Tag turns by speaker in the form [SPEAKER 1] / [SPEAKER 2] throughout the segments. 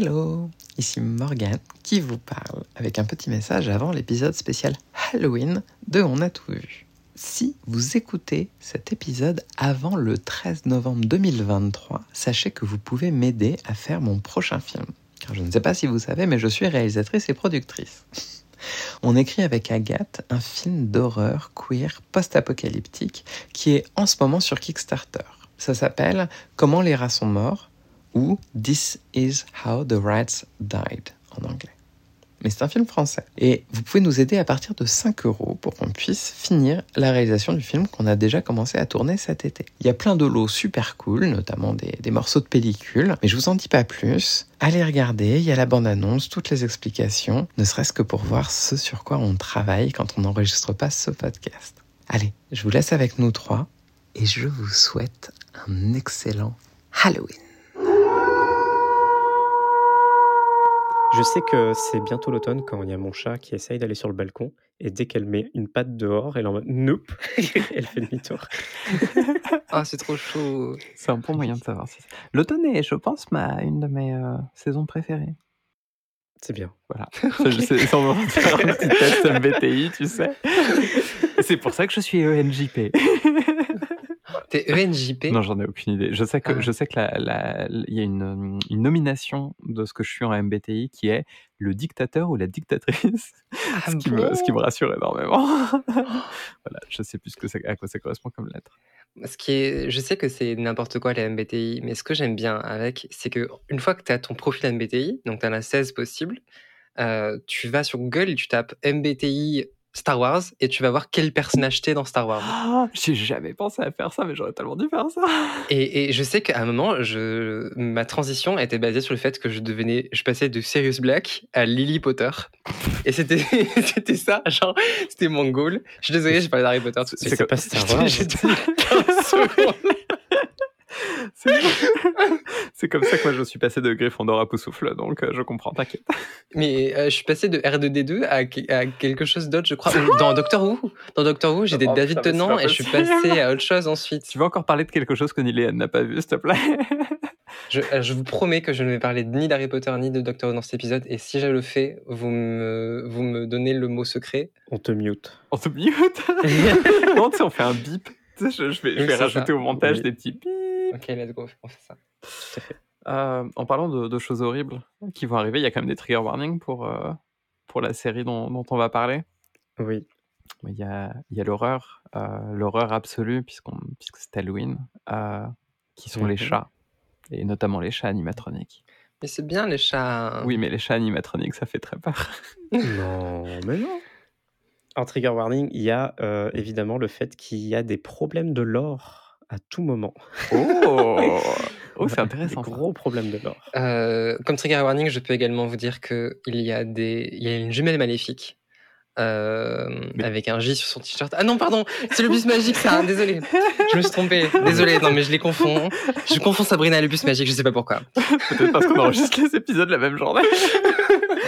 [SPEAKER 1] Hello, ici Morgan qui vous parle avec un petit message avant l'épisode spécial Halloween de On a tout vu. Si vous écoutez cet épisode avant le 13 novembre 2023, sachez que vous pouvez m'aider à faire mon prochain film. Car je ne sais pas si vous savez, mais je suis réalisatrice et productrice. On écrit avec Agathe un film d'horreur queer post-apocalyptique qui est en ce moment sur Kickstarter. Ça s'appelle Comment les rats sont morts ou This is How the Rats Died en anglais. Mais c'est un film français. Et vous pouvez nous aider à partir de 5 euros pour qu'on puisse finir la réalisation du film qu'on a déjà commencé à tourner cet été. Il y a plein de lots super cool, notamment des, morceaux de pellicule, mais je vous en dis pas plus. Allez regarder, il y a la bande-annonce, toutes les explications, ne serait-ce que pour voir ce sur quoi on travaille quand on n'enregistre pas ce podcast. Allez, je vous laisse avec nous trois et je vous souhaite un excellent Halloween.
[SPEAKER 2] Je sais que c'est bientôt l'automne quand il y a mon chat qui essaye d'aller sur le balcon et dès qu'elle met une patte dehors, elle en mode nope, elle fait demi-tour.
[SPEAKER 3] Ah, c'est trop chaud.
[SPEAKER 1] C'est un bon moyen de savoir. si- L'automne est, je pense, ma, une de mes euh, saisons préférées.
[SPEAKER 2] C'est bien.
[SPEAKER 1] Voilà. Je sais, sans vraiment faire un petit test MBTI, tu sais. C'est pour ça que je suis ENJP.
[SPEAKER 3] T'es ENJP
[SPEAKER 1] Non, j'en ai aucune idée. Je sais que,
[SPEAKER 3] Ah.
[SPEAKER 1] je sais que il y a une, une nomination de ce que je suis en MBTI qui est le dictateur ou la dictatrice.
[SPEAKER 3] Ah
[SPEAKER 1] ce, qui me, ce qui me
[SPEAKER 3] bon?
[SPEAKER 1] rassure énormément. voilà, je sais plus ce que à quoi ça correspond comme lettre.
[SPEAKER 3] Ce qui est, je sais que c'est n'importe quoi les MBTI, mais ce que j'aime bien avec, c'est que une fois que tu as ton profil MBTI, donc tu en as 16 possibles, euh, tu vas sur Google et tu tapes MBTI Star Wars et tu vas voir quel personnage t'es dans Star Wars.
[SPEAKER 1] Ah, J'ai jamais pensé à faire ça, mais j'aurais tellement dû faire ça.
[SPEAKER 3] Et, et je sais qu'à un moment, je, ma transition était basée sur le fait que je devenais, je passais de Sirius Black à Lily Potter. Et c'était, c'était ça, genre, c'était mon goal. Je suis désolé, j'ai parlé d'Harry Potter tout de suite.
[SPEAKER 2] c'est pas Star Wars.
[SPEAKER 3] J'ai tenu 15 secondes.
[SPEAKER 1] C'est comme ça que moi je suis passé de Gryffondor à Poussoufle, donc euh, je comprends, t'inquiète.
[SPEAKER 3] Mais euh, je suis passé de R2D2 à, que- à quelque chose d'autre, je crois. Dans Doctor Who, dans Doctor Who, j'étais
[SPEAKER 1] Oh,
[SPEAKER 3] David
[SPEAKER 1] putain,
[SPEAKER 3] Tennant et je suis passé à autre chose ensuite.
[SPEAKER 1] Tu veux encore parler de quelque chose que Niléane n'a pas vu, s'il te plaît?
[SPEAKER 3] Je, euh, je vous promets que je ne vais parler ni d'Harry Potter ni de Doctor Who dans cet épisode. Et si je le fais, vous me, vous me donnez le mot secret.
[SPEAKER 2] On te mute.
[SPEAKER 1] On te mute? Non, tu sais, on fait un bip. Je, je vais, je rajouter
[SPEAKER 3] ça.
[SPEAKER 1] au montage
[SPEAKER 2] Oui.
[SPEAKER 1] des petits bip.
[SPEAKER 3] Ok, let's go, on fait ça.
[SPEAKER 1] Euh, en parlant de, de choses horribles qui vont arriver, il y a quand même des trigger warnings pour, euh, pour la série dont, dont on va parler.
[SPEAKER 2] Oui.
[SPEAKER 1] Il y a, il y a l'horreur, euh, l'horreur absolue, puisqu'on, puisque c'est Halloween, euh, qui sont les
[SPEAKER 2] Mhm.
[SPEAKER 1] chats, et notamment les chats animatroniques.
[SPEAKER 3] Mais c'est bien les chats.
[SPEAKER 1] Oui, mais les chats animatroniques, ça fait très peur.
[SPEAKER 2] Non, mais non. En trigger warning, il y a euh, évidemment le fait qu'il y a des problèmes de l'or à tout moment.
[SPEAKER 1] Oh, oh c'est intéressant.
[SPEAKER 2] gros problèmes de l'or.
[SPEAKER 3] Euh, comme trigger warning, je peux également vous dire qu'il y, a des... il y a une jumelle maléfique. euh,
[SPEAKER 1] Mais-
[SPEAKER 3] avec un J sur son t-shirt. Ah non, pardon, c'est le bus magique, ça. Désolé, je me suis trompé. Désolé, non, mais je les confonds. Je confonds Sabrina et le bus magique, je sais pas pourquoi.
[SPEAKER 1] Peut-être parce qu'on enregistre les épisodes la même journée.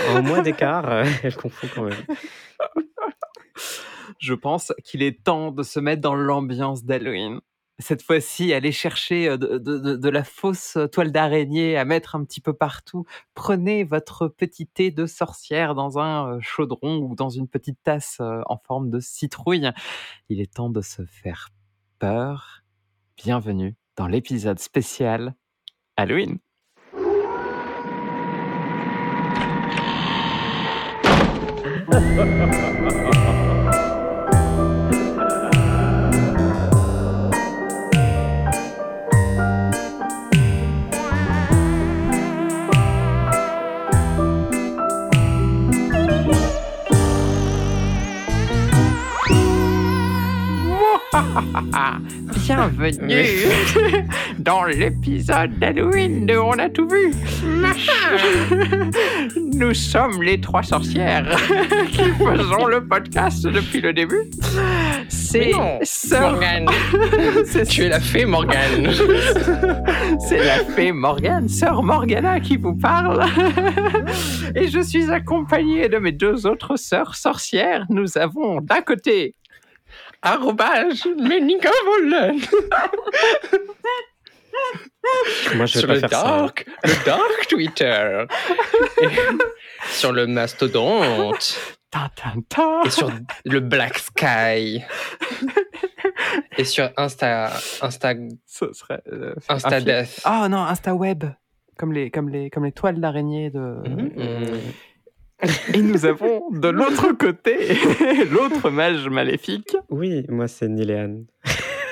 [SPEAKER 2] En moins d'écart, euh, elle confond quand même.
[SPEAKER 1] Je pense qu'il est temps de se mettre dans l'ambiance d'Halloween. Cette fois-ci, aller chercher de, de- la fausse toile d'araignée à mettre un petit peu partout. Prenez votre petit thé de sorcière dans un chaudron ou dans une petite tasse en forme de citrouille. Il est temps de se faire peur. Bienvenue dans l'épisode spécial Halloween. Bienvenue dans l'épisode d'Halloween de On a tout vu. Nous sommes les trois sorcières qui faisons le podcast depuis le début. C'est Sœur-
[SPEAKER 3] Morgane,
[SPEAKER 1] c'est
[SPEAKER 3] tu es la fée Morgane.
[SPEAKER 1] C'est la fée Morgane, sœur Morgana qui vous parle. Et je suis accompagnée de mes deux autres sœurs sorcières. Nous avons d'un côté
[SPEAKER 3] Arrobage.
[SPEAKER 2] Moi, je vais
[SPEAKER 3] sur
[SPEAKER 2] pas
[SPEAKER 3] le
[SPEAKER 2] faire ça.
[SPEAKER 3] dark, le dark Twitter, Et sur le mastodonte,
[SPEAKER 1] Ta, ta, ta.
[SPEAKER 3] et sur le black sky, et sur Insta, Insta,
[SPEAKER 1] Ce serait. euh,
[SPEAKER 3] Insta. Death.
[SPEAKER 1] Ah non, InstaWeb. Comme les, comme, les, comme les toiles d'araignée de.
[SPEAKER 3] Mhm.
[SPEAKER 1] Et nous avons de l'autre côté l'autre mage maléfique.
[SPEAKER 2] Oui, moi, c'est Niléane.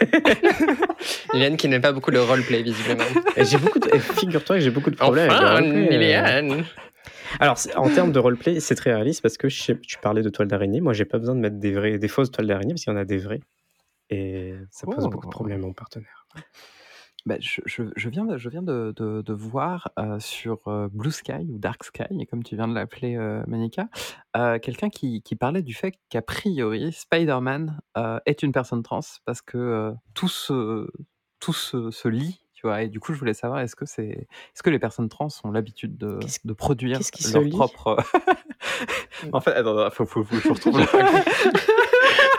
[SPEAKER 3] Liliane qui n'aime pas beaucoup le roleplay visiblement.
[SPEAKER 2] Et j'ai beaucoup de... et Figure-toi que j'ai beaucoup de problèmes
[SPEAKER 3] Enfin,
[SPEAKER 2] euh. Alors, en termes de roleplay, c'est très réaliste parce que je sais- tu parlais de toiles d'araignée. Moi, j'ai pas besoin de mettre des, vraies, des fausses toiles d'araignée parce qu'il y en a des vraies. Et ça pose
[SPEAKER 1] Oh.
[SPEAKER 2] beaucoup de problèmes à mon partenaire.
[SPEAKER 1] Bah, je, je- je viens, de, je viens de, de- de voir euh, sur euh, Blue Sky ou Dark Sky, comme tu viens de l'appeler, euh, Manika, euh, quelqu'un qui, qui parlait du fait qu'a priori, Spider-Man euh, est une personne trans parce que euh, tout, se, tout se, se lie. Tu vois, et du coup, je voulais savoir, est-ce que, c'est, est-ce que les personnes trans ont l'habitude de,
[SPEAKER 2] Qu'est-ce-
[SPEAKER 1] de produire
[SPEAKER 2] qu'est-ce qui se
[SPEAKER 1] leur propre. en fait, attends, attends, faut, faut, faut que je retrouve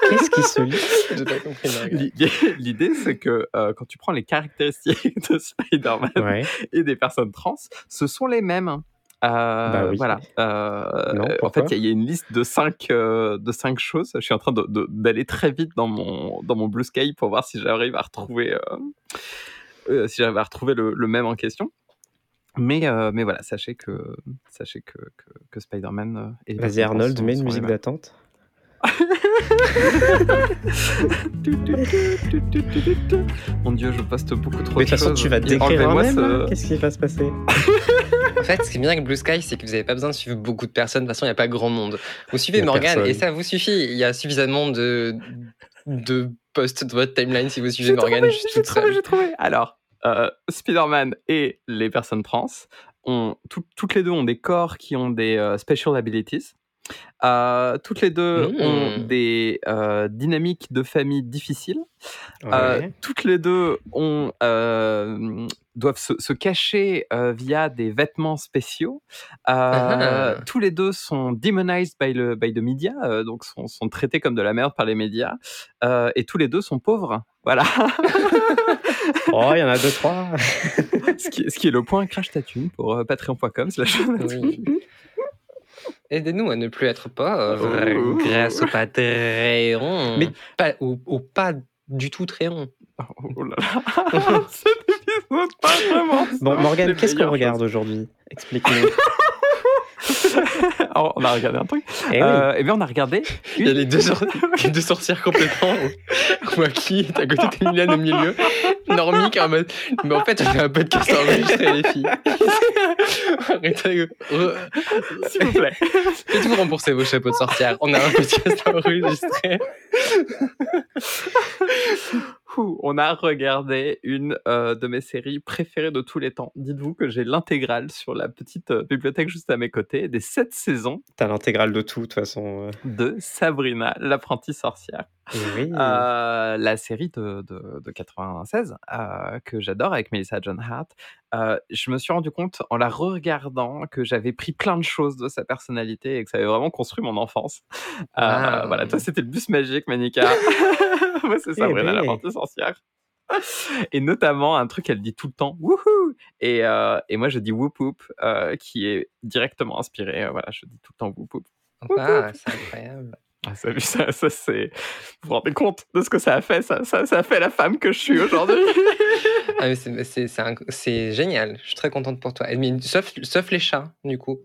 [SPEAKER 2] Qu'est-ce qui se lit?
[SPEAKER 1] L'idée, l'idée, c'est que euh, quand tu prends les caractéristiques de Spider-Man
[SPEAKER 2] Ouais.
[SPEAKER 1] et des personnes trans, ce sont les mêmes. Euh,
[SPEAKER 2] Bah oui.
[SPEAKER 1] Voilà. Euh,
[SPEAKER 2] Non,
[SPEAKER 1] en fait, il y, a- il y a une liste de cinq, euh, de cinq choses. Je suis en train d'aller très vite dans mon, dans mon Blue Sky pour voir si j'arrive à retrouver, euh, euh, si j'arrive à retrouver le, le même en question. Mais, euh, mais voilà, sachez que, sachez que, que, que Spider-Man
[SPEAKER 2] Vas-y, Arnold, mets une musique d'attente.
[SPEAKER 1] Mon dieu, je poste beaucoup trop
[SPEAKER 2] Mais
[SPEAKER 1] de
[SPEAKER 2] de toute façon,
[SPEAKER 1] choses.
[SPEAKER 2] tu vas décrire même.
[SPEAKER 1] ce-
[SPEAKER 2] là Qu'est-ce qui va se passer
[SPEAKER 3] En fait, ce qui est bien avec Blue Sky, c'est que vous n'avez pas besoin de suivre beaucoup de personnes. De toute façon, il n'y a pas grand monde. Vous suivez
[SPEAKER 2] personne.
[SPEAKER 3] et ça vous suffit. Il y a suffisamment de, de posts de votre timeline si vous suivez juste
[SPEAKER 1] j'ai trouvé, j'ai trouvé. Alors, euh, Spider-Man et les personnes trans, ont, tout- toutes les deux ont des corps qui ont des euh, special abilities. Euh, toutes les deux ont des euh, dynamiques de famille difficiles. Euh, toutes les deux ont, doivent se, se cacher euh, via des vêtements spéciaux. Euh,
[SPEAKER 3] Ah.
[SPEAKER 1] Tous les deux sont demonized by, le, by the media, euh, donc sont, sont traités comme de la merde par les médias. Et tous les deux sont pauvres. Voilà.
[SPEAKER 2] Oh, il y en a deux, trois.
[SPEAKER 1] ce, qui, ce qui est le point crash ta thune pour patreon.com.
[SPEAKER 3] Oui. Aidez-nous à ne plus être pauvres
[SPEAKER 1] Oh.
[SPEAKER 3] grâce au Patreon.
[SPEAKER 2] Mais-
[SPEAKER 3] pas, au, au pas du tout Tréon.
[SPEAKER 1] Oh là là. Cet épisode, pas vraiment. ça.
[SPEAKER 2] Bon, Morgane, qu'est-ce qu'on regarde aujourd'hui? Explique-nous.
[SPEAKER 1] Alors, on a regardé un truc.
[SPEAKER 2] Eh oui.
[SPEAKER 1] Euh, eh bien, on a regardé.
[SPEAKER 3] Il y a les deux, sor- les deux sorcières complètement. Waki est à côté de Liliane au milieu. Normie qui est en mode. Mais en fait, on a un podcast enregistré, les filles. Arrêtez. re-
[SPEAKER 1] S'il vous plaît.
[SPEAKER 3] Faites-vous rembourser vos chapeaux de sorcière. On a un podcast enregistré.
[SPEAKER 1] Ouh, On a regardé une euh, de mes séries préférées de tous les temps. Dites-vous que j'ai l'intégrale sur la petite euh, bibliothèque juste à mes côtés des sept saisons
[SPEAKER 2] T'as l'intégrale de tout, de toute façon. euh.
[SPEAKER 1] de Sabrina, l'apprentie sorcière.
[SPEAKER 2] Eh oui.
[SPEAKER 1] Euh, la série de, de, de 96 euh, que j'adore avec Melissa John Hart. Je me suis rendu compte en la re-regardant que j'avais pris plein de choses de sa personnalité et que ça avait vraiment construit mon enfance.
[SPEAKER 3] Ah.
[SPEAKER 1] Voilà, toi c'était le bus magique, Manika. Moi c'est Sabrina,
[SPEAKER 2] oui.
[SPEAKER 1] l'apprentie sorcière. Et notamment un truc qu'elle dit tout le temps, wouhou et, euh, et moi je dis whoop whoop, euh, qui est directement inspiré. euh, voilà, je dis tout le temps whoop whoop.
[SPEAKER 3] Ah, c'est incroyable.
[SPEAKER 1] Ah, ça, ça, ça, c'est. Vous vous rendez compte de ce que ça a fait? Ça, ça, ça a fait la femme que je suis aujourd'hui.
[SPEAKER 3] Ah, c'est- c'est c'est un- c'est génial. Je suis très contente pour toi. Sauf, sauf les chats, du coup.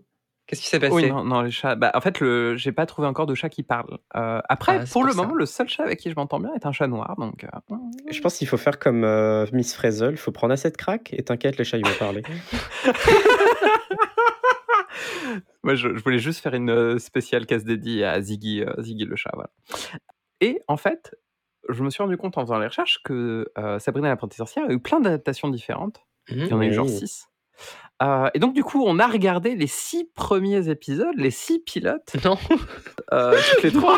[SPEAKER 3] Qu'est-ce qui s'est passé?
[SPEAKER 1] Oui, non, les chats. Bah, en fait, le... j'ai pas trouvé encore de chat qui parle. Euh, après,
[SPEAKER 3] ah,
[SPEAKER 1] pour, le moment, le seul chat avec qui je m'entends bien est un chat noir. Donc. Euh,
[SPEAKER 2] je pense qu'il faut faire comme euh, Miss Fraisel il faut prendre assez de crack et t'inquiète, les chats, ils vont parler.
[SPEAKER 1] Moi, je, voulais juste faire une spéciale case dédiée à Ziggy, Ziggy le chat. Et en fait, je me suis rendu compte en faisant les recherches que Sabrina l'apprentie sorcière a eu plein d'adaptations différentes. Mmh. Il y en a eu genre 6. Et donc, du coup, on a regardé les six premiers épisodes, les six pilotes.
[SPEAKER 3] Non.
[SPEAKER 1] Euh, les trois.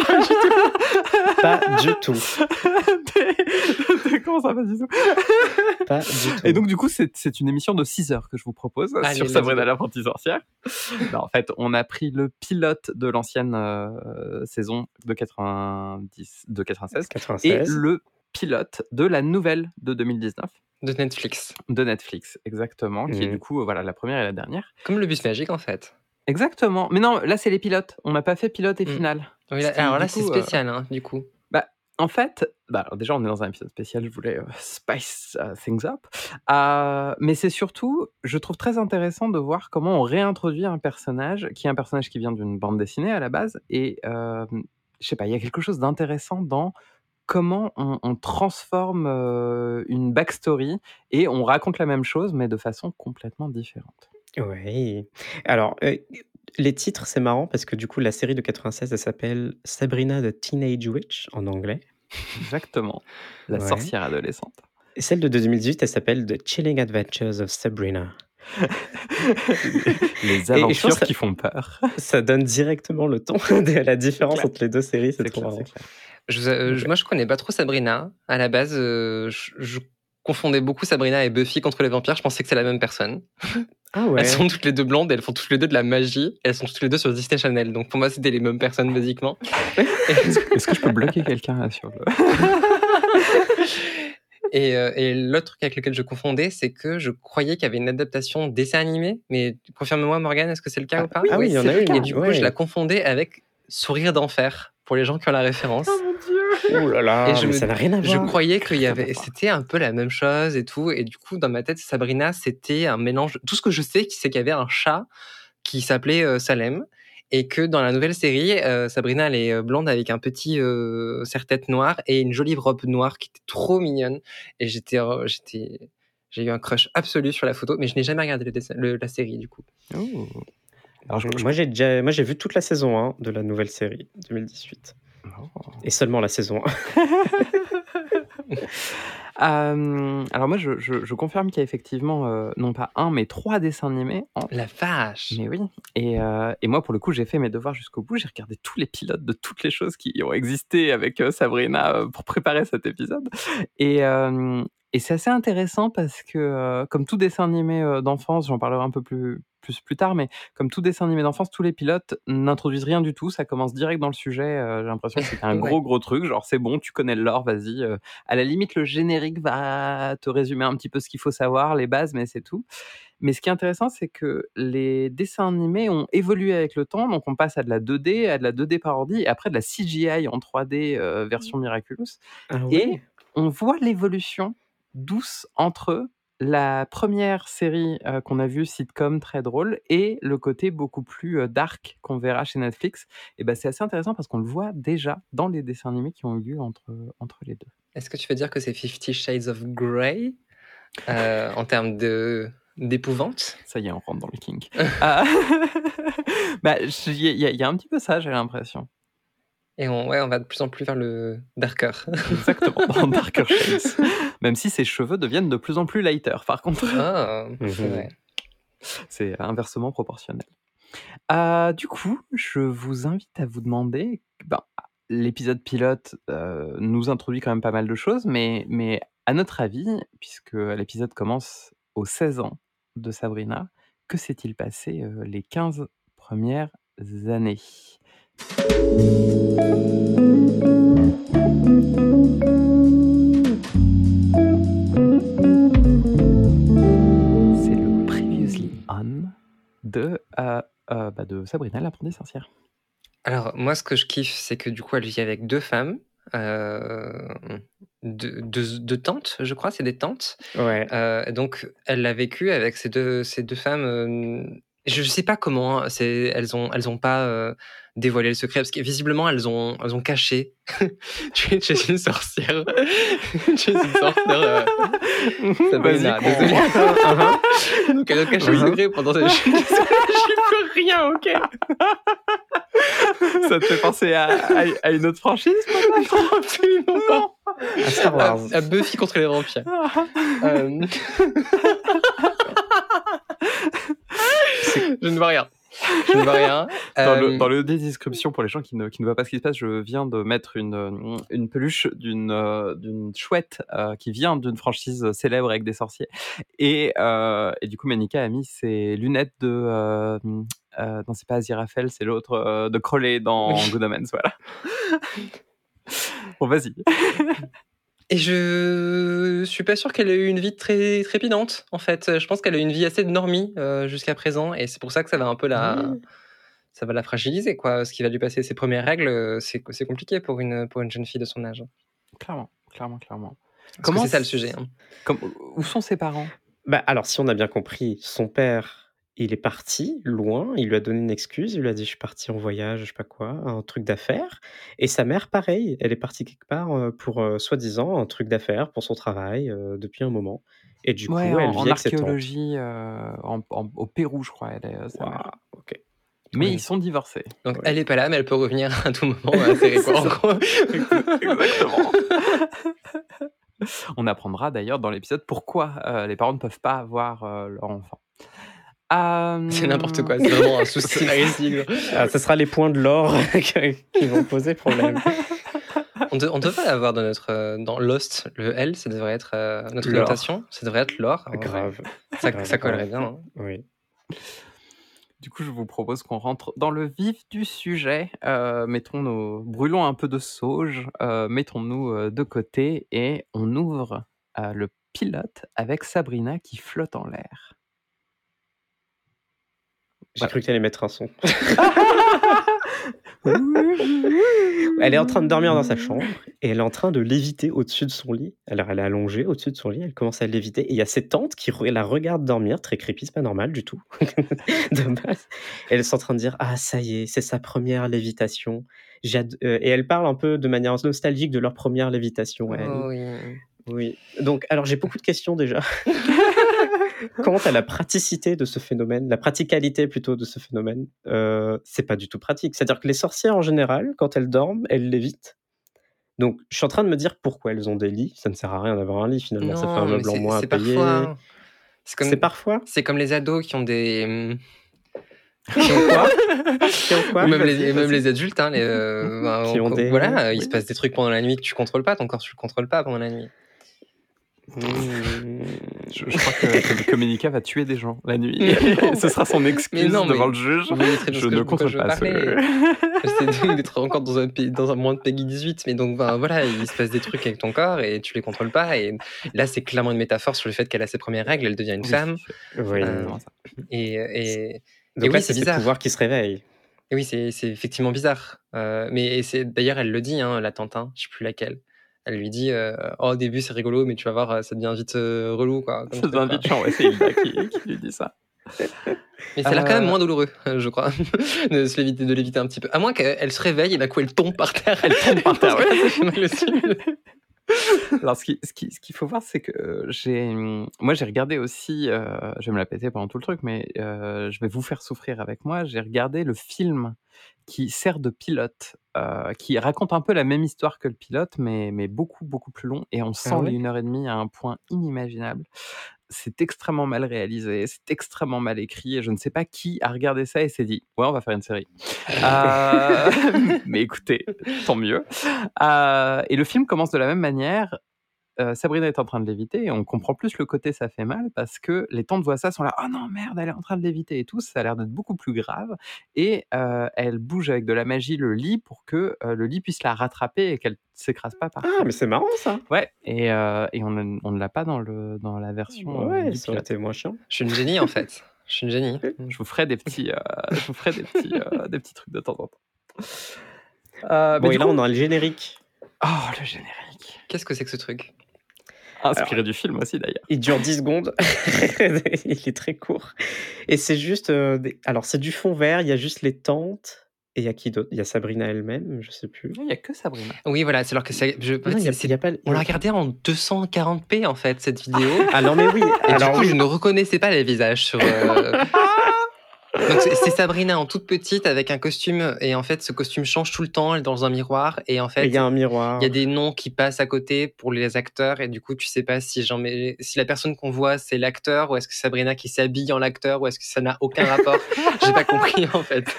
[SPEAKER 2] pas du tout.
[SPEAKER 1] Comment ça, pas du tout?
[SPEAKER 2] Pas du tout.
[SPEAKER 1] Et donc, du coup, c'est une émission de 6 heures que je vous propose
[SPEAKER 3] Allez,
[SPEAKER 1] sur Sabrina l'apprentie sorcière. non, en fait, on a pris le pilote de l'ancienne saison de, 90, de 96,
[SPEAKER 2] 96 et
[SPEAKER 1] le pilote de la nouvelle de 2019.
[SPEAKER 3] De Netflix.
[SPEAKER 1] de Netflix, exactement, qui est
[SPEAKER 2] Mhm.
[SPEAKER 1] du coup, voilà, la première et la dernière.
[SPEAKER 3] Comme le bus magique, en fait.
[SPEAKER 1] Exactement. Mais non, là, c'est les pilotes. On n'a pas fait pilote et
[SPEAKER 3] Mm.
[SPEAKER 1] finale.
[SPEAKER 3] Oui, là- alors là, c'est
[SPEAKER 1] euh,
[SPEAKER 3] spécial, hein, du coup.
[SPEAKER 1] En fait, bah, alors déjà, on est dans un épisode spécial, je voulais euh, spice euh, things up. Euh, mais c'est surtout, je trouve très intéressant de voir comment on réintroduit un personnage, qui est un personnage qui vient d'une bande dessinée à la base. Et je sais pas, il y a quelque chose d'intéressant dans comment on, on transforme euh, une backstory et on raconte la même chose, mais de façon complètement différente.
[SPEAKER 2] Oui. Alors, euh, les titres, c'est marrant parce que du coup, la série de 96, elle s'appelle Sabrina the Teenage Witch en anglais.
[SPEAKER 1] Exactement. La
[SPEAKER 2] Ouais.
[SPEAKER 1] sorcière adolescente.
[SPEAKER 2] Et celle de 2018, elle s'appelle The Chilling Adventures of Sabrina.
[SPEAKER 1] Les aventures qui font peur.
[SPEAKER 2] Ça donne directement le ton de la différence entre les deux séries, c'est
[SPEAKER 1] C'est
[SPEAKER 2] trop
[SPEAKER 1] clair,
[SPEAKER 2] marrant.
[SPEAKER 3] Je, euh, moi, je connais pas trop Sabrina. À la base, euh, je, je confondais beaucoup Sabrina et Buffy contre les vampires. Je pensais que c'est la même personne.
[SPEAKER 2] Ah ouais.
[SPEAKER 3] Elles sont toutes les deux blondes, elles font toutes les deux de la magie. Elles sont toutes les deux sur Disney Channel. Donc pour moi, c'était les mêmes personnes, basiquement.
[SPEAKER 1] Est-ce que je peux bloquer quelqu'un sur le.
[SPEAKER 3] Et, euh, et l'autre truc avec lequel je confondais, c'est que je croyais qu'il y avait une adaptation dessin animé. Mais confirme-moi, Morgane, est-ce que c'est le cas
[SPEAKER 1] Ah
[SPEAKER 3] ou pas
[SPEAKER 2] oui, il y en a une.
[SPEAKER 3] Et du coup,
[SPEAKER 2] ouais.
[SPEAKER 3] je la confondais avec Sourire d'enfer, pour les gens qui ont la référence.
[SPEAKER 1] mon dieu
[SPEAKER 2] Oh là là,
[SPEAKER 3] Et je
[SPEAKER 2] mais
[SPEAKER 3] me-
[SPEAKER 2] ça n'a rien à
[SPEAKER 3] Je
[SPEAKER 2] voir.
[SPEAKER 3] croyais qu'il y avait, c'était un peu la même chose et tout. Et du coup, dans ma tête, Sabrina, c'était un mélange. Tout ce que je sais, c'est qu'il y avait un chat qui s'appelait euh, Salem et que dans la nouvelle série, euh, Sabrina, elle est euh, blonde avec un petit euh, serre-tête noir et une jolie robe noire qui était trop mignonne. Et j'étais, euh, j'étais, j'ai eu un crush absolu sur la photo, mais je n'ai jamais regardé le dessin- le- la série du coup.
[SPEAKER 1] Oh. Alors, je- je-
[SPEAKER 2] Moi, j'ai déjà... Moi, j'ai vu toute la saison 1 de la nouvelle série 2018.
[SPEAKER 1] Oh.
[SPEAKER 2] Et seulement la saison 1.
[SPEAKER 1] Euh, alors moi, je, je- je confirme qu'il y a effectivement euh, non pas un, mais trois dessins animés. en-
[SPEAKER 3] La vache.
[SPEAKER 1] Mais oui. Et, euh, et moi, pour le coup, j'ai fait mes devoirs jusqu'au bout. J'ai regardé tous les pilotes de toutes les choses qui ont existé avec Sabrina pour préparer cet épisode. Et, et c'est assez intéressant parce que, euh, comme tout dessin animé euh, d'enfance, j'en parlerai un peu plus, plus, plus tard, mais comme tout dessin animé d'enfance, tous les pilotes n'introduisent rien du tout. Ça commence direct dans le sujet. euh, j'ai l'impression que c'est un
[SPEAKER 3] Ouais.
[SPEAKER 1] gros, gros truc. Genre, c'est bon, tu connais le lore, vas-y. à la limite, le générique va te résumer un petit peu ce qu'il faut savoir, les bases, mais c'est tout. Mais ce qui est intéressant, c'est que les dessins animés ont évolué avec le temps. Donc, on passe à de la 2D, à de la 2D parodie, et après de la CGI en 3D euh, version Miraculous.
[SPEAKER 2] Ah
[SPEAKER 1] Et on voit l'évolution douce entre la première série euh, qu'on a vue, sitcom très drôle, et le côté beaucoup plus euh, dark qu'on verra chez Netflix. Et ben, c'est assez intéressant parce qu'on le voit déjà dans les dessins animés qui ont eu lieu entre, entre les deux.
[SPEAKER 3] Est-ce que tu veux dire que c'est Fifty Shades of Grey euh, en termes de d'épouvante?
[SPEAKER 1] Ça y est, on rentre dans le kink. Bah, y, il y a un petit peu ça, j'ai l'impression.
[SPEAKER 3] Et on, ouais, on va de plus en plus vers le darker.
[SPEAKER 1] Exactement, Darker Shades. Même si ses cheveux deviennent de plus en plus lighter, par contre.
[SPEAKER 3] Ah, c'est
[SPEAKER 2] Mhm.
[SPEAKER 3] vrai.
[SPEAKER 1] C'est inversement proportionnel. Euh, du coup, je vous invite à vous demander, ben, l'épisode pilote euh, nous introduit quand même pas mal de choses, mais, mais à notre avis, puisque l'épisode commence aux 16 ans de Sabrina, que s'est-il passé euh, les 15 premières années? C'est le Previously On de, euh, euh, bah, de Sabrina sorcière.
[SPEAKER 3] Alors, moi, ce que je kiffe, c'est que du coup, elle vit avec deux femmes, euh, deux, deux- deux tantes, je crois, c'est des tantes.
[SPEAKER 2] Ouais.
[SPEAKER 3] Euh, donc, elle l'a vécu avec ces deux, ces deux femmes. euh, je ne sais pas comment hein, elles ont, elles ont pas euh, dévoilé le secret parce que visiblement elles ont, elles ont caché. tu, es, tu es une sorcière. tu es une sorcière. euh, Sabrina,
[SPEAKER 1] Vas-y,
[SPEAKER 3] désolée.
[SPEAKER 2] Uh-huh.
[SPEAKER 3] Donc, elles ont caché le
[SPEAKER 2] Uh-huh.
[SPEAKER 3] secret pendant. Je suis désolée, j'y peux rien, ok.
[SPEAKER 1] Ça te fait penser à, à- à une autre franchise peut-être?
[SPEAKER 3] Absolument pas.
[SPEAKER 2] À Star
[SPEAKER 3] À,
[SPEAKER 2] Wars.
[SPEAKER 3] à Buffy contre les vampires. Euh, je ne vois rien. Je ne vois rien.
[SPEAKER 1] Dans,
[SPEAKER 3] Euh,
[SPEAKER 1] le, dans le description, pour les gens qui ne, qui ne voient pas ce qui se passe, je viens de mettre une, euh, une peluche d'une euh, d'une chouette euh, qui vient d'une franchise célèbre avec des sorciers. Et, euh, et du coup, Manika a mis ses lunettes de. Non, c'est pas Aziraphale, c'est l'autre, de Crowley dans. Good Omens, voilà. bon, vas-y.
[SPEAKER 3] Et je suis pas sûr qu'elle ait eu une vie très trépidante, en fait. Je pense qu'elle a eu une vie assez de normie euh, jusqu'à présent, et c'est pour ça que ça va un peu la, ça va la fragiliser, quoi. Ce qui va lui passer ses premières règles, euh, c'est c'est compliqué pour une pour une jeune fille de son âge.
[SPEAKER 1] Clairement, clairement, clairement.
[SPEAKER 3] Parce que c'est ça le sujet. hein.
[SPEAKER 1] Comme, où sont ses parents?
[SPEAKER 2] Bah, alors, si on a bien compris, son père, il est parti loin, il lui a donné une excuse, il lui a dit je suis parti en voyage, je sais pas quoi, un truc d'affaires. Et sa mère, pareil, elle est partie quelque part pour, euh, soi-disant, un truc d'affaires pour son travail euh, depuis un moment. Et du
[SPEAKER 1] Ouais,
[SPEAKER 2] coup, elle
[SPEAKER 1] en,
[SPEAKER 2] vit
[SPEAKER 1] en
[SPEAKER 2] avec ses tantes.
[SPEAKER 1] archéologie, euh, en- en- au Pérou, je crois. Elle est, euh, sa mère.
[SPEAKER 2] Waouh, ok.
[SPEAKER 1] Mais
[SPEAKER 2] Ouais.
[SPEAKER 1] ils sont divorcés.
[SPEAKER 3] Donc
[SPEAKER 2] Ouais.
[SPEAKER 3] elle est pas là, mais elle peut revenir à tout moment à la série. quoi. En gros.
[SPEAKER 1] Exactement. On apprendra d'ailleurs dans l'épisode pourquoi euh, les parents ne peuvent pas avoir euh, leur enfant. Euh,
[SPEAKER 3] C'est n'importe quoi, c'est vraiment un souci scénaristique.
[SPEAKER 2] Ah, ce sera les points de l'or qui vont poser problème.
[SPEAKER 3] On, de- on devrait avoir dans notre euh, dans Lost le L, ça devrait être euh, notre
[SPEAKER 2] L'or.
[SPEAKER 3] notation, ça devrait être l'or.
[SPEAKER 2] Grave.
[SPEAKER 3] Ça,
[SPEAKER 2] grave,
[SPEAKER 3] ça collerait bien. hein.
[SPEAKER 2] Oui.
[SPEAKER 1] Du coup, je vous propose qu'on rentre dans le vif du sujet. Euh, mettons nos, brûlons un peu de sauge, euh, mettons-nous euh, de côté et on ouvre euh, le pilote avec Sabrina qui flotte en l'air.
[SPEAKER 2] J'ai
[SPEAKER 1] Voilà.
[SPEAKER 2] cru qu'elle allait mettre un son. Elle est en train de dormir dans sa chambre et elle est en train de léviter au-dessus de son lit. Alors elle est allongée au-dessus de son lit, elle commence à léviter et il y a ses tantes qui la regardent dormir, très creepy, c'est pas normal du tout. de base. Et elles sont en train de dire Ah, ça y est, c'est sa première lévitation. J'ad- euh, et elle parle un peu de manière nostalgique de leur première lévitation. elle.
[SPEAKER 3] Oh oui.
[SPEAKER 2] Oui. Donc, alors j'ai beaucoup de questions déjà. Quant à la praticité de ce phénomène, la praticalité plutôt de ce phénomène, euh, c'est pas du tout pratique. C'est-à-dire que les sorcières en général, quand elles dorment, elles lévitent. Donc, je suis en train de me dire pourquoi elles ont des lits. Ça ne sert à rien d'avoir un lit finalement. ça fait un meuble en
[SPEAKER 3] c'est-
[SPEAKER 2] moins à payer.
[SPEAKER 3] parfois. C'est comme,
[SPEAKER 2] parfois?
[SPEAKER 3] c'est comme les ados qui ont des. hum,
[SPEAKER 2] Qui ont quoi? Qui ont quoi?
[SPEAKER 3] Ou même, les, même
[SPEAKER 2] vas-y.
[SPEAKER 3] les adultes, hein, les, euh, ben,
[SPEAKER 2] Qui ont
[SPEAKER 3] on-
[SPEAKER 2] des-
[SPEAKER 3] voilà, il se passe des trucs pendant la nuit que tu contrôles pas, ton corps tu le contrôles pas pendant la nuit.
[SPEAKER 2] Mmh.
[SPEAKER 1] Je, je crois que, que, Ménica va tuer des gens la nuit.
[SPEAKER 3] Non.
[SPEAKER 1] Ce sera son excuse
[SPEAKER 3] non,
[SPEAKER 1] devant
[SPEAKER 3] mais-
[SPEAKER 1] le juge. Je ne contrôle pas ce...
[SPEAKER 3] C'est d'être encore dans un, dans un monde Peggy 18, mais donc ben, voilà, il se passe des trucs avec ton corps et tu les contrôles pas. Et là, c'est clairement une métaphore sur le fait qu'elle a ses premières règles, elle devient une femme.
[SPEAKER 2] Oui.
[SPEAKER 3] Euh. Et, et,
[SPEAKER 2] Donc
[SPEAKER 3] et
[SPEAKER 2] là,
[SPEAKER 3] oui,
[SPEAKER 2] c'est
[SPEAKER 3] bizarre.
[SPEAKER 2] pouvoirs qui se réveillent.
[SPEAKER 3] et oui, c'est effectivement bizarre. Euh, mais d'ailleurs, elle le dit, hein, la Tintin, je sais plus laquelle. Elle lui dit euh, Oh, au début, c'est rigolo, mais tu vas voir, ça devient vite euh, relou. Quoi,
[SPEAKER 1] Ça
[SPEAKER 3] truc,
[SPEAKER 1] devient
[SPEAKER 3] quoi.
[SPEAKER 1] vite chiant, ouais, c'est Hilda qui, qui lui dit ça.
[SPEAKER 3] Mais ça a l'air quand même
[SPEAKER 1] Euh,
[SPEAKER 3] moins douloureux, je crois, de se l'éviter, de l'éviter un petit peu. À moins qu'elle se réveille et d'un coup elle tombe par terre. Elle tombe par terre, ouais. ça fait mal aussi.
[SPEAKER 1] Alors, ce qui- ce qui- ce qu'il faut voir, c'est que euh, j'ai, moi, j'ai regardé aussi, euh, je vais me la péter pendant tout le truc, mais euh, je vais vous faire souffrir avec moi. J'ai regardé le film qui sert de pilote, euh, qui raconte un peu la même histoire que le pilote, mais, mais beaucoup, beaucoup plus long. Et on sent
[SPEAKER 2] Ah ouais?
[SPEAKER 1] les une heure et demie à un point inimaginable. C'est extrêmement mal réalisé, c'est extrêmement mal écrit, et je ne sais pas qui a regardé ça et s'est dit Ouais, on va faire une série. Euh, mais écoutez, tant mieux. Euh, et le film commence de la même manière. Euh, Sabrina est en train de léviter et on comprend plus le côté ça fait mal parce que les tantes voient ça sont là oh non merde elle est en train de léviter et tout ça a l'air d'être beaucoup plus grave et euh, elle bouge avec de la magie le lit pour que euh, le lit puisse la rattraper et qu'elle s'écrase pas par
[SPEAKER 2] Ah, mais c'est marrant ça.
[SPEAKER 1] ouais et, euh, et on, ne- on ne l'a pas dans le dans la version euh,
[SPEAKER 2] Ouais,
[SPEAKER 1] du
[SPEAKER 2] ça aurait été moins chiant.
[SPEAKER 3] Je suis une génie en fait. Je suis une génie.
[SPEAKER 1] je vous ferai des petits euh, je vous ferai des petits euh, des petits trucs de temps en temps Euh,
[SPEAKER 2] Bon,
[SPEAKER 1] mais
[SPEAKER 2] et là,
[SPEAKER 1] coup-
[SPEAKER 2] on a le générique.
[SPEAKER 1] oh le générique
[SPEAKER 3] Qu'est-ce que c'est que ce truc?
[SPEAKER 1] Inspiré du film aussi d'ailleurs
[SPEAKER 2] Il dure 10 secondes. il est très court. Et c'est juste. euh, des- Alors, c'est du fond vert, il y a juste les tantes. Et il y a qui d'autre? Il y a Sabrina elle-même, je sais plus.
[SPEAKER 1] il n'y a que Sabrina
[SPEAKER 3] Oui, voilà, c'est alors que c'est. je- en fait,
[SPEAKER 2] Non, il y a-
[SPEAKER 3] c'est-
[SPEAKER 2] il y a pas.
[SPEAKER 3] On l'a regardé en 240p en fait cette vidéo.
[SPEAKER 2] Ah non, mais oui.
[SPEAKER 3] Et
[SPEAKER 2] Alors,
[SPEAKER 3] du coup,
[SPEAKER 2] oui.
[SPEAKER 3] je ne reconnaissais pas les visages sur. euh, c'est c'est Sabrina en toute petite avec un costume et en fait ce costume change tout le temps, elle est dans un miroir et en fait
[SPEAKER 2] il y a un miroir.
[SPEAKER 3] il y a des noms qui passent à côté pour les acteurs et du coup tu sais pas si j'en mets si la personne qu'on voit c'est l'acteur ou est-ce que Sabrina qui s'habille en l'acteur ou est-ce que ça n'a aucun rapport j'ai pas compris en fait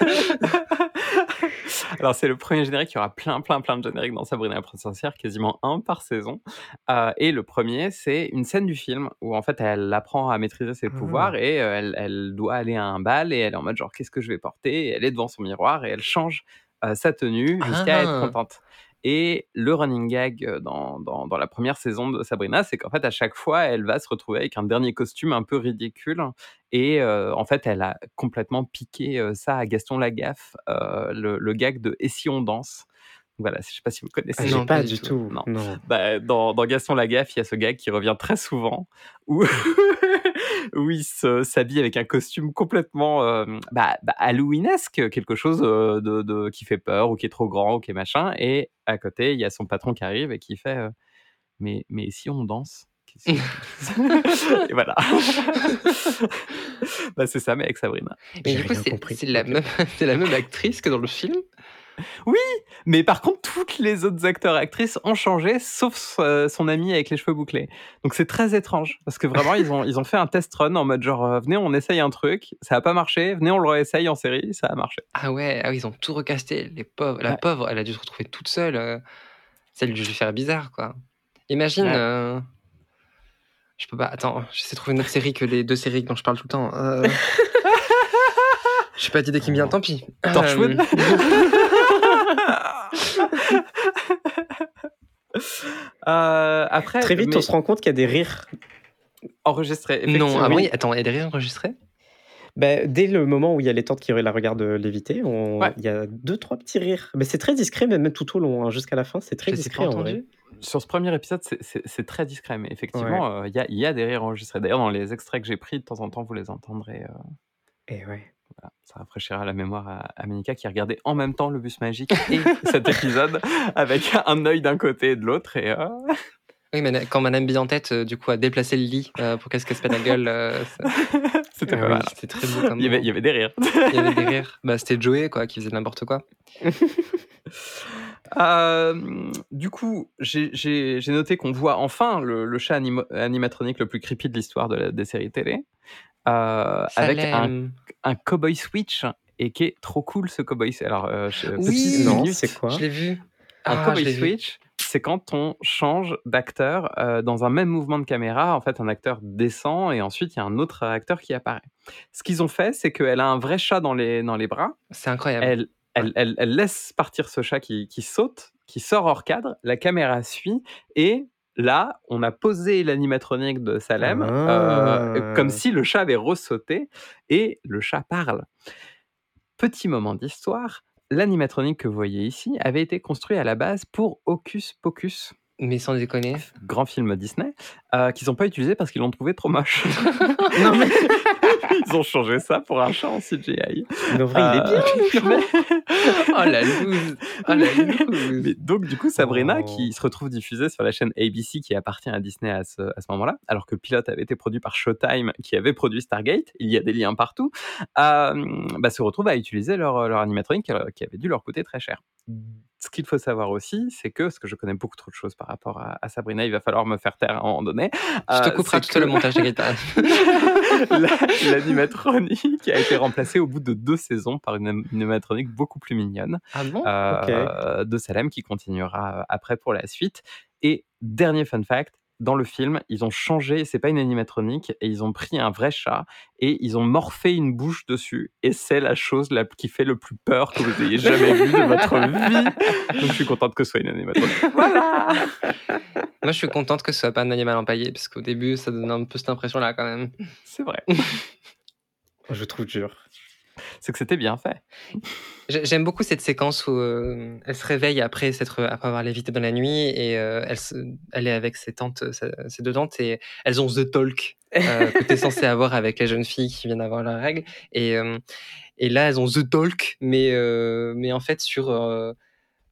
[SPEAKER 1] Alors, c'est le premier générique. Il y aura plein, plein, plein de génériques dans Sabrina la Princesse Sorcière, quasiment un par saison. Euh, et le premier, c'est une scène du film où, en fait, elle apprend à maîtriser ses
[SPEAKER 2] Ah.
[SPEAKER 1] pouvoirs et euh, elle, elle doit aller à un bal et elle est en mode genre, qu'est-ce que je vais porter? Et elle est devant son miroir et elle change euh, sa tenue jusqu'à
[SPEAKER 3] Ah.
[SPEAKER 1] être contente. Et le running gag euh, dans, dans, dans la première saison de Sabrina, c'est qu'en fait, à chaque fois, elle va se retrouver avec un dernier costume un peu ridicule. Et euh, en fait, elle a complètement piqué euh, ça à Gaston Lagaffe, euh, le, le gag de Et si on danse? Voilà, je sais pas si vous connaissez.
[SPEAKER 2] Ah,
[SPEAKER 3] non,
[SPEAKER 2] pas
[SPEAKER 3] pas
[SPEAKER 2] du tout.
[SPEAKER 1] Non.
[SPEAKER 2] Non.
[SPEAKER 1] Bah, dans, dans Gaston Lagaffe, il y a ce gag qui revient très souvent, où, où il se- s'habille avec un costume complètement euh, bah, bah, halloweenesque, quelque chose euh, de, de- qui fait peur, ou qui est trop grand, ou qui est machin, et à côté, il y a son patron qui arrive et qui fait euh, mais, mais si on danse Et voilà. bah, c'est ça, mais avec Sabrina.
[SPEAKER 3] Mais du coup, c'est la,
[SPEAKER 2] Ok.
[SPEAKER 3] même- c'est la même actrice que dans le film?
[SPEAKER 1] Mais par contre, toutes les autres acteurs et actrices ont changé, sauf euh, son ami avec les cheveux bouclés. Donc c'est très étrange, parce que vraiment, ils ont, ils ont fait un test run en mode genre, euh, venez, on essaye un truc, ça a pas marché, venez, on le réessaye en série, ça a marché.
[SPEAKER 3] Ah ouais, ah oui, ils ont tout recasté. Les pauvres, la
[SPEAKER 1] Ouais.
[SPEAKER 3] pauvre, elle a dû se retrouver toute seule. euh, a dû lui faire bizarre, quoi. Imagine.
[SPEAKER 1] Ouais.
[SPEAKER 3] euh, Je peux pas. Attends, j'essaie de trouver une autre série que les deux séries dont je parle tout le temps. Euh... Je suis pas d'idée qui me vient, tant pis.
[SPEAKER 1] Torchwood Euh, après,
[SPEAKER 2] Très vite,
[SPEAKER 1] mais
[SPEAKER 2] on se rend compte qu'il y a des rires.
[SPEAKER 1] enregistré.
[SPEAKER 3] Non, ah
[SPEAKER 2] oui.
[SPEAKER 3] oui, attends, il y a des rires enregistrés?
[SPEAKER 2] Bah, dès le moment où il y a les tantes qui la regardent euh, léviter, on...
[SPEAKER 1] Ouais.
[SPEAKER 2] il y a deux, trois petits rires. Mais c'est très discret, même tout au long, hein, jusqu'à la fin, c'est très
[SPEAKER 3] Je
[SPEAKER 2] discret en vrai.
[SPEAKER 1] Sur ce premier épisode, c'est- très discret, mais effectivement, euh, il y, a, il y a des rires enregistrés. D'ailleurs, dans les extraits que j'ai pris, de temps en temps, vous les entendrez. euh,
[SPEAKER 2] Et ouais.
[SPEAKER 1] Voilà, ça rafraîchira la mémoire à, à Ménica qui regardait en même temps le bus magique et cet épisode avec un œil d'un côté et de l'autre. Et euh,
[SPEAKER 3] Oui, mais quand Madame tête, euh, du coup, a déplacé le lit euh, pour qu'elle se casse pas la gueule, euh,
[SPEAKER 1] c'était
[SPEAKER 2] Ah oui,
[SPEAKER 3] c'était très beau comme
[SPEAKER 1] Il y, avait, il y avait des rires.
[SPEAKER 3] Il y avait des rires. Bah, c'était Joey, quoi, qui faisait n'importe quoi.
[SPEAKER 1] Du coup, j'ai- noté qu'on voit enfin le, le chat animatronique le plus creepy de l'histoire de des séries télé. Euh, avec un, un cowboy switch et qui est trop cool ce cowboy. Alors, euh, je-
[SPEAKER 3] Oui.
[SPEAKER 1] petite
[SPEAKER 2] Non,
[SPEAKER 1] minute,
[SPEAKER 2] c'est quoi
[SPEAKER 3] Je l'ai vu.
[SPEAKER 1] Un
[SPEAKER 3] Ah,
[SPEAKER 1] cowboy switch, c'est quand on change d'acteur euh, dans un même mouvement de caméra. En fait, un acteur descend et ensuite il y a un autre acteur qui apparaît. Ce qu'ils ont fait, c'est qu'elle a un vrai chat dans les, dans les bras.
[SPEAKER 3] C'est incroyable.
[SPEAKER 1] Elle, elle, elle, elle laisse partir ce chat qui, qui saute, qui sort hors cadre. La caméra suit et là, on a posé l'animatronique de Salem
[SPEAKER 2] Ah.
[SPEAKER 1] euh, comme si le chat avait ressauté et le chat parle. Petit moment d'histoire. L'animatronique que vous voyez ici avait été construit à la base pour Hocus Pocus,
[SPEAKER 3] Mais sans déconner.
[SPEAKER 1] grand film Disney, euh, qu'ils n'ont pas utilisé parce qu'ils l'ont trouvé trop moche.
[SPEAKER 2] Non, mais
[SPEAKER 1] Ils ont changé ça pour un chat en CGI.
[SPEAKER 2] mais en vrai, il est bien.
[SPEAKER 1] Euh, mais-
[SPEAKER 3] Oh la loose Oh la loose
[SPEAKER 1] Mais donc, du coup, Sabrina,
[SPEAKER 2] Oh.
[SPEAKER 1] qui se retrouve diffusée sur la chaîne ABC qui appartient à Disney à ce, à ce moment-là, alors que le pilote avait été produit par Showtime qui avait produit Stargate, il y a des liens partout, euh, bah, se retrouve à utiliser leur, leur animatronique qui avait dû leur coûter très cher. Ce qu'il faut savoir aussi, c'est que, parce que je connais beaucoup trop de choses par rapport à, à Sabrina, il va falloir me faire taire à un moment donné.
[SPEAKER 3] Je te
[SPEAKER 1] euh,
[SPEAKER 3] couperai tout
[SPEAKER 1] que-
[SPEAKER 3] le montage de
[SPEAKER 1] L'animatronique a été remplacée au bout de deux saisons par une animatronique beaucoup plus mignonne
[SPEAKER 3] Ah bon?
[SPEAKER 1] euh, de Salem qui continuera euh, après pour la suite. Et dernier fun fact, dans le film, ils ont changé, c'est pas une animatronique, et ils ont pris un vrai chat et ils ont morphé une bouche dessus. Et c'est la chose la, qui fait le plus peur que vous ayez jamais vue de votre vie. Donc je suis contente que ce soit une animatronique. Voilà
[SPEAKER 3] Moi, je suis contente que ce soit pas un animal empaillé, parce qu'au début, ça donne un peu cette impression-là quand même.
[SPEAKER 1] C'est vrai.
[SPEAKER 2] Je trouve dur.
[SPEAKER 1] C'est que c'était bien fait.
[SPEAKER 3] J'ai- J'aime beaucoup cette séquence où euh, elle se réveille après, s'être, après avoir lévité dans la nuit et euh, elle, se- elle est avec ses tantes, sa- ses deux tantes et elles ont the talk euh, que tu es censé avoir avec les jeunes filles qui viennent avoir leurs règles. Et, euh, et là, elles ont the talk, mais, euh, mais en fait sur... euh,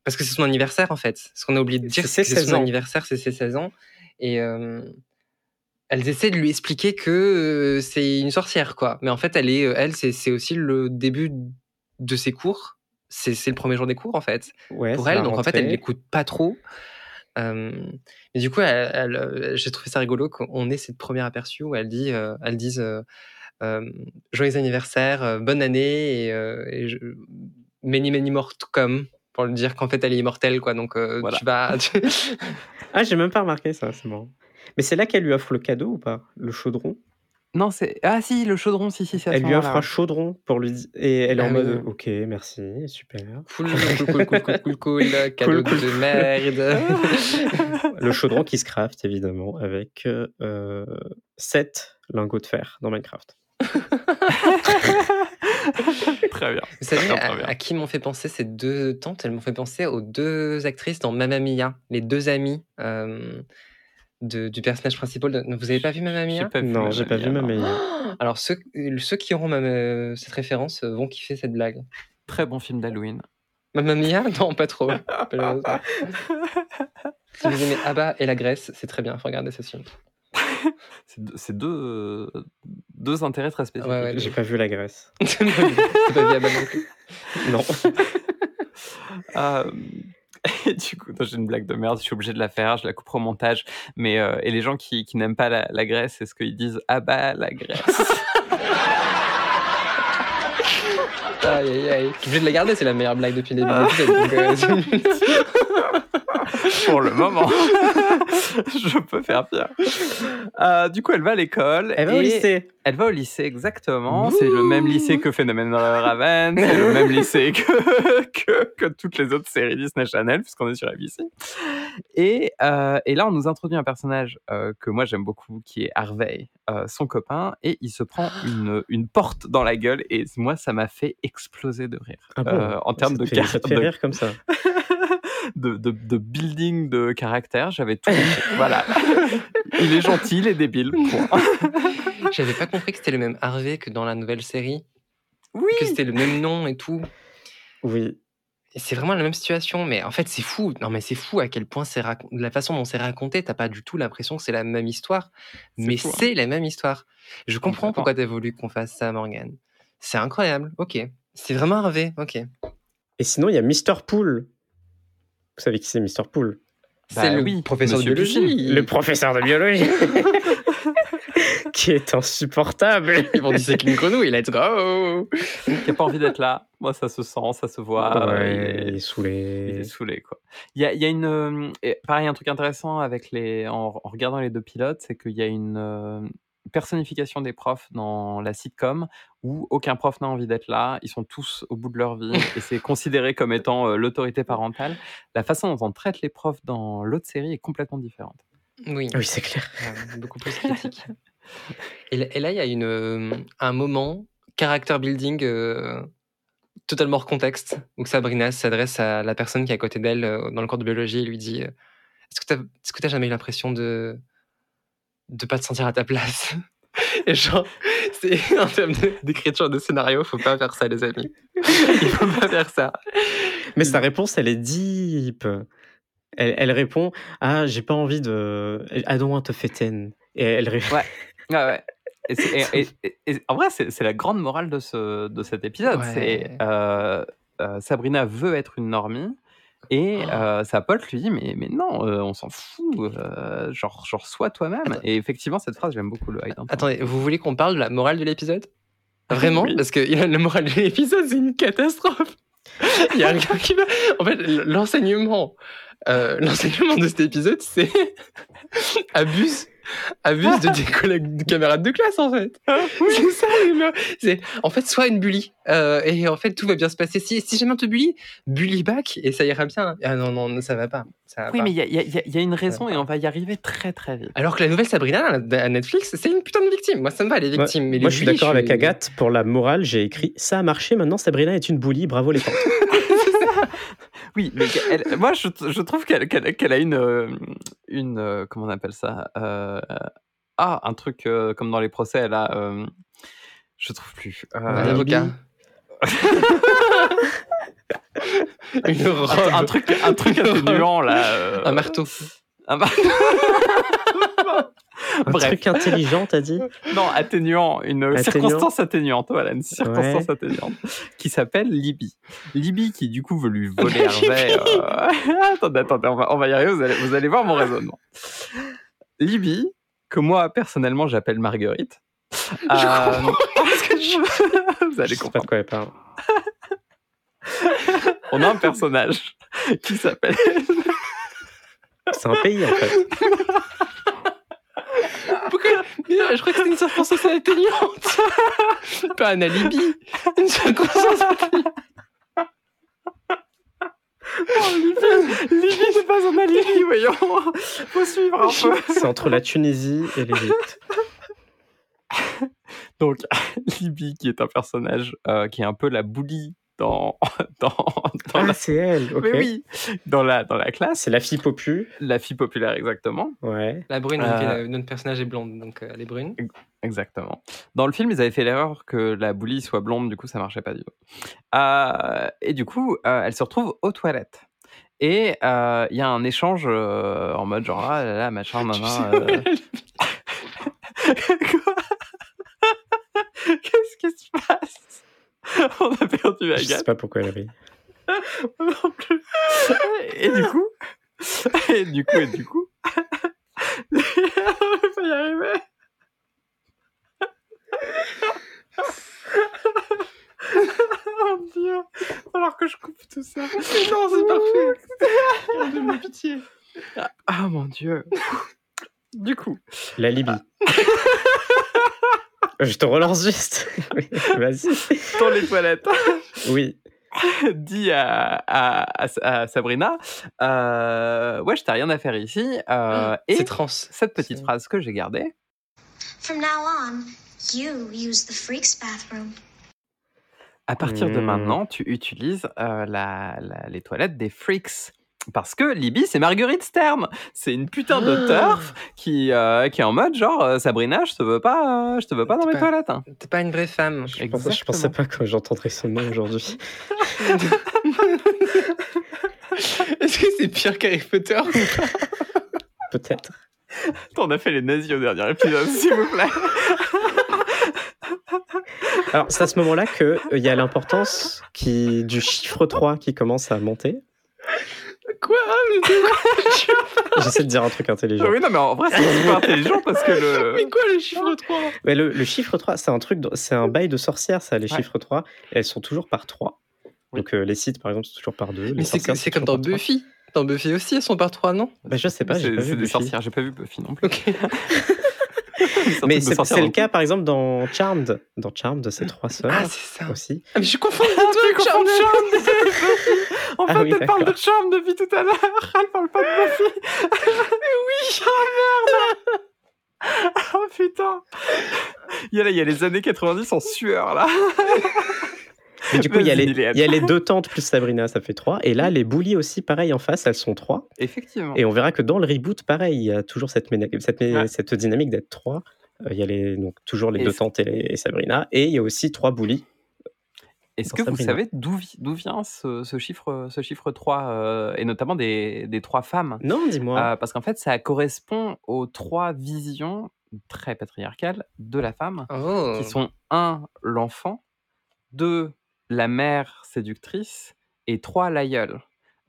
[SPEAKER 3] parce que c'est son anniversaire en fait. Ce qu'on a oublié de dire,
[SPEAKER 2] C'est
[SPEAKER 3] c'est
[SPEAKER 2] ses
[SPEAKER 3] que
[SPEAKER 2] 16
[SPEAKER 3] son
[SPEAKER 2] ans.
[SPEAKER 3] anniversaire, c'est ses 16 ans. Et euh, elles essaient de lui expliquer que euh, c'est une sorcière, quoi. Mais en fait, elle est, euh, elle, c'est aussi le début de ses cours. C'est le premier jour des cours, en fait,
[SPEAKER 2] Ouais,
[SPEAKER 3] pour elle. Donc, en fait, elle l'écoute pas trop. Euh, mais du coup, euh, j'ai trouvé ça rigolo qu'on ait cette première aperçu où elle dit, euh, elles disent euh, joyeux anniversaire, bonne année et, et je, many many more to come pour lui dire qu'en fait elle est immortelle quoi. Donc
[SPEAKER 1] Voilà.
[SPEAKER 3] tu vas, tu-
[SPEAKER 2] Ah, j'ai même pas remarqué ça, c'est marrant. Mais c'est là qu'elle lui offre le cadeau ou pas? Le chaudron?
[SPEAKER 1] Non, c'est. Ah si, le chaudron, si, si, c'est
[SPEAKER 2] Elle lui offre un chaudron pour lui et elle est en
[SPEAKER 3] Ah
[SPEAKER 2] mode
[SPEAKER 3] oui.
[SPEAKER 2] ok merci super.
[SPEAKER 3] Cool, cool, cool, cool, cool, cool, cool, cadeau
[SPEAKER 2] cool.
[SPEAKER 3] de merde.
[SPEAKER 2] Le chaudron qui se craft évidemment avec euh, 7 lingots de fer dans Minecraft.
[SPEAKER 1] Très bien.
[SPEAKER 3] Vous savez
[SPEAKER 1] Très bien,
[SPEAKER 3] à,
[SPEAKER 1] très bien.
[SPEAKER 3] à qui m'ont fait penser ces deux tantes? Elles m'ont fait penser aux deux actrices dans Mamma Mia, les deux amies euh, de- du personnage principal. de- Vous avez pas vu Mamma Mia
[SPEAKER 1] pas vu
[SPEAKER 2] non
[SPEAKER 1] Mamma
[SPEAKER 2] j'ai pas vu
[SPEAKER 1] Mia,
[SPEAKER 2] ma
[SPEAKER 1] non.
[SPEAKER 2] meilleure.
[SPEAKER 3] Alors ceux, ceux qui auront Mamma- cette référence euh, vont kiffer cette blague.
[SPEAKER 1] Très bon film d'Halloween.
[SPEAKER 3] Mamma Mia? Non, pas trop. si vous aimez Abba et la Grèce, c'est très bien, faut regarder ce film.
[SPEAKER 1] C'est deux, euh, deux intérêts très spécifiques.
[SPEAKER 3] Ouais, ouais,
[SPEAKER 2] J'ai pas vu la Grèce.
[SPEAKER 3] Pas vu Abba non plus
[SPEAKER 2] Non.
[SPEAKER 1] Euh, et du coup, j'ai une blague de merde, je suis obligé de la faire, je la couperai au montage. Mais euh, et les gens qui, qui n'aiment pas la, la Grèce, est-ce qu'ils disent ah bah la Grèce
[SPEAKER 3] Aïe aïe aïe. Je suis obligé de la garder, c'est la meilleure blague depuis les début
[SPEAKER 1] pour le moment Je peux faire pire. Euh, du coup, elle va à l'école.
[SPEAKER 2] Elle va au lycée.
[SPEAKER 1] Elle va au lycée, exactement. C'est le même lycée que Phénomène Raven, c'est le même lycée que, que, que toutes les autres séries Disney Channel, puisqu'on est sur ABC. Et, euh, et là, on nous introduit un personnage euh, que moi j'aime beaucoup, qui est Harvey, euh, son copain, et il se prend une, une porte dans la gueule, et moi, ça m'a fait exploser de rire.
[SPEAKER 2] Ah bon
[SPEAKER 1] Euh, en termes de,
[SPEAKER 2] te fait,
[SPEAKER 1] car-
[SPEAKER 2] ça te fait
[SPEAKER 1] de-
[SPEAKER 2] rire comme ça.
[SPEAKER 1] De, de, de building de caractère, j'avais tout voilà. Il est gentil, il est débile.
[SPEAKER 3] J'avais pas compris que c'était le même Harvey que dans la nouvelle série,
[SPEAKER 1] Oui.
[SPEAKER 3] que c'était le même nom et tout.
[SPEAKER 2] Oui.
[SPEAKER 3] C'est vraiment la même situation, mais en fait c'est fou. Non mais c'est fou à quel point c'est la façon dont c'est raconté, t'as pas du tout l'impression que c'est la même histoire, mais
[SPEAKER 1] hein.
[SPEAKER 3] c'est la même histoire. Je comprends pourquoi t'as voulu qu'on fasse ça, Morgan. C'est incroyable. Ok, c'est vraiment Harvey. Ok.
[SPEAKER 2] Et sinon il y a Mr Pool. Vous savez qui c'est Mr Pool
[SPEAKER 1] Bah
[SPEAKER 3] c'est le
[SPEAKER 1] oui,
[SPEAKER 3] professeur de biologie.
[SPEAKER 2] Le professeur de biologie. qui est insupportable.
[SPEAKER 3] Ils vont disséquer une grenouille. Let's go.
[SPEAKER 1] qui a pas envie d'être là. Moi, ça se sent, ça se voit. euh, il,
[SPEAKER 2] il
[SPEAKER 1] est,
[SPEAKER 2] est
[SPEAKER 1] il
[SPEAKER 2] saoulé.
[SPEAKER 1] est saoulé, quoi. Il y a, il y a une, euh, pareil, un truc intéressant avec les, en, en regardant les deux pilotes, c'est qu'il y a une euh, personnification des profs dans la sitcom où aucun prof n'a envie d'être là. Ils sont tous au bout de leur vie et c'est considéré comme étant euh, l'autorité parentale. La façon dont on traite les profs dans l'autre série est complètement différente.
[SPEAKER 3] Oui.
[SPEAKER 2] Oui, c'est clair.
[SPEAKER 3] Euh, beaucoup plus critique. Et, là- et là, il y a une, euh, un moment, character building euh, totalement hors contexte, où Sabrina s'adresse à la personne qui est à côté d'elle dans le cours de biologie et lui dit Est-ce que tu t'as jamais eu l'impression de de pas te sentir à ta place Et genre, c'est en termes d'écriture de scénario, faut pas faire ça, les amis. Il faut pas faire ça.
[SPEAKER 2] Mais sa réponse, elle est deep. Elle, elle répond Ah, j'ai pas envie de. I don't want to fit in. Et elle répond
[SPEAKER 1] Ouais. Ouais, ouais. Et, c'est- et- et- et- et en vrai, c'est c'est la grande morale de, ce, de cet épisode.
[SPEAKER 3] Ouais.
[SPEAKER 1] C'est euh, euh, Sabrina veut être une normie et euh, sa pote lui dit mais, mais non, euh, on s'en fout, euh, genre, genre sois toi-même. Et effectivement, cette phrase, j'aime beaucoup le hide.
[SPEAKER 3] Attendez, vous voulez qu'on parle de la morale de l'épisode? Vraiment?
[SPEAKER 1] Oui.
[SPEAKER 3] Parce que la morale de l'épisode, c'est une catastrophe. Il y a rien qui va. En fait, l'enseignement, l'enseignement de cet épisode, c'est abuse, abuse de tes collègues, de camarades de classe, en fait. C'est ça, les mecs. C'est en fait soit une bully euh, et en fait tout va bien se passer. Si, si jamais on te bully, bully back et ça ira bien. Ah non non, ça va pas. Ça va
[SPEAKER 1] Oui,
[SPEAKER 3] pas.
[SPEAKER 1] mais il y a, y y une raison et on va y arriver très très vite.
[SPEAKER 3] Alors que la nouvelle Sabrina à Netflix, c'est une putain de victime. Moi, ça me va, les victimes. mais les
[SPEAKER 2] Moi, je suis d'accord avec Agathe. Pour la morale, j'ai écrit Ça a marché, maintenant Sabrina est une bully, bravo les tantes.
[SPEAKER 1] Oui, mais elle- moi je, je trouve qu'elle a une, euh, une euh, comment on appelle ça Euh, Ah, un truc euh, comme dans les procès, elle a. euh, je trouve plus. Euh,
[SPEAKER 3] Un
[SPEAKER 2] Alibi.
[SPEAKER 3] avocat. une
[SPEAKER 1] un,
[SPEAKER 3] robe.
[SPEAKER 1] un truc, un truc atténuant là. euh,
[SPEAKER 3] Un marteau.
[SPEAKER 1] un mar-
[SPEAKER 2] Un
[SPEAKER 1] Bref.
[SPEAKER 2] truc intelligent, t'as dit
[SPEAKER 1] Non, atténuant, une
[SPEAKER 2] Atténuant.
[SPEAKER 1] circonstance atténuante, voilà, une circonstance
[SPEAKER 2] Ouais.
[SPEAKER 1] atténuante, qui s'appelle Libby. Libby qui du coup veut lui voler Hervé. euh, attendez, attendez, on va, on va y arriver, vous allez, vous allez voir mon raisonnement. Libby, que moi personnellement j'appelle Marguerite. Euh, vous allez
[SPEAKER 2] Je sais pas
[SPEAKER 1] comprendre.
[SPEAKER 2] de quoi elle parle.
[SPEAKER 1] On a un personnage qui s'appelle
[SPEAKER 2] C'est un pays en fait.
[SPEAKER 3] Pourquoi Mais je crois que c'est une circonstance atténuante. Pas un alibi. Une circonstance atténuante.
[SPEAKER 1] Libye n'est pas un alibi, voyons. Faut suivre un peu.
[SPEAKER 2] C'est entre la Tunisie et l'Égypte.
[SPEAKER 1] Donc, Libye, qui est un personnage euh, qui est un peu la boulie dans, dans, dans
[SPEAKER 2] Ah,
[SPEAKER 1] la...
[SPEAKER 2] c'est elle, ok.
[SPEAKER 1] Mais oui, dans la, dans la classe.
[SPEAKER 2] C'est la fille popu.
[SPEAKER 1] La fille populaire, exactement.
[SPEAKER 2] Ouais.
[SPEAKER 3] La brune,
[SPEAKER 1] Euh.
[SPEAKER 3] donc, euh, notre personnage est blonde, donc euh, elle est brune.
[SPEAKER 1] Exactement. Dans le film, ils avaient fait l'erreur que la boulie soit blonde, du coup, ça marchait pas du tout. Euh, et du coup, euh, elle se retrouve aux toilettes. Et euh, il y a un échange euh, en mode genre, ah là là, machin, euh. Quoi? Qu'est-ce qui se passe? On a perdu
[SPEAKER 2] Je sais
[SPEAKER 1] Agathe.
[SPEAKER 2] pas pourquoi elle rit.
[SPEAKER 1] Non plus. Et du coup, et du coup, et du coup, on va pas y arriver. oh mon dieu, alors que je coupe tout ça.
[SPEAKER 3] non, c'est parfait. Donne-moi pitié.
[SPEAKER 1] Ah mon dieu. Du coup,
[SPEAKER 2] La Libye. Je te relance juste. Vas-y.
[SPEAKER 1] dans les toilettes,
[SPEAKER 2] Oui.
[SPEAKER 1] dit à, à, à- à Sabrina, euh, ouais, je t'ai rien à faire ici. euh, et
[SPEAKER 3] C'est trans.
[SPEAKER 1] cette petite phrase que j'ai gardée,
[SPEAKER 4] From now on, you use the freak's bathroom.
[SPEAKER 1] À partir de
[SPEAKER 2] Hmm.
[SPEAKER 1] maintenant, tu utilises euh, la- la- les toilettes des freaks. Parce que Libby, c'est Marguerite Stern. C'est une putain de
[SPEAKER 3] Ah.
[SPEAKER 1] turf qui, euh, qui est en mode genre euh, Sabrina, je te veux pas, euh, je te veux pas dans mes
[SPEAKER 3] pas-
[SPEAKER 1] toilettes. hein.
[SPEAKER 3] T'es pas une vraie femme.
[SPEAKER 2] Je pensais, je pensais pas que j'entendrais ce nom aujourd'hui.
[SPEAKER 3] Est-ce que c'est pire qu'Harry Potter
[SPEAKER 2] Peut-être.
[SPEAKER 1] On a fait les nazis au dernier épisode, s'il vous plaît.
[SPEAKER 2] Alors, c'est à ce moment-là qu'il y a l'importance qui, du chiffre 3 qui commence à monter.
[SPEAKER 3] Quoi mais, c'est-
[SPEAKER 2] J'essaie de dire un truc intelligent.
[SPEAKER 1] oui, non, mais en vrai, c'est super intelligent parce que le.
[SPEAKER 3] mais quoi le chiffre 3
[SPEAKER 2] Mais le, le chiffre 3, c'est un truc, c'est un bail de sorcière, ça, les
[SPEAKER 1] Ouais.
[SPEAKER 2] chiffres 3. Et elles sont toujours par 3.
[SPEAKER 1] Oui.
[SPEAKER 2] Donc, euh, les sites, par exemple, sont toujours par 2.
[SPEAKER 3] Mais c'est c'est comme dans Buffy. Dans Buffy aussi, elles sont par 3, non?
[SPEAKER 2] Bah, je sais pas, j'ai
[SPEAKER 1] C'est
[SPEAKER 2] pas
[SPEAKER 1] c'est
[SPEAKER 2] vu
[SPEAKER 1] des
[SPEAKER 2] Buffy.
[SPEAKER 1] sorcières, j'ai pas vu Buffy non plus.
[SPEAKER 3] Ok.
[SPEAKER 1] C'est un
[SPEAKER 2] Mais c'est c'est le cas, par exemple, dans Charmed. Dans Charmed, c'est trois sœurs
[SPEAKER 3] Ah, c'est ça.
[SPEAKER 2] aussi.
[SPEAKER 3] Ah, mais je confonds les Charmed.
[SPEAKER 1] Charmed et Buffy. En
[SPEAKER 2] Ah
[SPEAKER 1] fait,
[SPEAKER 2] oui,
[SPEAKER 1] elle parle de. Charme depuis tout à l'heure. Elle parle pas de Buffy. oui. Oh merde. Oh putain. Il y a, là, il y a les années 90 en sueur là.
[SPEAKER 2] Mais du coup, il y, a les,
[SPEAKER 1] Vas-y, Léane.
[SPEAKER 2] il y a les deux tantes plus Sabrina, ça fait 3. Et là, les bullies aussi, pareil, en face, elles sont 3.
[SPEAKER 1] Effectivement.
[SPEAKER 2] Et on verra que dans le reboot, pareil, il y a toujours cette, ména- cette, mé-
[SPEAKER 1] Ouais.
[SPEAKER 2] cette dynamique d'être 3. Il y a les, donc, toujours les
[SPEAKER 1] Et
[SPEAKER 2] deux tantes et, et Sabrina. Et il y a aussi 3 bullies.
[SPEAKER 1] Est-ce que vous savez d'où d'où vient ce, ce chiffre, ce chiffre 3 euh, et notamment des, des trois femmes?
[SPEAKER 2] Non, dis-moi.
[SPEAKER 1] Euh, Parce qu'en fait, ça correspond aux trois visions très patriarcales de la femme,
[SPEAKER 3] Oh.
[SPEAKER 1] qui sont un, l'enfant, deux, la mère séductrice, et trois, l'aïeul.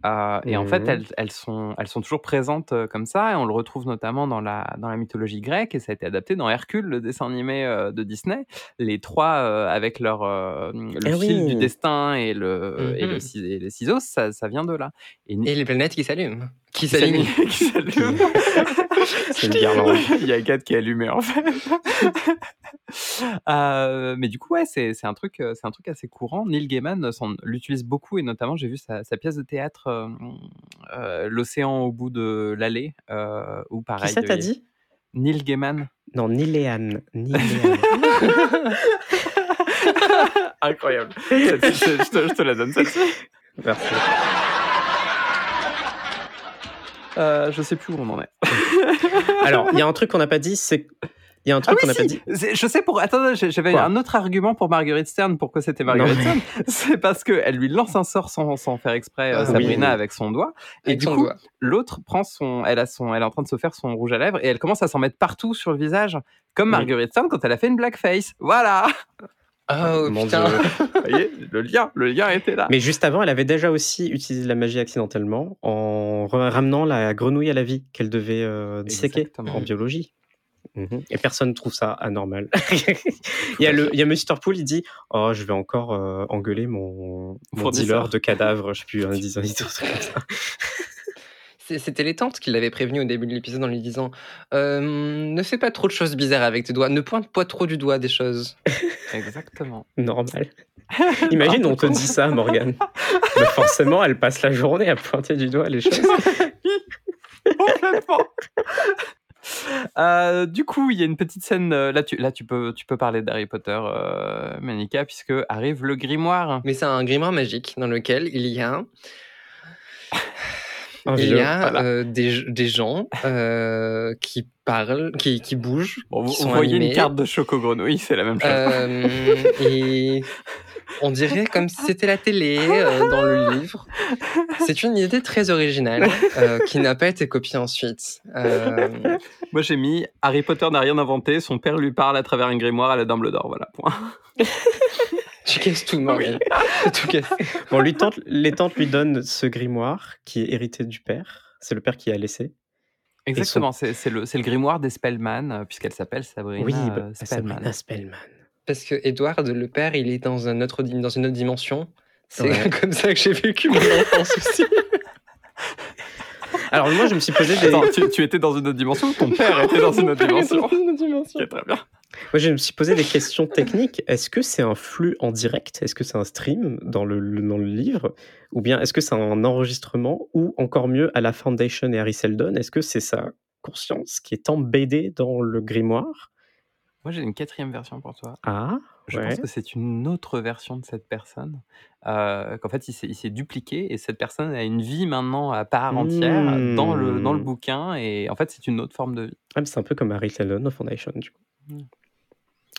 [SPEAKER 1] Euh, et en fait,
[SPEAKER 2] Mhm.
[SPEAKER 1] elles, elles sont, elles sont toujours présentes euh, comme ça, et on le retrouve notamment dans la, dans la mythologie grecque, et ça a été adapté dans Hercule, le dessin animé euh, de Disney. Les trois, avec leur, le
[SPEAKER 2] Eh
[SPEAKER 1] fil
[SPEAKER 2] oui.
[SPEAKER 1] du destin et, le, et, le, ci- et les ciseaux, ça, ça vient de là. Et,
[SPEAKER 3] Et les planètes qui s'allument. Qui
[SPEAKER 1] qui s'allume.
[SPEAKER 3] s'allument.
[SPEAKER 2] C'est une guirlande.
[SPEAKER 1] Il y a Agathe qui est allumée en fait. Euh, mais du coup, ouais, c'est c'est un, truc, euh, c'est un truc assez courant. Neil Gaiman s'en- l'utilise beaucoup et notamment, j'ai vu sa, sa pièce de théâtre euh, euh, L'océan au bout de l'allée, euh, où pareil.
[SPEAKER 2] Qui ça t'a dit?
[SPEAKER 1] Neil Gaiman.
[SPEAKER 2] Non, Niléane. Niléane.
[SPEAKER 1] Incroyable. je, je te, je te la donne celle-ci.
[SPEAKER 2] Merci.
[SPEAKER 1] Euh, je sais plus où on en est.
[SPEAKER 2] Alors, il y a un truc qu'on n'a pas dit, c'est. Il y a un
[SPEAKER 1] Ah
[SPEAKER 2] truc
[SPEAKER 1] oui,
[SPEAKER 2] qu'on n'a pas dit.
[SPEAKER 1] Je sais pour. Attends, j'avais un autre argument pour Marguerite Stern pourquoi c'était Marguerite
[SPEAKER 2] Non,
[SPEAKER 1] Stern. C'est parce qu'elle lui lance un sort sans, sans faire exprès, euh,
[SPEAKER 3] Ah,
[SPEAKER 1] Sabrina,
[SPEAKER 2] oui.
[SPEAKER 1] avec son doigt. Et
[SPEAKER 3] Avec
[SPEAKER 1] du
[SPEAKER 3] son
[SPEAKER 1] coup,
[SPEAKER 3] doigt.
[SPEAKER 1] l'autre prend son. Elle, a son. elle est en train de se faire son rouge à lèvres et elle commence à s'en mettre partout sur le visage. Comme
[SPEAKER 2] Oui.
[SPEAKER 1] Marguerite Stern quand elle a fait une blackface. Voilà
[SPEAKER 3] Oh
[SPEAKER 2] Mon
[SPEAKER 3] putain.
[SPEAKER 2] Dieu.
[SPEAKER 1] Vous voyez, le lien, le lien était là.
[SPEAKER 2] Mais juste avant, elle avait déjà aussi utilisé la magie accidentellement en ra- ramenant la grenouille à la vie qu'elle devait euh, disséquer
[SPEAKER 1] Exactement.
[SPEAKER 2] en biologie. Mhm. Et personne ne trouve ça anormal. il, y a le, il y a Torpool, il dit Oh, je vais encore euh, engueuler mon, dealer de cadavres. Je sais plus, un disant un truc comme ça.
[SPEAKER 3] C'était les tantes qui l'avaient prévenu au début de l'épisode en lui disant Euh, Ne fais pas trop de choses bizarres avec tes doigts, ne pointe pas trop du doigt des choses.
[SPEAKER 1] Exactement.
[SPEAKER 2] Normal. Imagine, on te dit ça, Morgane. Mais forcément, elle passe la journée à pointer du doigt les choses.
[SPEAKER 1] Complètement. Euh, du coup, il y a une petite scène. euh, Là, tu, là, tu peux, tu peux parler d'Harry Potter, euh, Manika, puisque arrive le grimoire.
[SPEAKER 3] Mais c'est un grimoire magique dans lequel il y a,
[SPEAKER 2] Un
[SPEAKER 3] il y a
[SPEAKER 1] voilà.
[SPEAKER 3] euh, des, des gens euh, qui parlent, qui, qui bougent,
[SPEAKER 1] Bon, vous,
[SPEAKER 3] qui
[SPEAKER 1] vous
[SPEAKER 3] sont
[SPEAKER 1] voyez
[SPEAKER 3] animés.
[SPEAKER 1] une carte de choco grenouille, c'est la même chose.
[SPEAKER 3] Euh, et on dirait comme si c'était la télé euh, dans le livre. C'est une idée très originale euh, qui n'a pas été copiée ensuite. Euh,
[SPEAKER 1] Moi, j'ai mis Harry Potter n'a rien inventé. Son père lui parle à travers un grimoire à la Dumbledore. Voilà. Point.
[SPEAKER 3] tu casses tout, Morgane. tout casse.
[SPEAKER 2] Bon, lui, tante, les tantes lui donnent ce grimoire qui est hérité du père. C'est le père qui a laissé.
[SPEAKER 1] Exactement. C'est c'est le, grimoire des Spellman, euh, puisqu'elle s'appelle Sabrina
[SPEAKER 2] oui,
[SPEAKER 1] euh,
[SPEAKER 2] bah,
[SPEAKER 1] Spellman.
[SPEAKER 2] Sabrina Spellman.
[SPEAKER 3] Parce que Edward, le père, il est dans, un autre, dans une autre dimension. C'est
[SPEAKER 2] Ouais.
[SPEAKER 3] comme ça que j'ai vécu mon enfance aussi.
[SPEAKER 2] Alors, moi, je me suis posé des.
[SPEAKER 1] Attends, tu, tu étais dans une autre dimension ou ton père était dans une autre dimension Ok, très bien.
[SPEAKER 2] Moi, je me suis posé des questions techniques. Est-ce que c'est un flux en direct? Est-ce que c'est un stream dans le, le- dans le livre? Ou bien est-ce que c'est un enregistrement? Ou encore mieux, à la Foundation et Harry Seldon, est-ce que c'est sa conscience qui est embêtée dans le grimoire?
[SPEAKER 1] Moi, j'ai une quatrième version pour toi.
[SPEAKER 2] Ah,
[SPEAKER 1] Je
[SPEAKER 2] ouais.
[SPEAKER 1] pense que c'est une autre version de cette personne. euh, Qu'en fait, il s'est- dupliqué et cette personne a une vie maintenant à part entière
[SPEAKER 2] Hmm.
[SPEAKER 1] dans, le, dans le bouquin. Et en fait, c'est une autre forme de vie.
[SPEAKER 2] Ah, c'est un peu comme Harry Seldon au Foundation, du coup.
[SPEAKER 1] Mm.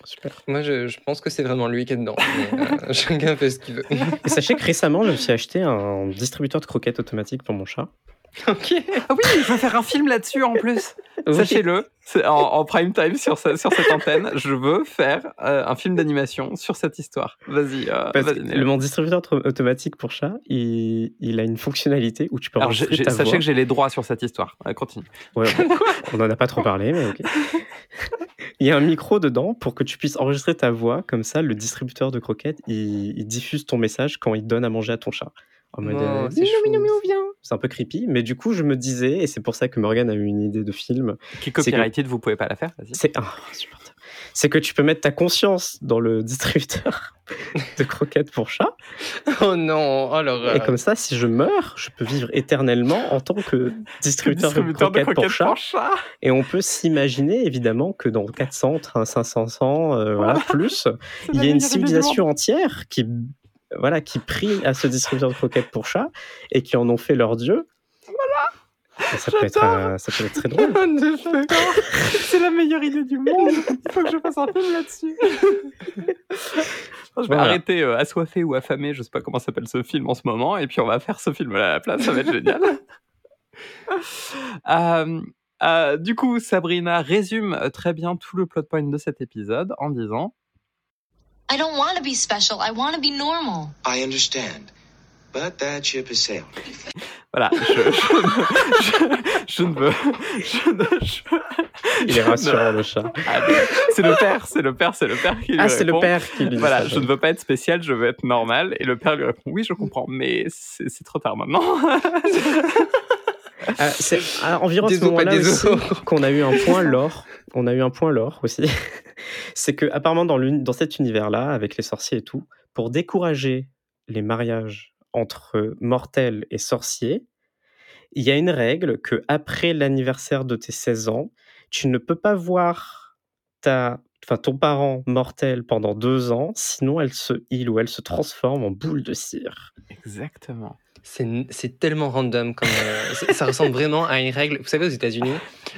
[SPEAKER 2] Super.
[SPEAKER 3] Moi, je, je pense que c'est vraiment lui qui est dedans. Mais, euh, chacun fait ce qu'il veut.
[SPEAKER 2] Et sachez que récemment, je me suis acheté un distributeur de croquettes automatique pour mon chat.
[SPEAKER 3] ok.
[SPEAKER 1] Ah oui, je veux faire un film là-dessus en plus.
[SPEAKER 2] Oui.
[SPEAKER 1] Sachez-le, en, en prime time sur, ce- sur cette antenne. Je veux faire euh, un film d'animation sur cette histoire. Vas-y. euh, Néa.
[SPEAKER 2] le, mon distributeur automatique pour chat, il, il a une fonctionnalité où tu peux
[SPEAKER 1] Alors,
[SPEAKER 2] enregistrer ta
[SPEAKER 1] sachez
[SPEAKER 2] voix.
[SPEAKER 1] que j'ai les droits sur cette histoire. Ouais, continue.
[SPEAKER 2] Ouais, on n'en a pas trop parlé, mais ok. Il y a un micro dedans pour que tu puisses enregistrer ta voix. Comme ça, le distributeur de croquettes, il, il diffuse ton message quand il donne à manger à ton chat. En mode,
[SPEAKER 3] Oh,
[SPEAKER 2] euh,
[SPEAKER 3] c'est
[SPEAKER 2] minou,
[SPEAKER 3] chou.
[SPEAKER 2] minou, minou, viens. C'est un peu creepy, mais du coup, je me disais, et c'est pour ça que Morgan a eu une idée de film,
[SPEAKER 1] Qui est
[SPEAKER 2] C'est que-
[SPEAKER 1] copyrighted, vous pouvez pas la faire.
[SPEAKER 2] C'est insupportable. C'est que tu peux mettre ta conscience dans le distributeur de croquettes pour chat,
[SPEAKER 3] Oh non, oh
[SPEAKER 2] et comme ça, si je meurs, je peux vivre éternellement en tant que distributeur,
[SPEAKER 1] Distributeur
[SPEAKER 2] de croquettes, pour chat.
[SPEAKER 1] chat.
[SPEAKER 2] Et on peut s'imaginer évidemment que dans 400, 500, 500, euh, voilà, plus, il y a une civilisation entière qui, voilà, qui prie à ce distributeur de croquettes pour chat et qui en ont fait leur dieu. Voilà. Ça peut, être, euh, ça peut être très drôle.
[SPEAKER 1] C'est la meilleure idée du monde. Il faut que je fasse un film là-dessus. je vais
[SPEAKER 2] Voilà.
[SPEAKER 1] arrêter euh, assoiffé ou affamé, je sais pas comment s'appelle ce film en ce moment, et puis on va faire ce film à la place, ça va être génial. Euh, euh, du coup, Sabrina résume très bien tout le plot point de cet épisode en disant
[SPEAKER 4] I don't want to be special. I want to be normal.
[SPEAKER 5] I understand. But that ship has sailed.
[SPEAKER 1] voilà, je, je, je- je ne veux. Je ne, je-
[SPEAKER 2] Il est rassurant le chat.
[SPEAKER 1] Ah, c'est le père, c'est le père, c'est le père qui lui
[SPEAKER 2] Ah, c'est le père qui lui dit
[SPEAKER 1] Voilà,
[SPEAKER 2] ça.
[SPEAKER 1] je ne veux pas être spécial, je veux être normal. Et le père lui répond Oui, je comprends, mais c'est c'est trop tard maintenant.
[SPEAKER 2] Ah, c'est à environ à ce moment-là qu'on a eu un point lore. On a eu un point lore aussi. c'est que apparemment dans, cet univers-là, avec les sorciers et tout, pour décourager les mariages entre mortels et sorciers, il y a une règle que après l'anniversaire de tes 16 ans, tu ne peux pas voir ta, enfin, ton parent mortel pendant deux ans, sinon elle se, il ou elle se transforme en boule de cire.
[SPEAKER 1] Exactement.
[SPEAKER 3] C'est tellement random. Comme, euh, ça ressemble vraiment à une règle. Vous savez, aux États-Unis,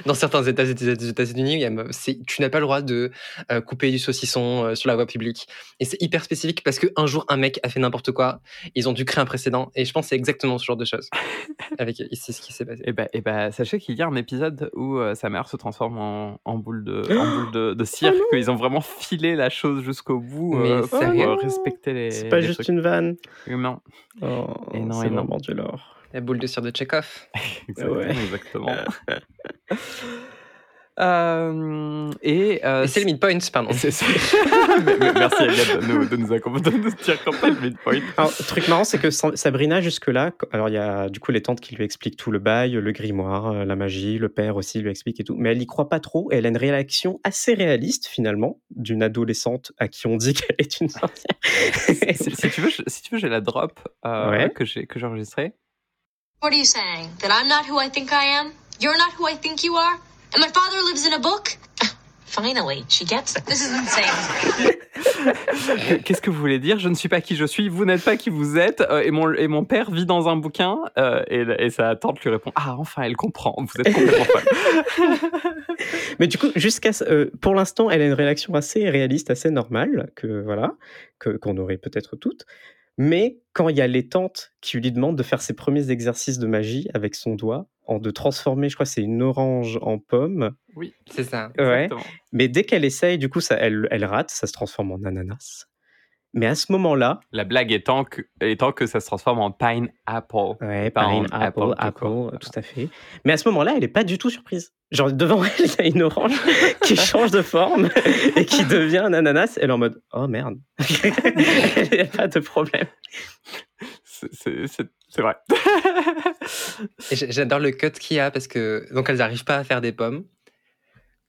[SPEAKER 3] dans certains États a- c'est- tu n'as pas le droit de euh, couper du saucisson euh, sur la voie publique. Et c'est hyper spécifique parce qu'un jour, un mec a fait n'importe quoi. Ils ont dû créer un précédent. Et je pense que c'est exactement ce genre de choses. Avec, c'est ce qui s'est passé.
[SPEAKER 1] Et ben, et ben, sachez qu'il y a un épisode où euh, sa mère se transforme en, en boule de, en boule de, de cire, qu'ils ont vraiment filé la chose jusqu'au bout
[SPEAKER 3] Mais
[SPEAKER 1] euh, pour
[SPEAKER 3] sérieux
[SPEAKER 1] euh, respecter les.
[SPEAKER 2] C'est pas
[SPEAKER 1] les
[SPEAKER 2] juste
[SPEAKER 1] trucs
[SPEAKER 2] une vanne.
[SPEAKER 1] humains.
[SPEAKER 2] Oh,
[SPEAKER 1] Et non,
[SPEAKER 2] c'est
[SPEAKER 1] et non.
[SPEAKER 2] lore.
[SPEAKER 3] La boule de cire de Tchekhov.
[SPEAKER 1] Exactement.
[SPEAKER 2] Ouais.
[SPEAKER 1] exactement. Euh, et euh,
[SPEAKER 3] Et c'est le midpoint, pardon.
[SPEAKER 1] Merci Agathe de nous, de nous accompagner, de nous dire qu'on fait le midpoint.
[SPEAKER 2] Alors, le truc marrant, c'est que Sa- Sabrina, jusque-là, qu- alors il y a du coup les tantes qui lui expliquent tout le bail, le grimoire, euh, la magie, le père aussi lui explique et tout, mais elle y croit pas trop et elle a une réaction assez réaliste finalement d'une adolescente à qui on dit qu'elle est une sorcière.
[SPEAKER 1] si, si tu veux, je- si tu veux, j'ai la drop euh,
[SPEAKER 2] Ouais.
[SPEAKER 1] que j'ai que j'ai enregistrée.
[SPEAKER 4] What are you saying? That I'm not who I think I am? You're not who I think you are? And my father lives in a book? Finally, she gets it. This is insane.
[SPEAKER 1] Qu'est-ce que vous voulez dire? Je ne suis pas qui je suis, vous n'êtes pas qui vous êtes, euh, et, mon, et mon père vit dans un bouquin, euh, et, et sa tante lui répond Ah, enfin, elle comprend, vous êtes complètement folle.
[SPEAKER 2] Mais du coup, jusqu'à euh, pour l'instant, elle a une réaction assez réaliste, assez normale, que voilà, que qu'on aurait peut-être toutes. Mais quand il y a les tantes qui lui demandent de faire ses premiers exercices de magie avec son doigt, en de transformer, je crois, c'est une orange en pomme.
[SPEAKER 1] Oui,
[SPEAKER 3] C'est ça.
[SPEAKER 2] Ouais.
[SPEAKER 1] exactement.
[SPEAKER 2] Mais dès qu'elle essaye, du coup, ça, elle, elle rate, ça se transforme en ananas. Mais à ce moment-là,
[SPEAKER 1] La blague étant que, étant que ça se transforme en pineapple.
[SPEAKER 2] ouais,
[SPEAKER 1] Pas en
[SPEAKER 2] pine, apple,
[SPEAKER 1] apple,
[SPEAKER 2] apple,
[SPEAKER 1] tout
[SPEAKER 2] à fait. Mais à ce moment-là, elle est pas du tout surprise. Genre devant elle, il y a une orange qui change de forme et qui devient un ananas. Elle est en mode oh merde, il n'y a pas de problème.
[SPEAKER 1] C'est- vrai.
[SPEAKER 3] J'adore le cut qu'il y a parce que donc elles n'arrivent pas à faire des pommes.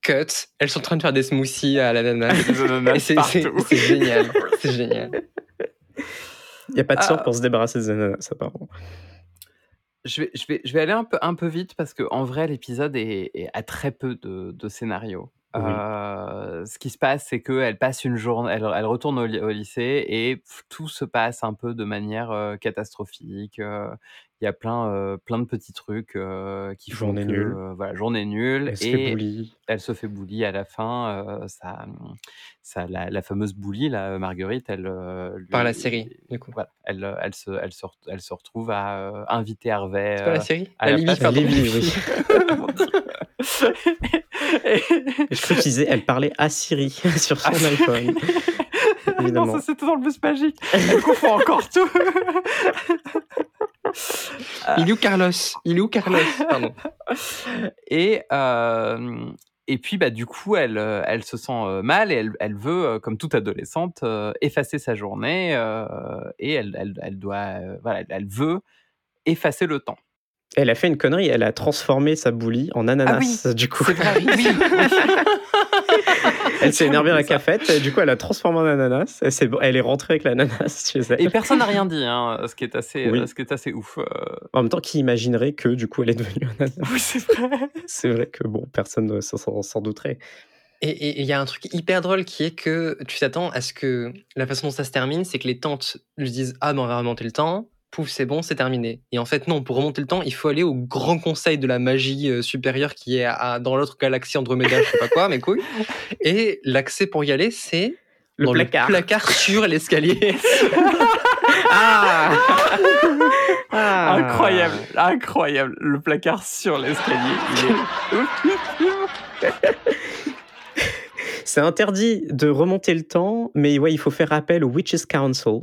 [SPEAKER 3] Cut, elles sont en train de faire des smoothies à l'ananas. C'est génial. C'est génial.
[SPEAKER 2] Il n'y a pas de sort
[SPEAKER 1] Ah.
[SPEAKER 2] pour se débarrasser des ananas, apparemment.
[SPEAKER 1] Je vais, je, vais, je vais aller un peu, un peu vite parce qu'en vrai, l'épisode est, est- a très peu de, de scénario.
[SPEAKER 2] Oui.
[SPEAKER 1] Euh, ce qui se passe, c'est qu'elle passe une journée, elle, elle retourne au, ly- au lycée et tout se passe un peu de manière euh, catastrophique. euh, Il y a plein, plein de petits trucs qui font
[SPEAKER 2] Journée
[SPEAKER 1] que,
[SPEAKER 2] nulle.
[SPEAKER 1] voilà, journée nulle.
[SPEAKER 2] Elle se fait
[SPEAKER 1] et
[SPEAKER 2] bully.
[SPEAKER 1] elle se fait bully à la fin. ça, ça, la, la fameuse bully, la Marguerite, elle. lui-
[SPEAKER 3] Par la série, du coup.
[SPEAKER 1] Voilà, elle, elle, se, elle, se, elle se retrouve à inviter Harvey.
[SPEAKER 3] C'est pas la série?
[SPEAKER 1] à
[SPEAKER 3] La
[SPEAKER 1] la. Et-
[SPEAKER 2] Et je crois disaient, elle parlait à Siri sur son
[SPEAKER 1] Ah,
[SPEAKER 2] iPhone. Évidemment.
[SPEAKER 1] non, ça c'était dans le bus magique. Elle confond encore tout.
[SPEAKER 3] Il est où Carlos? Il est où Carlos? Pardon.
[SPEAKER 1] Et, euh, et puis, bah, du coup, elle, euh, elle se sent euh, mal et elle, elle veut, comme toute adolescente, effacer sa journée euh, et elle, elle, elle doit, euh, voilà, elle- veut effacer le temps.
[SPEAKER 2] Elle a fait une connerie, elle a transformé sa boulie en ananas, du coup.
[SPEAKER 1] C'est vrai, oui.
[SPEAKER 2] Elle s'est énervée à la cafette, et du coup, elle a transformé en ananas. Elle, s'est- elle est rentrée avec l'ananas chez elle.
[SPEAKER 1] Et personne n'a rien dit, hein, ce, qui est assez,
[SPEAKER 2] Oui.
[SPEAKER 1] ce qui est assez ouf. euh.
[SPEAKER 2] En même temps, qui imaginerait que du coup, elle est devenue ananas?
[SPEAKER 1] Oui, c'est vrai.
[SPEAKER 2] C'est vrai que bon, personne ne s'en- douterait.
[SPEAKER 3] Et et il y a un truc hyper drôle qui est que tu t'attends à ce que la façon dont ça se termine, c'est que les tantes lui disent Ah, ben on va remonter le temps, pouf, c'est bon, c'est terminé. Et en fait, non, pour remonter le temps, il faut aller au grand conseil de la magie euh, supérieure qui est à- dans l'autre galaxie Andromeda, je sais pas quoi, mais couilles. Et l'accès pour y aller, c'est
[SPEAKER 2] Le
[SPEAKER 3] dans
[SPEAKER 2] placard.
[SPEAKER 3] le placard sur l'escalier.
[SPEAKER 2] Ah Ah
[SPEAKER 1] Incroyable, incroyable. Le placard sur l'escalier, il est
[SPEAKER 2] C'est interdit de remonter le temps, mais ouais, il faut faire appel au Witches Council,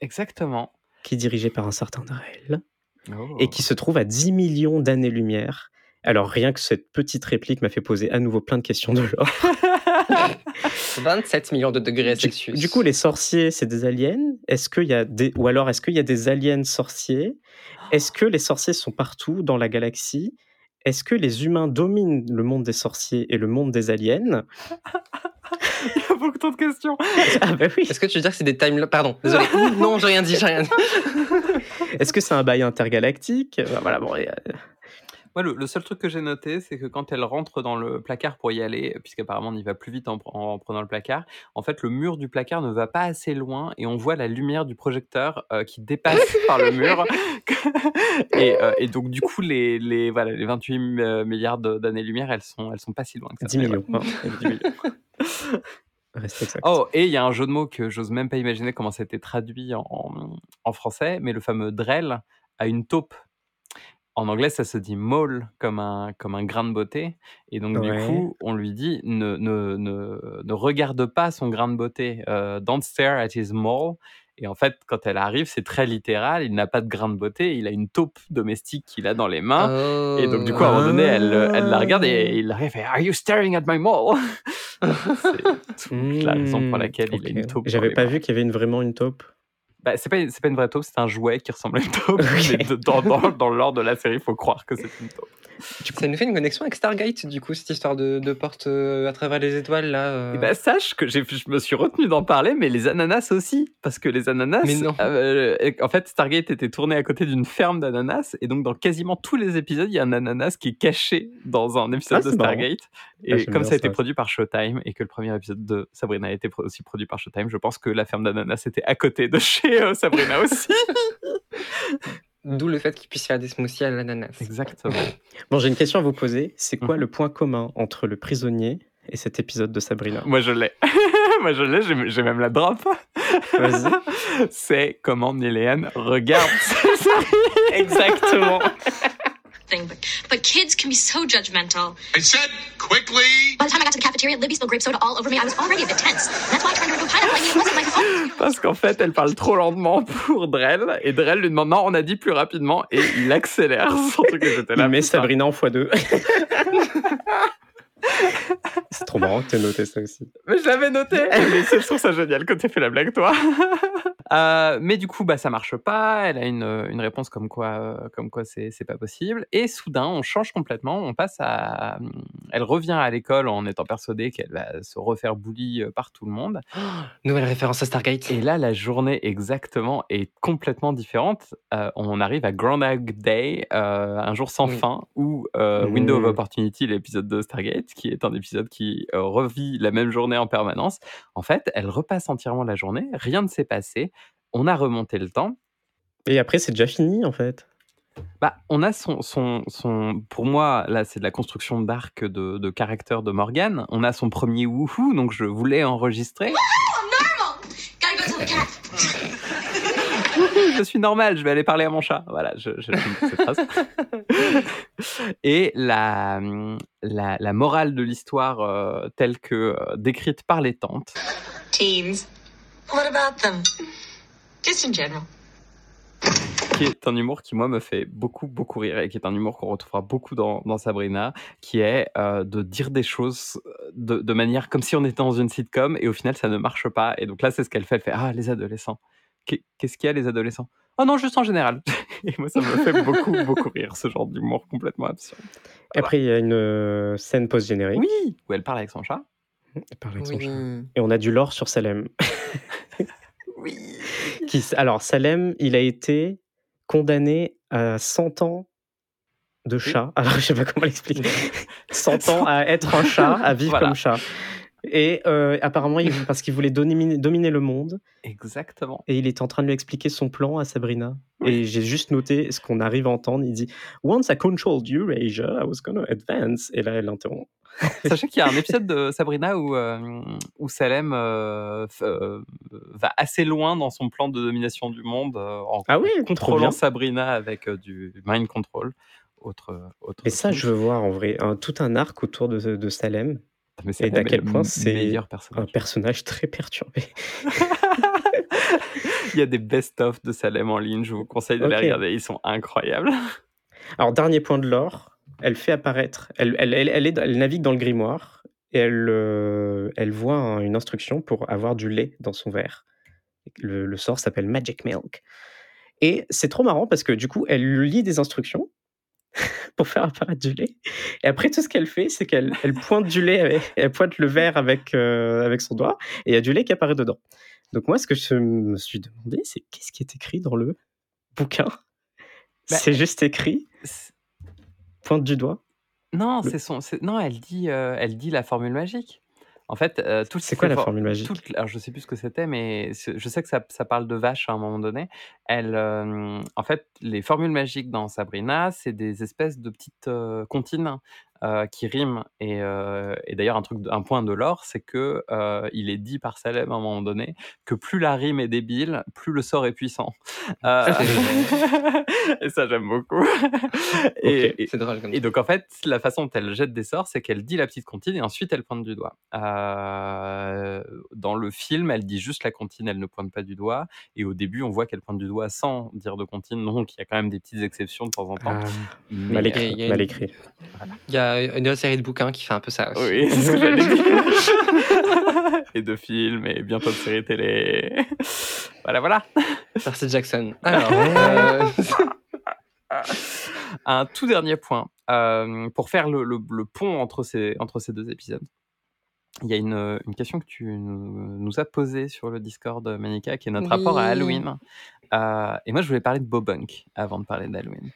[SPEAKER 1] Exactement.
[SPEAKER 2] Qui est dirigé par un certain Drell,
[SPEAKER 1] Oh.
[SPEAKER 2] et qui se trouve à 10 millions d'années-lumière. Alors rien que cette petite réplique m'a fait poser à nouveau plein de questions de l'or.
[SPEAKER 3] 27 millions de degrés
[SPEAKER 2] Du,
[SPEAKER 3] Celsius.
[SPEAKER 2] du coup, les sorciers, c'est des aliens? Est-ce qu'il y a des ou alors est-ce qu'il y a des aliens sorciers? Est-ce que les sorciers sont partout dans la galaxie? Est-ce que les humains dominent le monde des sorciers et le monde des aliens?
[SPEAKER 1] Il y a beaucoup trop de questions.
[SPEAKER 2] Ah bah oui.
[SPEAKER 3] Est-ce que tu veux dire que c'est des time Pardon, désolé. Non, j'ai rien dit, j'ai rien dit.
[SPEAKER 2] Est-ce que c'est un bail intergalactique? Voilà, bon, et, euh,
[SPEAKER 1] Moi, le, le seul truc que j'ai noté, c'est que quand elle rentre dans le placard pour y aller, puisqu'apparemment on y va plus vite en, pre- en prenant le placard, en fait, le mur du placard ne va pas assez loin et on voit la lumière du projecteur euh, qui dépasse par le mur. et, euh, et donc, du coup, les, les, voilà, les 28 euh, milliards d'années-lumière, elles sont, elles sont pas si loin que ça.
[SPEAKER 2] 10
[SPEAKER 1] Mais
[SPEAKER 2] millions.
[SPEAKER 1] voilà. 10 millions.
[SPEAKER 2] Reste exact.
[SPEAKER 1] Oh, et il y a un jeu de mots que j'ose même pas imaginer comment c'était traduit en, en français, mais le fameux drell a une taupe. En anglais, ça se dit mole comme un, comme un grain de beauté. Et donc, du coup, on lui dit ne, ne, ne, ne regarde pas son grain de beauté. Euh, don't stare at his mole. Et en fait, quand elle arrive, c'est très littéral. Il n'a pas de grain de beauté. Il a une taupe domestique qu'il a dans les mains. Et donc, du coup, à un moment donné, elle, elle la regarde et il arrive et Are you staring at my mole? C'est toute la raison pour laquelle il a une taupe.
[SPEAKER 2] J'avais pas vu qu'il y avait une, vraiment une taupe.
[SPEAKER 1] Bah, c'est pas, c'est pas une vraie taupe, c'est un jouet qui ressemble à une taupe.
[SPEAKER 2] Ok.
[SPEAKER 1] Mais de- dans, dans, dans l'ordre de la série, il faut croire que c'est une taupe.
[SPEAKER 3] Ça nous fait une connexion avec Stargate, du coup, cette histoire de, de porte euh, à travers les étoiles, là. euh.
[SPEAKER 1] Et bah, sache que je me suis retenu d'en parler, mais les ananas aussi. Parce que les ananas.
[SPEAKER 3] Mais non.
[SPEAKER 1] euh, en fait, Stargate était tourné à côté d'une ferme d'ananas. Et donc, dans quasiment tous les épisodes, il y a un ananas qui est caché dans un épisode
[SPEAKER 2] Ah,
[SPEAKER 1] de
[SPEAKER 2] marrant.
[SPEAKER 1] Stargate. Et
[SPEAKER 2] Ah, j'aime
[SPEAKER 1] comme
[SPEAKER 2] bien
[SPEAKER 1] ça a été
[SPEAKER 2] ça.
[SPEAKER 1] produit par Showtime et que le premier épisode de Sabrina a été aussi produit par Showtime, je pense que la ferme d'ananas était à côté de chez euh, Sabrina aussi.
[SPEAKER 3] D'où le fait qu'ils puissent faire des smoothies à l'ananas.
[SPEAKER 1] Exactement.
[SPEAKER 2] Bon, j'ai une question à vous poser. C'est quoi
[SPEAKER 1] Mhm.
[SPEAKER 2] le point commun entre le prisonnier et cet épisode de Sabrina?
[SPEAKER 1] Moi, je l'ai. Moi, je l'ai, j'ai, même la drop.
[SPEAKER 2] Vas-y.
[SPEAKER 1] C'est comment Néléane regarde cette série.
[SPEAKER 2] Exactement.
[SPEAKER 4] Thing, but, but kids can be so judgmental.
[SPEAKER 6] I said quickly.
[SPEAKER 4] By the time I got to the cafeteria, Libby spilled grape soda all over me. I was already a bit tense. And that's why I turned her into a pineapple. I mean, it wasn't like a phone.
[SPEAKER 1] Parce qu'en fait, elle parle trop lentement pour Drell. Et Drell lui demande non, on a dit plus rapidement. Et il accélère. Surtout que j'étais là. Putain.
[SPEAKER 2] Sabrina en x2. C'est trop marrant que tu noté ça aussi.
[SPEAKER 1] Mais je l'avais noté. mais c'est- je trouve ça génial que tu fait la blague, toi. Euh, mais du coup, bah, ça marche pas. Elle a une, une réponse comme quoi, euh, comme quoi c'est c'est pas possible. Et soudain, on change complètement. On passe à. Elle revient à l'école en étant persuadée qu'elle va se refaire bully euh, par tout le monde.
[SPEAKER 3] Nouvelle référence à Stargate.
[SPEAKER 1] Et là, la journée exactement est complètement différente. Euh, on arrive à Groundhog Day, euh, un jour sans
[SPEAKER 3] Oui.
[SPEAKER 1] fin, où euh,
[SPEAKER 2] Mhm.
[SPEAKER 1] Window of Opportunity, l'épisode de Stargate, qui est un épisode qui euh, revit la même journée en permanence, en fait, elle repasse entièrement la journée, rien ne s'est passé, on a remonté le temps.
[SPEAKER 2] Et après, c'est déjà fini en fait.
[SPEAKER 1] Bah, on a son, son, son, pour moi, là, c'est de la construction d'arc de, de caractère de Morgan. On a son premier wouhou, donc je voulais enregistrer.
[SPEAKER 4] Normal! Gotta go tell the cat.
[SPEAKER 1] je suis normal, je vais aller parler à mon chat. Voilà, je, je, je- cette phrase. Et la, la, la morale de l'histoire euh, telle que euh, décrite par les tantes,
[SPEAKER 4] Teens. What about them? Just in general.
[SPEAKER 1] qui est un humour qui, moi, me fait beaucoup, beaucoup rire et qui est un humour qu'on retrouvera beaucoup dans, dans Sabrina, qui est euh, de dire des choses de, de manière comme si on était dans une sitcom et au final, ça ne marche pas. Et donc là, c'est ce qu'elle fait. Elle fait Ah, les adolescents. Qu'est- Qu'est-ce qu'il y a, les adolescents? Oh non, juste en général. Et moi, ça me fait beaucoup, beaucoup rire, ce genre d'humour complètement absurde.
[SPEAKER 2] Et après, il y a une euh, scène post-générique.
[SPEAKER 1] Oui, où elle parle avec son chat.
[SPEAKER 2] Elle parle avec son chat. Et on a du lore sur Salem.
[SPEAKER 1] Oui.
[SPEAKER 2] Qui, alors, Salem, il a été condamné à 100 ans de chat. Alors, je sais pas comment l'expliquer. 100 ans à être un chat, à vivre
[SPEAKER 1] Voilà.
[SPEAKER 2] comme chat. Et euh, apparemment, il, parce qu'il voulait dominer, dominer le monde,
[SPEAKER 1] Exactement.
[SPEAKER 2] et il est en train de lui expliquer son plan à Sabrina. Et j'ai juste noté ce qu'on arrive à entendre. Il dit Once I controlled Eurasia, I was gonna advance. Et là, elle l'interrompt.
[SPEAKER 1] Sachez qu'il y a un épisode de Sabrina où, euh, où Salem euh, va assez loin dans son plan de domination du monde en
[SPEAKER 2] Ah oui,
[SPEAKER 1] contrôlant Sabrina avec du mind control. Autre, autre
[SPEAKER 2] Et ça, je veux voir en vrai un- tout un arc autour de, de Salem.
[SPEAKER 1] Mais
[SPEAKER 2] et d'à quel point c'est Un
[SPEAKER 1] personnage.
[SPEAKER 2] très perturbé.
[SPEAKER 1] Il y a des best-of de Salem en ligne, je vous conseille de les
[SPEAKER 2] Ok.
[SPEAKER 1] regarder, ils sont incroyables.
[SPEAKER 2] Alors, dernier point de l'or, elle fait apparaître, elle, elle, elle, elle est- elle navigue dans le grimoire et elle, euh, elle voit un- une instruction pour avoir du lait dans son verre. Le, le sort s'appelle Magic Milk. Et c'est trop marrant parce que du coup, elle lit des instructions pour faire apparaître du lait. Et après, tout ce qu'elle fait, c'est qu'elle elle pointe du lait, avec- elle pointe le verre avec, euh, avec son doigt et il y a du lait qui apparaît dedans. Donc moi, ce que je me suis demandé, c'est qu'est-ce qui est écrit dans le bouquin?
[SPEAKER 1] Bah,
[SPEAKER 2] C'est juste écrit, pointe du doigt.
[SPEAKER 1] Non,
[SPEAKER 2] Le-
[SPEAKER 1] c'est son. Non, elle dit, euh, elle dit la formule magique. En fait, euh, toutes
[SPEAKER 2] C'est quoi
[SPEAKER 1] ces
[SPEAKER 2] la
[SPEAKER 1] for-
[SPEAKER 2] formule magique?
[SPEAKER 1] alors, je sais plus ce que c'était, mais je sais que ça, ça parle de vache à un moment donné. Elle, euh, en fait, les formules magiques dans Sabrina, c'est des espèces de petites euh, comptines euh, qui riment. Et, euh, et d'ailleurs, un, truc, un point de l'or, c'est que euh, il est dit par Salem à un moment donné que plus la rime est débile, plus le sort est puissant. Euh, et ça, j'aime beaucoup. et, et-
[SPEAKER 3] C'est drôle comme
[SPEAKER 1] et donc en fait, la façon dont elle jette des sorts, c'est qu'elle dit la petite comptine et ensuite elle pointe du doigt. Dans le film, elle dit juste la comptine, elle ne pointe pas du doigt. Et au début, on voit qu'elle pointe du doigt sans dire de comptine. Donc il y a quand même des petites exceptions de temps en temps.
[SPEAKER 2] Ah, mal écrit.
[SPEAKER 3] Il y a une autre série de bouquins qui fait un peu ça aussi.
[SPEAKER 1] Oui, c'est ce que j'allais dire. et de films et bientôt de séries télé. voilà, voilà.
[SPEAKER 3] Percy Jackson. Alors, euh,
[SPEAKER 1] Un tout dernier point euh, pour faire le, le- le pont entre ces, entre ces deux épisodes. Il y a une, une question que tu nous, nous as posée sur le Discord, Manika, qui est notre rapport à. Halloween. Euh, et moi, je voulais parler de Bobunk avant de parler d'Halloween.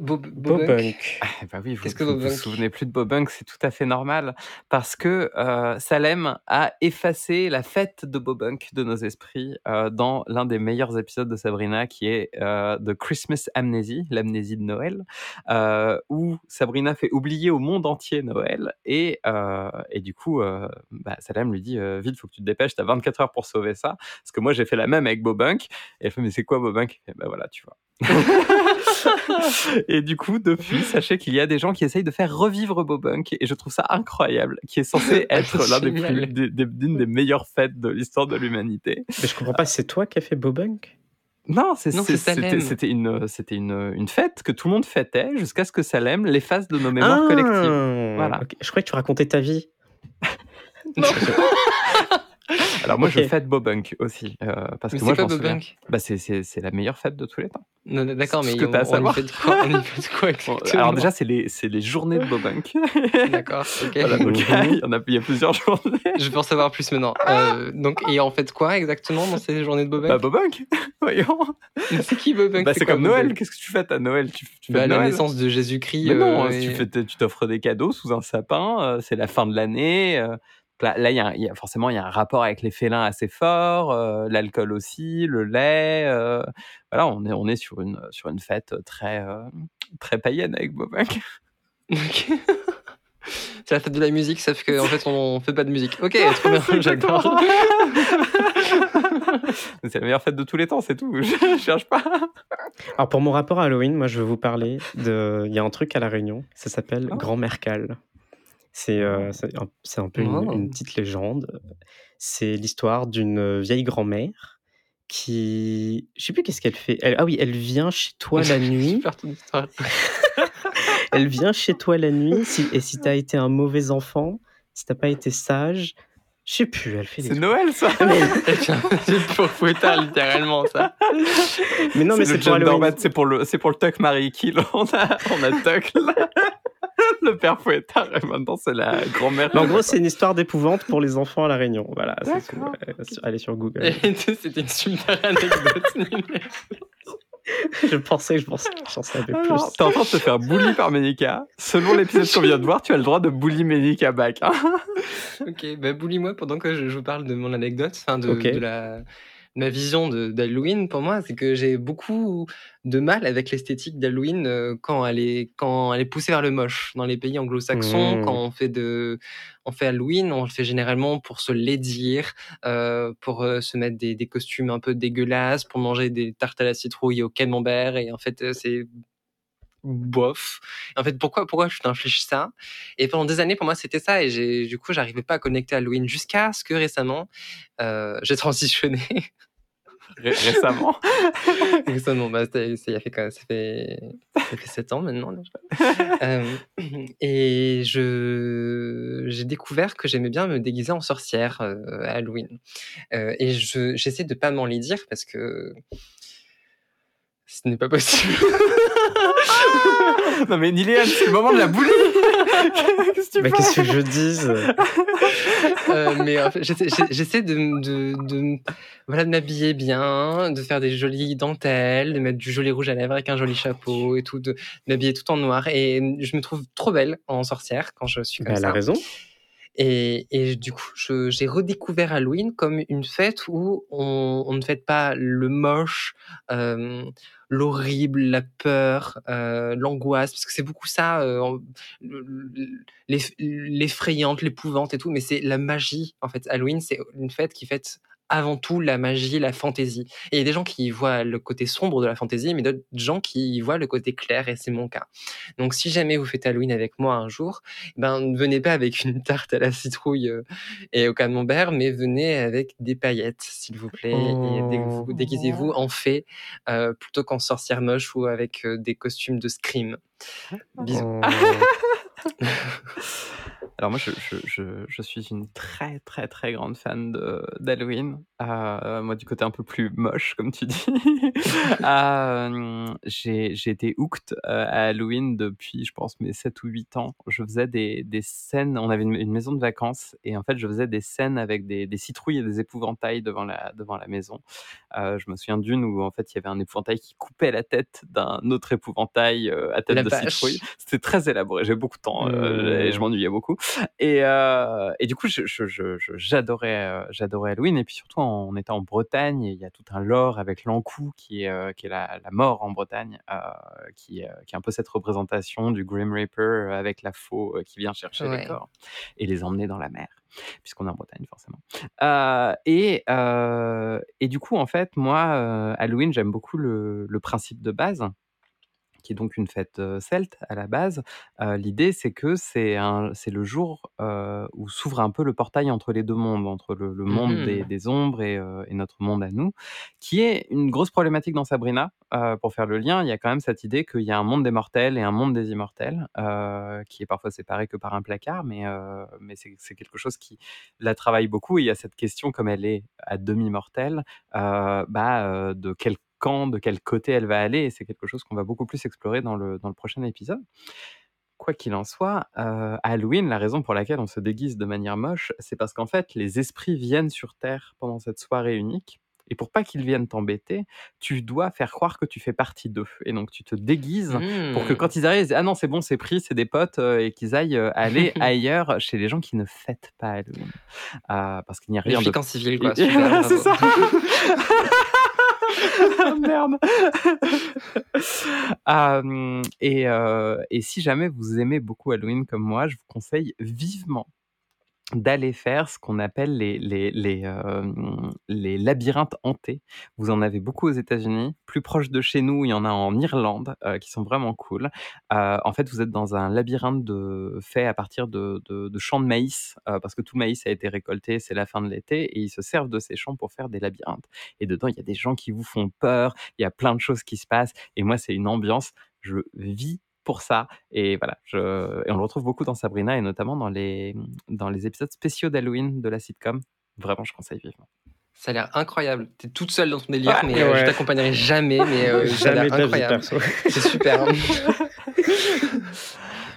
[SPEAKER 3] Bob, Bobunk.
[SPEAKER 2] Bobunk.
[SPEAKER 1] Ben oui, vous
[SPEAKER 3] Qu'est-ce que
[SPEAKER 1] vous, souvenez plus de Bobunk, c'est tout à fait normal. Parce que euh, Salem a effacé la fête de Bobunk de nos esprits euh, dans l'un des meilleurs épisodes de Sabrina, qui est euh, The Christmas Amnesty, l'amnésie de Noël, euh, où Sabrina fait oublier au monde entier Noël. Et, euh, et du coup, euh, bah, Salem lui dit euh, Vite, faut que tu te dépêches, t'as 24 heures pour sauver ça. Parce que moi, j'ai fait la même avec Bobunk. Et elle fait Mais c'est quoi Bobunk Et ben voilà, tu vois. et du coup, depuis, sachez qu'il y a des gens qui essayent de faire revivre Bobunk, et je trouve ça incroyable, qui est censé être l'un des plus,
[SPEAKER 3] Génial.
[SPEAKER 1] des- des- d'une des meilleures fêtes de l'histoire de l'humanité.
[SPEAKER 2] Mais je comprends pas, c'est toi qui as fait Bobunk?
[SPEAKER 1] Non, c'est-
[SPEAKER 3] Non,
[SPEAKER 1] c'est-
[SPEAKER 3] c'est
[SPEAKER 1] c'était une, c'était une, une fête que tout le monde fêtait jusqu'à ce que Salem l'efface de nos mémoires collectives. Voilà.
[SPEAKER 2] Ah. Je croyais que tu racontais ta vie.
[SPEAKER 1] Alors moi, je
[SPEAKER 2] Ok.
[SPEAKER 1] fête Bobunk aussi, euh, parce
[SPEAKER 3] Mais
[SPEAKER 1] que moi,
[SPEAKER 3] c'est
[SPEAKER 1] je
[SPEAKER 3] quoi. Bobunk?
[SPEAKER 1] Bah, c'est- la meilleure fête de tous les temps.
[SPEAKER 3] D'accord, mais
[SPEAKER 1] ce que
[SPEAKER 3] on,
[SPEAKER 1] t'as à
[SPEAKER 3] on y fait quoi, on y fait quoi exactement
[SPEAKER 1] alors déjà, c'est les, c'est les journées de Bobunk.
[SPEAKER 3] D'accord, ok.
[SPEAKER 1] Voilà, donc, il, y en a, il y a plusieurs journées.
[SPEAKER 3] Je veux en savoir plus maintenant. Euh, donc, et en fait quoi exactement dans ces journées de Bobunk?
[SPEAKER 1] Bah, Bobunk, voyons.
[SPEAKER 3] C'est qui Bobunk?
[SPEAKER 1] Bah, c'est comme Noël. Qu'est-ce que tu fêtes à Noël? Tu, tu
[SPEAKER 3] Bah,
[SPEAKER 1] fêtes
[SPEAKER 3] la
[SPEAKER 1] Noël?
[SPEAKER 3] naissance de Jésus-Christ.
[SPEAKER 1] Non,
[SPEAKER 3] euh, et-
[SPEAKER 1] tu t'offres des cadeaux sous un sapin, euh, c'est la fin de l'année. Là, là, il y a, un- il y a- forcément, il y a un rapport avec les félins assez fort, euh, l'alcool aussi, le lait. euh, voilà, on est, on est sur, une, sur une fête très, euh, très païenne avec.
[SPEAKER 3] Ok. C'est la fête de la musique, sauf qu'en fait on fait pas de musique. Ok, trop bien, j'adore.
[SPEAKER 1] c'est la meilleure fête de tous les temps, c'est tout. Je cherche pas.
[SPEAKER 2] Alors pour mon rapport à Halloween, moi je vais vous parler de. Il y a un truc à la Réunion, ça s'appelle
[SPEAKER 1] Oh.
[SPEAKER 2] Grand-mère Cal. C'est euh, un, un peu une,
[SPEAKER 3] Oh.
[SPEAKER 2] une petite légende. C'est l'histoire d'une vieille grand-mère qui. Je sais plus qu'est-ce qu'elle fait. Elle- ah oui, elle vient chez toi la nuit. Elle vient chez toi la nuit si- et si t'as été un mauvais enfant, si t'as pas été sage, je sais plus, elle fait des
[SPEAKER 1] C'est. Noël, ça.
[SPEAKER 3] C'est pour Fouettard, littéralement, ça.
[SPEAKER 2] Mais non, mais c'est pour Halloween.
[SPEAKER 1] C'est pour le, c'est pour le Tuck Marie Kill. On a, on a Tuck, là. le père Fouettard, et maintenant c'est la grand-mère.
[SPEAKER 2] En gros, c'est une histoire d'épouvante pour les enfants à la Réunion. Voilà, c'est Allez sur Google.
[SPEAKER 3] C'était une super anecdote.
[SPEAKER 2] je pensais que je pensais, j'en savais plus.
[SPEAKER 1] Alors, T'es en train de te faire bully par Ménica. Selon l'épisode qu'on vient de voir, tu as le droit de bully Ménica back. hein.
[SPEAKER 3] ok, bah bully-moi pendant que je, je vous parle de mon anecdote, enfin de la ma vision d'Halloween pour moi, c'est que j'ai beaucoup de mal avec l'esthétique d'Halloween euh, quand elle est quand elle est poussée vers le moche dans les pays anglo-saxons.
[SPEAKER 2] Mmh.
[SPEAKER 3] Quand on fait de on fait Halloween, on le fait généralement pour se laidir, euh, pour euh, se mettre des, des costumes un peu dégueulasses, pour manger des tartes à la citrouille au camembert et en fait c'est bof. En fait, pourquoi, pourquoi je t'inflige ça? Et pendant des années, pour moi, c'était ça. Et du coup, j'arrivais pas à connecter Halloween jusqu'à ce que récemment, euh, j'ai transitionné.
[SPEAKER 1] Ré- récemment?
[SPEAKER 3] récemment, bah, c'était- c'est- il y a fait quoi? Ça fait, ça fait 7 ans maintenant. déjà. Euh, et je, j'ai découvert que j'aimais bien me déguiser en sorcière euh, à Halloween. Euh, et je, j'essaie de pas m'en les dire parce que ce n'est pas possible.
[SPEAKER 1] non mais Niléane, c'est le moment de la bully. Qu'est-ce que tu
[SPEAKER 2] qu'est-ce que je dise?
[SPEAKER 3] Euh, mais en fait, j'essaie, de, voilà, de m'habiller bien, de faire des jolies dentelles, de mettre du joli rouge à lèvres avec un joli chapeau et tout, de m'habiller tout en noir. Et je me trouve trop belle en sorcière quand je suis
[SPEAKER 2] Bah,
[SPEAKER 3] comme
[SPEAKER 2] Elle
[SPEAKER 3] ça.
[SPEAKER 2] a raison.
[SPEAKER 3] Et, et du coup, je- j'ai redécouvert Halloween comme une fête où on, on ne fête pas le moche, euh, l'horrible, la peur, euh, l'angoisse, parce que c'est beaucoup ça, euh, l'effrayante, l'épouvante et tout, mais c'est la magie. En fait, Halloween, c'est une fête qui fête avant tout la magie, la fantaisie. Et il y a des gens qui voient le côté sombre de la fantaisie, mais d'autres gens qui voient le côté clair, et c'est mon cas. Donc, si jamais vous faites Halloween avec moi un jour, ben, ne venez pas avec une tarte à la citrouille euh, et au camembert, mais venez avec des paillettes, s'il vous plaît. Et dé-
[SPEAKER 2] Oh.
[SPEAKER 3] déguisez-vous en fée euh, plutôt qu'en sorcière moche ou avec euh, des costumes de scream. Bisous.
[SPEAKER 2] Oh.
[SPEAKER 1] Alors moi, je, je, je, je suis une très très très grande fan d'Halloween. Euh, moi, du côté un peu plus moche, comme tu dis. Euh, j'ai été hooked euh, à Halloween depuis, je pense, mes 7 ou 8 ans. Je faisais des, des scènes, on avait une, une maison de vacances, et en fait, je faisais des scènes avec des, des citrouilles et des épouvantails devant la, devant la maison. Euh, je me souviens d'une où, en fait, il y avait un épouvantail qui coupait la tête d'un autre épouvantail à tête
[SPEAKER 3] La
[SPEAKER 1] de
[SPEAKER 3] vache.
[SPEAKER 1] citrouille. C'était très élaboré, j'ai beaucoup de temps, euh,
[SPEAKER 2] Mmh.
[SPEAKER 1] et je m'ennuyais beaucoup. Et, euh, et du coup, je- je- je- je- j'adorais, euh, j'adorais Halloween. Et puis surtout, on était en Bretagne, et il y a tout un lore avec l'Ankou, qui est, euh, qui est la, la mort en Bretagne, euh, qui, euh, qui est un peu cette représentation du Grim Reaper euh, avec la faux euh, qui vient chercher
[SPEAKER 3] Ouais.
[SPEAKER 1] les corps et les emmener dans la mer, puisqu'on est en Bretagne, forcément. Euh, et, euh, et du coup, en fait, moi, euh, Halloween, j'aime beaucoup le, le principe de base qui est donc une fête celte à la base. L'idée, c'est que c'est le jour où s'ouvre un peu le portail entre les deux mondes, entre le, le monde
[SPEAKER 3] Mhm.
[SPEAKER 1] des, des ombres et, et notre monde à nous, qui est une grosse problématique dans Sabrina. Pour faire le lien, il y a quand même cette idée qu'il y a un monde des mortels et un monde des immortels, qui est parfois séparé que par un placard, mais, mais c'est quelque chose qui la travaille beaucoup. Et il y a cette question, comme elle est à demi mortelle, euh, bah, de quel camp, de quel côté elle va aller. Et c'est quelque chose qu'on va beaucoup plus explorer dans le, dans le prochain épisode. Quoi qu'il en soit, euh, Halloween, la raison pour laquelle on se déguise de manière moche, c'est parce qu'en fait, les esprits viennent sur Terre pendant cette soirée unique. Et pour pas qu'ils viennent t'embêter, tu dois faire croire que tu fais partie d'eux. Et donc, tu te déguises pour que
[SPEAKER 3] Mmh.
[SPEAKER 1] quand ils arrivent, ils disent, ah non, c'est bon, c'est pris, c'est des potes, euh, et qu'ils aillent euh, aller ailleurs chez les gens qui ne fêtent pas Halloween. Euh, parce qu'il n'y a
[SPEAKER 3] Les
[SPEAKER 1] rien de
[SPEAKER 3] flics en civil, quoi.
[SPEAKER 1] c'est ça. Ah, Merde. Euh, et si jamais vous aimez beaucoup Halloween comme moi, je vous conseille vivement d'aller faire ce qu'on appelle les, les, les, euh, les labyrinthes hantés. Vous en avez beaucoup aux États-Unis. Plus proche de chez nous, il y en a en Irlande euh, qui sont vraiment cool. Euh, en fait, vous êtes dans un labyrinthe de, fait à partir de, de, champs de maïs, parce que tout maïs a été récolté, c'est la fin de l'été, et ils se servent de ces champs pour faire des labyrinthes. Et dedans, il y a des gens qui vous font peur, il y a plein de choses qui se passent, et moi, c'est une ambiance, je vis pour ça. Et voilà, je... et on le retrouve beaucoup dans Sabrina, et notamment dans les, dans les épisodes spéciaux d'Halloween de la sitcom. Vraiment, je conseille vivement.
[SPEAKER 3] Ça a l'air incroyable. T'es toute seule dans ton délire,
[SPEAKER 1] Ouais,
[SPEAKER 3] mais euh, je
[SPEAKER 2] ouais.
[SPEAKER 3] t'accompagnerai jamais. Mais euh, ça a
[SPEAKER 2] Jamais
[SPEAKER 3] incroyable.
[SPEAKER 2] perso.
[SPEAKER 3] C'est super. hein.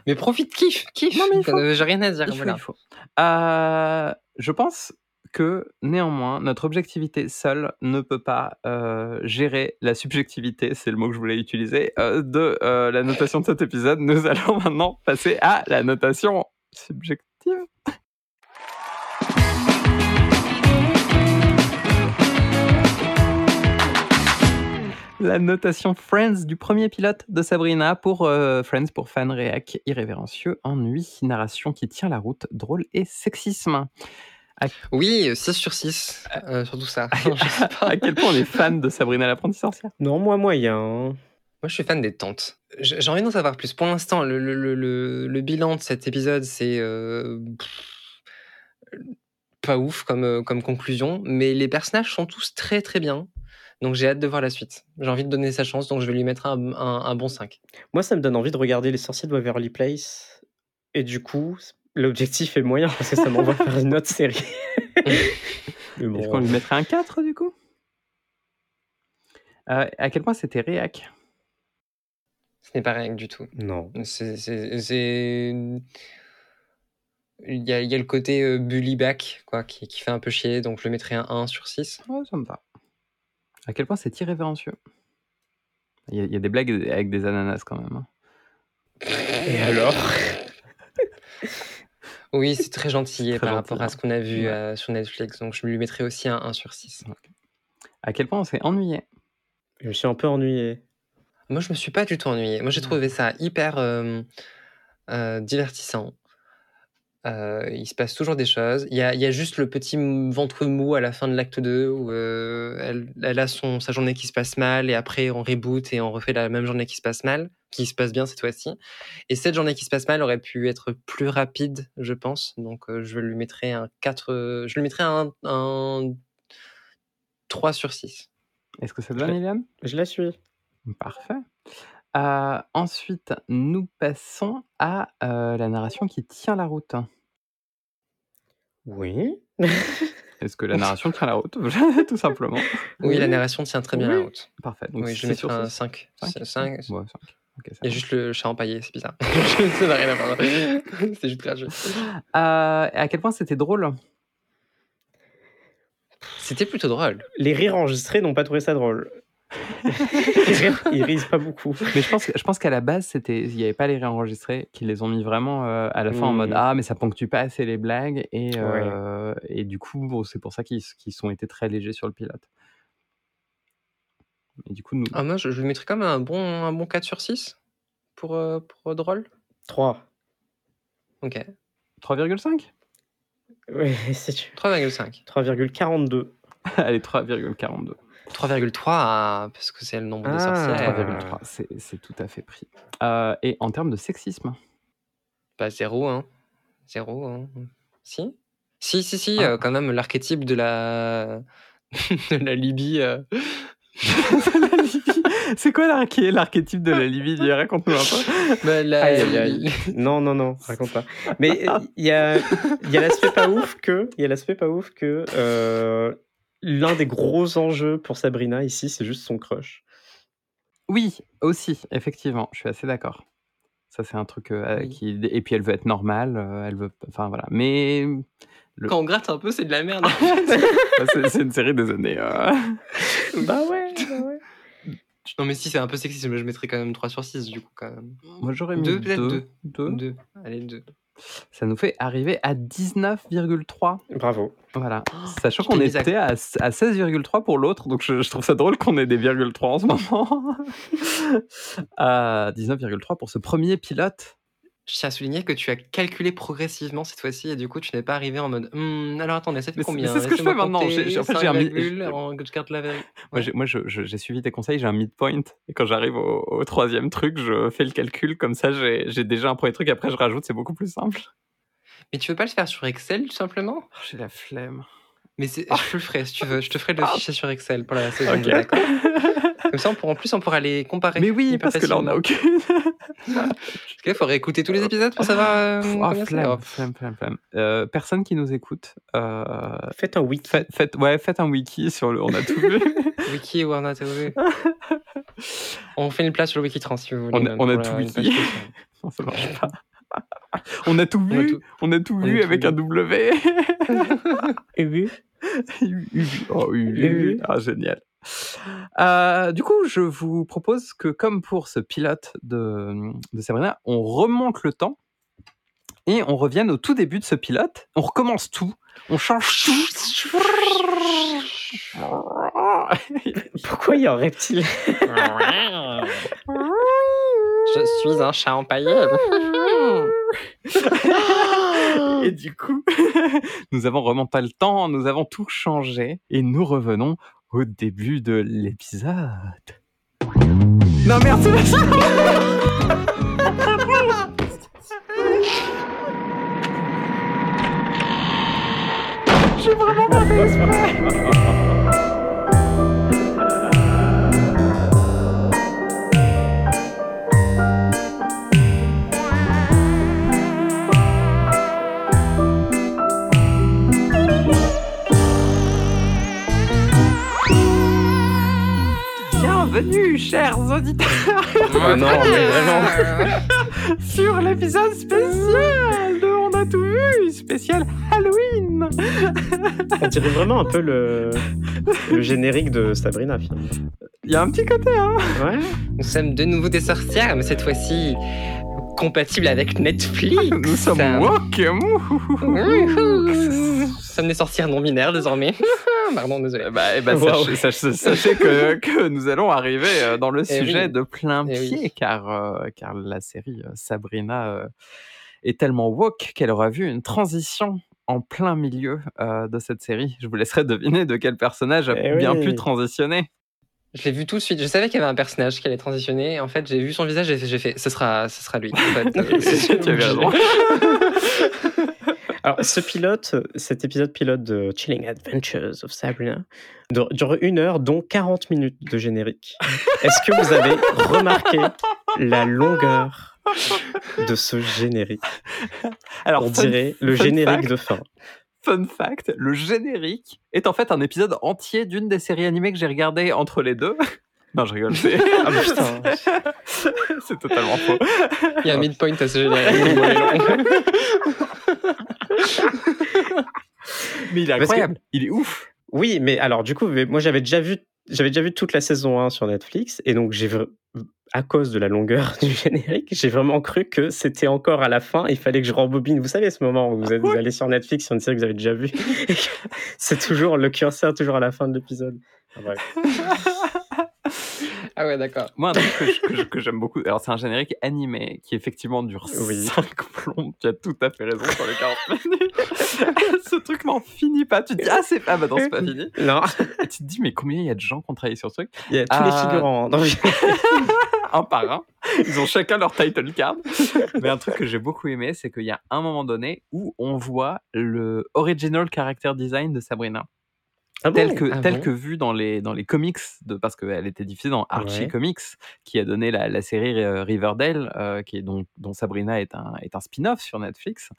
[SPEAKER 3] mais profite, kiffe, kiffe.
[SPEAKER 1] Non, mais il faut.
[SPEAKER 3] Euh, J'ai rien à dire.
[SPEAKER 1] Il faut,
[SPEAKER 3] voilà.
[SPEAKER 1] il faut. Euh, je pense que néanmoins, notre objectivité seule ne peut pas euh, gérer la subjectivité, c'est le mot que je voulais utiliser, euh, de euh, la notation de cet épisode. Nous allons maintenant passer à la notation subjective. La notation Friends du premier pilote de Sabrina pour Friends pour fan réac irrévérencieux, ennui, narration qui tient la route, drôle et sexisme.
[SPEAKER 3] Oui, 6 sur 6. euh, surtout ça. Non, je sais pas.
[SPEAKER 1] à quel point on est fan de Sabrina l'apprentie sorcière
[SPEAKER 2] Non, moi, moyen. hein.
[SPEAKER 3] Moi, je suis fan des tantes. J'ai envie d'en savoir plus. Pour l'instant, le, le, le, le- le bilan de cet épisode, c'est euh, pas ouf comme, euh, comme conclusion, mais les personnages sont tous très très bien. Donc j'ai hâte de voir la suite. J'ai envie de donner sa chance, donc je vais lui mettre un, un, un bon 5.
[SPEAKER 2] Moi, ça me donne envie de regarder Les Sorciers de Waverly Place. Et du coup, l'objectif est moyen parce que ça m'envoie faire une autre série. Mais bon,
[SPEAKER 1] Est-ce qu'on lui mettrait un 4 du coup? Euh, À quel point c'était réac?
[SPEAKER 3] Ce n'est pas rien du tout.
[SPEAKER 2] Non.
[SPEAKER 3] C'est- c'est- c'est- Il y a, il y a le côté euh, bully back quoi, qui, qui fait un peu chier, donc je le mettrai un 1 sur 6.
[SPEAKER 1] Ouais, ça me va. À quel point c'est irrévérencieux? Il y, a, il y a des blagues avec des ananas quand même. hein.
[SPEAKER 2] Et alors?
[SPEAKER 3] Oui, c'est très gentil
[SPEAKER 1] Très
[SPEAKER 3] par
[SPEAKER 1] gentil,
[SPEAKER 3] rapport
[SPEAKER 1] hein.
[SPEAKER 3] à ce qu'on a vu
[SPEAKER 1] Ouais.
[SPEAKER 3] euh, sur Netflix. Donc, je lui mettrai aussi un 1 sur 6.
[SPEAKER 1] À quel point on s'est ennuyé?
[SPEAKER 2] Je me suis un peu ennuyé.
[SPEAKER 3] Moi, je me suis pas du tout ennuyé. Moi, j'ai trouvé ça hyper euh, euh, divertissant. Euh, il se passe toujours des choses. Il y a, il y a juste le petit ventre mou à la fin de l'acte 2 où euh, elle, elle a son, sa journée qui se passe mal et après on reboot et on refait la même journée qui se passe mal, qui se passe bien cette fois-ci. Et cette journée qui se passe mal aurait pu être plus rapide, je pense. Donc euh, je lui mettrais un 4, euh, je lui mettrais un, un 3 sur 6.
[SPEAKER 1] Est-ce que ça te va, Liliane?
[SPEAKER 2] Je la suis.
[SPEAKER 1] Parfait. Euh, ensuite, nous passons à euh, la narration qui tient la route.
[SPEAKER 2] Oui.
[SPEAKER 1] Est-ce que la narration tient la route? Tout simplement.
[SPEAKER 3] Oui, la narration tient très bien la
[SPEAKER 1] Oui.
[SPEAKER 3] route.
[SPEAKER 1] Parfait. Donc,
[SPEAKER 3] oui, je lui
[SPEAKER 1] sur
[SPEAKER 3] mettrais un
[SPEAKER 1] six.
[SPEAKER 3] 5.
[SPEAKER 1] Cinq
[SPEAKER 3] 5.
[SPEAKER 1] Ouais, cinq. Ok, ça
[SPEAKER 3] Il y a juste le chat empaillé, c'est bizarre. ça n'a rien à voir. c'est juste gratuit.
[SPEAKER 1] Euh, et à quel point c'était drôle?
[SPEAKER 3] C'était plutôt drôle.
[SPEAKER 2] Les rires enregistrés n'ont pas trouvé ça drôle. Ils, rient, ils rient pas beaucoup.
[SPEAKER 1] Mais je pense, je pense qu'à la base, c'était, il n'y avait pas les réenregistrés, qu'ils les ont mis vraiment euh, à la fin en mode
[SPEAKER 2] Mm.
[SPEAKER 1] Ah, mais ça ponctue pas assez les blagues. Et, euh, et du coup, bon, c'est pour ça qu'ils qu'ils sont été très légers sur le pilote. Et du coup, nous.
[SPEAKER 3] Ah, moi, je, je lui mettrais quand même un bon, un bon 4 sur 6 pour, euh, pour euh, drôle.
[SPEAKER 2] 3.
[SPEAKER 3] Ok.
[SPEAKER 1] 3,5
[SPEAKER 2] Oui, c'est tu.
[SPEAKER 3] 3,5.
[SPEAKER 2] 3,42.
[SPEAKER 1] Allez, 3,42.
[SPEAKER 3] 3,3 ah, parce que c'est le nombre de
[SPEAKER 2] Ah.
[SPEAKER 3] sorcières.
[SPEAKER 1] 3,3, c'est c'est tout à fait pris. Euh, et en termes de sexisme,
[SPEAKER 3] Bah, zéro, hein. Zéro, hein. Si? Si, si, si,
[SPEAKER 1] Ah.
[SPEAKER 3] euh, quand même, l'archétype de la... de la Libye. euh,
[SPEAKER 1] La Libye. c'est quoi l'arché- l'archétype de la Libye? Raconte-nous un peu.
[SPEAKER 3] bah, la-.
[SPEAKER 2] Non, non, non, raconte pas. Mais euh, il y a, il y a l'aspect pas ouf que, il y a l'aspect pas ouf que euh, l'un des gros enjeux pour Sabrina ici, c'est juste son crush.
[SPEAKER 1] Oui, aussi, effectivement, je suis assez d'accord. Ça, c'est un truc euh,
[SPEAKER 3] Oui.
[SPEAKER 1] qui. Et puis, elle veut être normale, euh, elle veut. Enfin, voilà. Mais. le-
[SPEAKER 3] Quand on gratte un peu, c'est de la merde.
[SPEAKER 1] c'est c'est une série des années. euh.
[SPEAKER 2] Bah ouais, bah ouais.
[SPEAKER 3] non, mais si, c'est un peu sexy, mais je mettrais quand même 3 sur 6, du coup, quand même.
[SPEAKER 1] Moi, j'aurais mis
[SPEAKER 3] Deux,
[SPEAKER 1] deux.
[SPEAKER 3] peut-être deux.
[SPEAKER 1] Deux.
[SPEAKER 3] 2. Allez, 2.
[SPEAKER 1] Ça nous fait arriver à 19,3.
[SPEAKER 2] Bravo.
[SPEAKER 1] Voilà. Sachant
[SPEAKER 3] je
[SPEAKER 1] qu'on était à, à 16,3 pour l'autre, donc je, je trouve ça drôle qu'on ait des virgule 3 en ce moment. à 19,3 pour ce premier pilote.
[SPEAKER 3] Je tiens à souligner que tu as calculé progressivement cette fois-ci et du coup tu n'es pas arrivé en mode Hum, alors attendez ça fait
[SPEAKER 1] Mais
[SPEAKER 3] combien?
[SPEAKER 1] c'est ce que je fais maintenant. J'ai- j'ai- en fait,
[SPEAKER 3] cinq
[SPEAKER 1] j'ai un. Moi, j'ai- moi, j'ai suivi tes conseils, j'ai un midpoint. Et quand j'arrive au, au troisième truc, je fais le calcul. Comme ça, j'ai j'ai déjà un premier truc. Après, je rajoute, c'est beaucoup plus simple.
[SPEAKER 3] Mais tu veux pas le faire sur Excel tout simplement?
[SPEAKER 1] Oh, j'ai la flemme.
[SPEAKER 3] Mais c'est- je te le ferai si tu veux, je te ferai le fichier sur Excel pour la saison
[SPEAKER 1] Ok.
[SPEAKER 3] 2, d'accord Comme ça on en plus on pourra les comparer.
[SPEAKER 1] Mais oui, parce que là, on n'a aucune.
[SPEAKER 3] Parce qu'il faudrait écouter tous les épisodes pour savoir euh,
[SPEAKER 1] Oh,
[SPEAKER 3] combien c'est.
[SPEAKER 1] flemme,
[SPEAKER 3] Oh,
[SPEAKER 1] flemme, flemme, flemme. Euh, personne qui nous écoute, euh,
[SPEAKER 2] Faites un wiki.
[SPEAKER 1] faites, faites- ouais, faites un wiki sur le. On a tout vu.
[SPEAKER 3] Wiki ou Warner TV. on fait une place sur le Wikitrans si vous voulez.
[SPEAKER 1] On a- on a tout wiki. Non, ça marche pas. On a tout
[SPEAKER 3] On a
[SPEAKER 1] vu.
[SPEAKER 3] tout-
[SPEAKER 1] On a tout
[SPEAKER 3] on a
[SPEAKER 1] vu
[SPEAKER 3] tout
[SPEAKER 1] avec
[SPEAKER 3] vu.
[SPEAKER 1] un W.
[SPEAKER 2] Ubu.
[SPEAKER 1] Ubu. Oh, Ubu.
[SPEAKER 2] Ubu.
[SPEAKER 1] Ah, génial. Euh, du coup, je vous propose que, comme pour ce pilote de, de Sabrina, on remonte le temps et on revienne au tout début de ce pilote. On recommence tout. On change tout.
[SPEAKER 2] Pourquoi il y a un reptile
[SPEAKER 3] Je suis un chat empaillé.
[SPEAKER 1] Et du coup, nous avons remonté le temps, nous avons tout changé et nous revenons au début de l'épisode. Non, merci, merci. J'ai vraiment pas fait Bienvenue, chers auditeurs,
[SPEAKER 2] Oh non, mais vraiment.
[SPEAKER 1] sur l'épisode spécial de On a tout vu, spécial Halloween.
[SPEAKER 2] On dirait vraiment un peu le, le générique de Sabrina, finalement.
[SPEAKER 1] Il y a un petit côté, hein
[SPEAKER 2] Ouais.
[SPEAKER 3] Nous sommes de nouveau des sorcières, mais cette fois-ci compatible avec Netflix.
[SPEAKER 1] Nous sommes woke.
[SPEAKER 3] Ça venait sortir non binaire désormais. Pardon, désolé.
[SPEAKER 1] Bah, eh
[SPEAKER 3] Wow.
[SPEAKER 1] sachez, sachez- sachez que, que nous allons arriver euh, dans le
[SPEAKER 3] Eh
[SPEAKER 1] sujet
[SPEAKER 3] oui.
[SPEAKER 1] de plein
[SPEAKER 3] Eh oui.
[SPEAKER 1] pied, car, euh, car la série euh, Sabrina euh, est tellement woke qu'elle aura vu une transition en plein milieu euh, de cette série. Je vous laisserai deviner de quel personnage a
[SPEAKER 2] Eh
[SPEAKER 1] bien
[SPEAKER 2] oui.
[SPEAKER 1] pu transitionner.
[SPEAKER 3] Je l'ai vu tout de suite. Je savais qu'il y avait un personnage qui allait transitionner. En fait, j'ai vu son visage et j'ai fait, ce sera, ce sera lui. En fait. C'est-
[SPEAKER 1] tu avais raison.
[SPEAKER 2] Alors, ce pilote, cet épisode pilote de Chilling Adventures of Sabrina dure une heure, dont 40 minutes de générique. Est-ce que vous avez remarqué la longueur de ce générique?
[SPEAKER 1] Alors,
[SPEAKER 2] On dirait le générique
[SPEAKER 1] fact,
[SPEAKER 2] de fin.
[SPEAKER 1] Fun fact, le générique est en fait un épisode entier d'une des séries animées que j'ai regardées entre les deux. Non, je rigole, c'est
[SPEAKER 2] Ah putain.
[SPEAKER 1] c'est totalement faux.
[SPEAKER 3] Il y a un midpoint à ce générique.
[SPEAKER 1] Mais il est
[SPEAKER 2] que-
[SPEAKER 1] incroyable, il est ouf.
[SPEAKER 2] Oui, mais alors du coup, moi j'avais déjà vu, j'avais déjà vu toute la saison 1 sur Netflix, et donc j'ai à cause de la longueur du générique, j'ai vraiment cru que c'était encore à la fin. Il fallait que je rembobine. Vous savez, ce moment où vous, êtes, vous allez sur Netflix sur une série que vous avez déjà vue, c'est toujours le curseur toujours à la fin de l'épisode. Enfin, bref.
[SPEAKER 3] Ah ouais, d'accord.
[SPEAKER 1] Moi, un truc que j'aime beaucoup, alors c'est un générique animé qui effectivement dure
[SPEAKER 2] Oui.
[SPEAKER 1] 5 plombs. Tu as tout à fait raison sur les 40 minutes. ce truc n'en finit pas. Tu te dis, ah, c'est ah, bah non, c'est pas fini.
[SPEAKER 2] Non,
[SPEAKER 1] Et tu te dis, mais combien il y a de gens qui ont travaillé sur ce truc?
[SPEAKER 2] Il y a tous les
[SPEAKER 1] Ah.
[SPEAKER 2] figurants. dans le-
[SPEAKER 1] un par un. Ils ont chacun leur title card. Mais un truc que j'ai beaucoup aimé, c'est qu'il y a un moment donné où on voit le original character design de Sabrina.
[SPEAKER 2] Ah bon?
[SPEAKER 1] tel que,
[SPEAKER 3] Ah
[SPEAKER 1] tel
[SPEAKER 3] bon?
[SPEAKER 1] que vu dans les, dans les comics, de, parce qu'elle était diffusée dans Archie
[SPEAKER 2] Ouais.
[SPEAKER 1] Comics, qui a donné la, la série euh, Riverdale, euh, qui est dont, dont Sabrina est un, est un spin-off sur Netflix.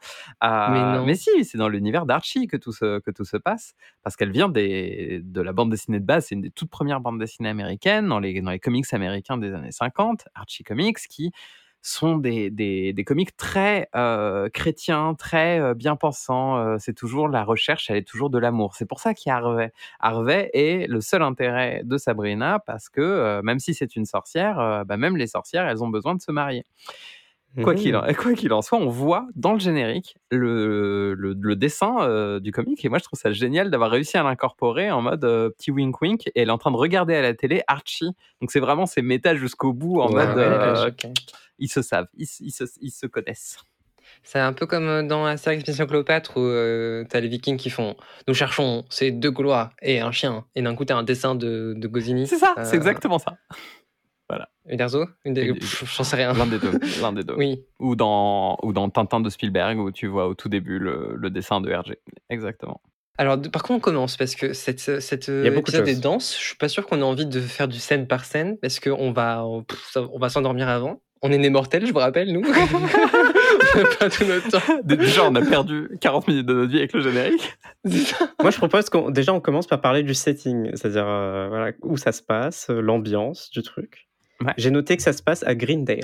[SPEAKER 1] Euh,
[SPEAKER 3] Mais non.
[SPEAKER 1] si, c'est dans l'univers d'Archie que tout se, que tout se passe, parce qu'elle vient des, de la bande dessinée de base, c'est une des toutes premières bandes dessinées américaines, dans les, dans les comics américains des années 50, Archie Comics, qui sont des, des, des comics très euh, chrétiens, très euh, bien pensants. Euh, c'est toujours la recherche, elle est toujours de l'amour. C'est pour ça qu'il y a Harvey. Harvey est le seul intérêt de Sabrina parce que euh, même si c'est une sorcière, euh, bah, même les sorcières, elles ont besoin de se marier. Quoi qu'il en, quoi qu'il en soit, on voit dans le générique le, le, le dessin euh, du comic et moi je trouve ça génial d'avoir réussi à l'incorporer en mode euh, petit wink wink et elle est en train de regarder à la télé Archie. Donc c'est vraiment c'est méta jusqu'au bout en
[SPEAKER 2] Ouais,
[SPEAKER 1] mode
[SPEAKER 3] ouais,
[SPEAKER 1] euh,
[SPEAKER 3] ok.
[SPEAKER 1] Ils se savent, ils, se- ils se, ils se connaissent.
[SPEAKER 3] C'est un peu comme euh, dans la série Expédition Cléopâtre où euh, t'as les Vikings qui font Nous cherchons ces deux Gaulois et un chien. Et d'un coup, t'as un dessin de, de Goscinny.
[SPEAKER 1] C'est ça,
[SPEAKER 3] Euh,
[SPEAKER 1] c'est exactement ça.
[SPEAKER 3] Uderzo Une des- J'en sais rien.
[SPEAKER 1] L'un des deux, l'un des deux.
[SPEAKER 3] Oui.
[SPEAKER 1] Ou dans ou dans Tintin de Spielberg où tu vois au tout début le, le dessin de Hergé. Exactement.
[SPEAKER 3] Alors, de- par contre, on commence parce que cette, cette
[SPEAKER 2] y a beaucoup de
[SPEAKER 3] épisode est
[SPEAKER 2] choses.
[SPEAKER 3] dense. Je suis pas sûr qu'on ait envie de faire du scène par scène parce qu'on va, on va s'endormir avant. On est né mortels, je vous rappelle, nous. on n'a pas tout notre temps.
[SPEAKER 1] Déjà, on a perdu 40 minutes de notre vie avec le générique.
[SPEAKER 2] Moi, je propose qu'on déjà on commence par parler du setting, c'est-à-dire euh, voilà, où ça se passe, euh, l'ambiance du truc.
[SPEAKER 1] Ouais.
[SPEAKER 2] J'ai noté que ça se passe à Greendale.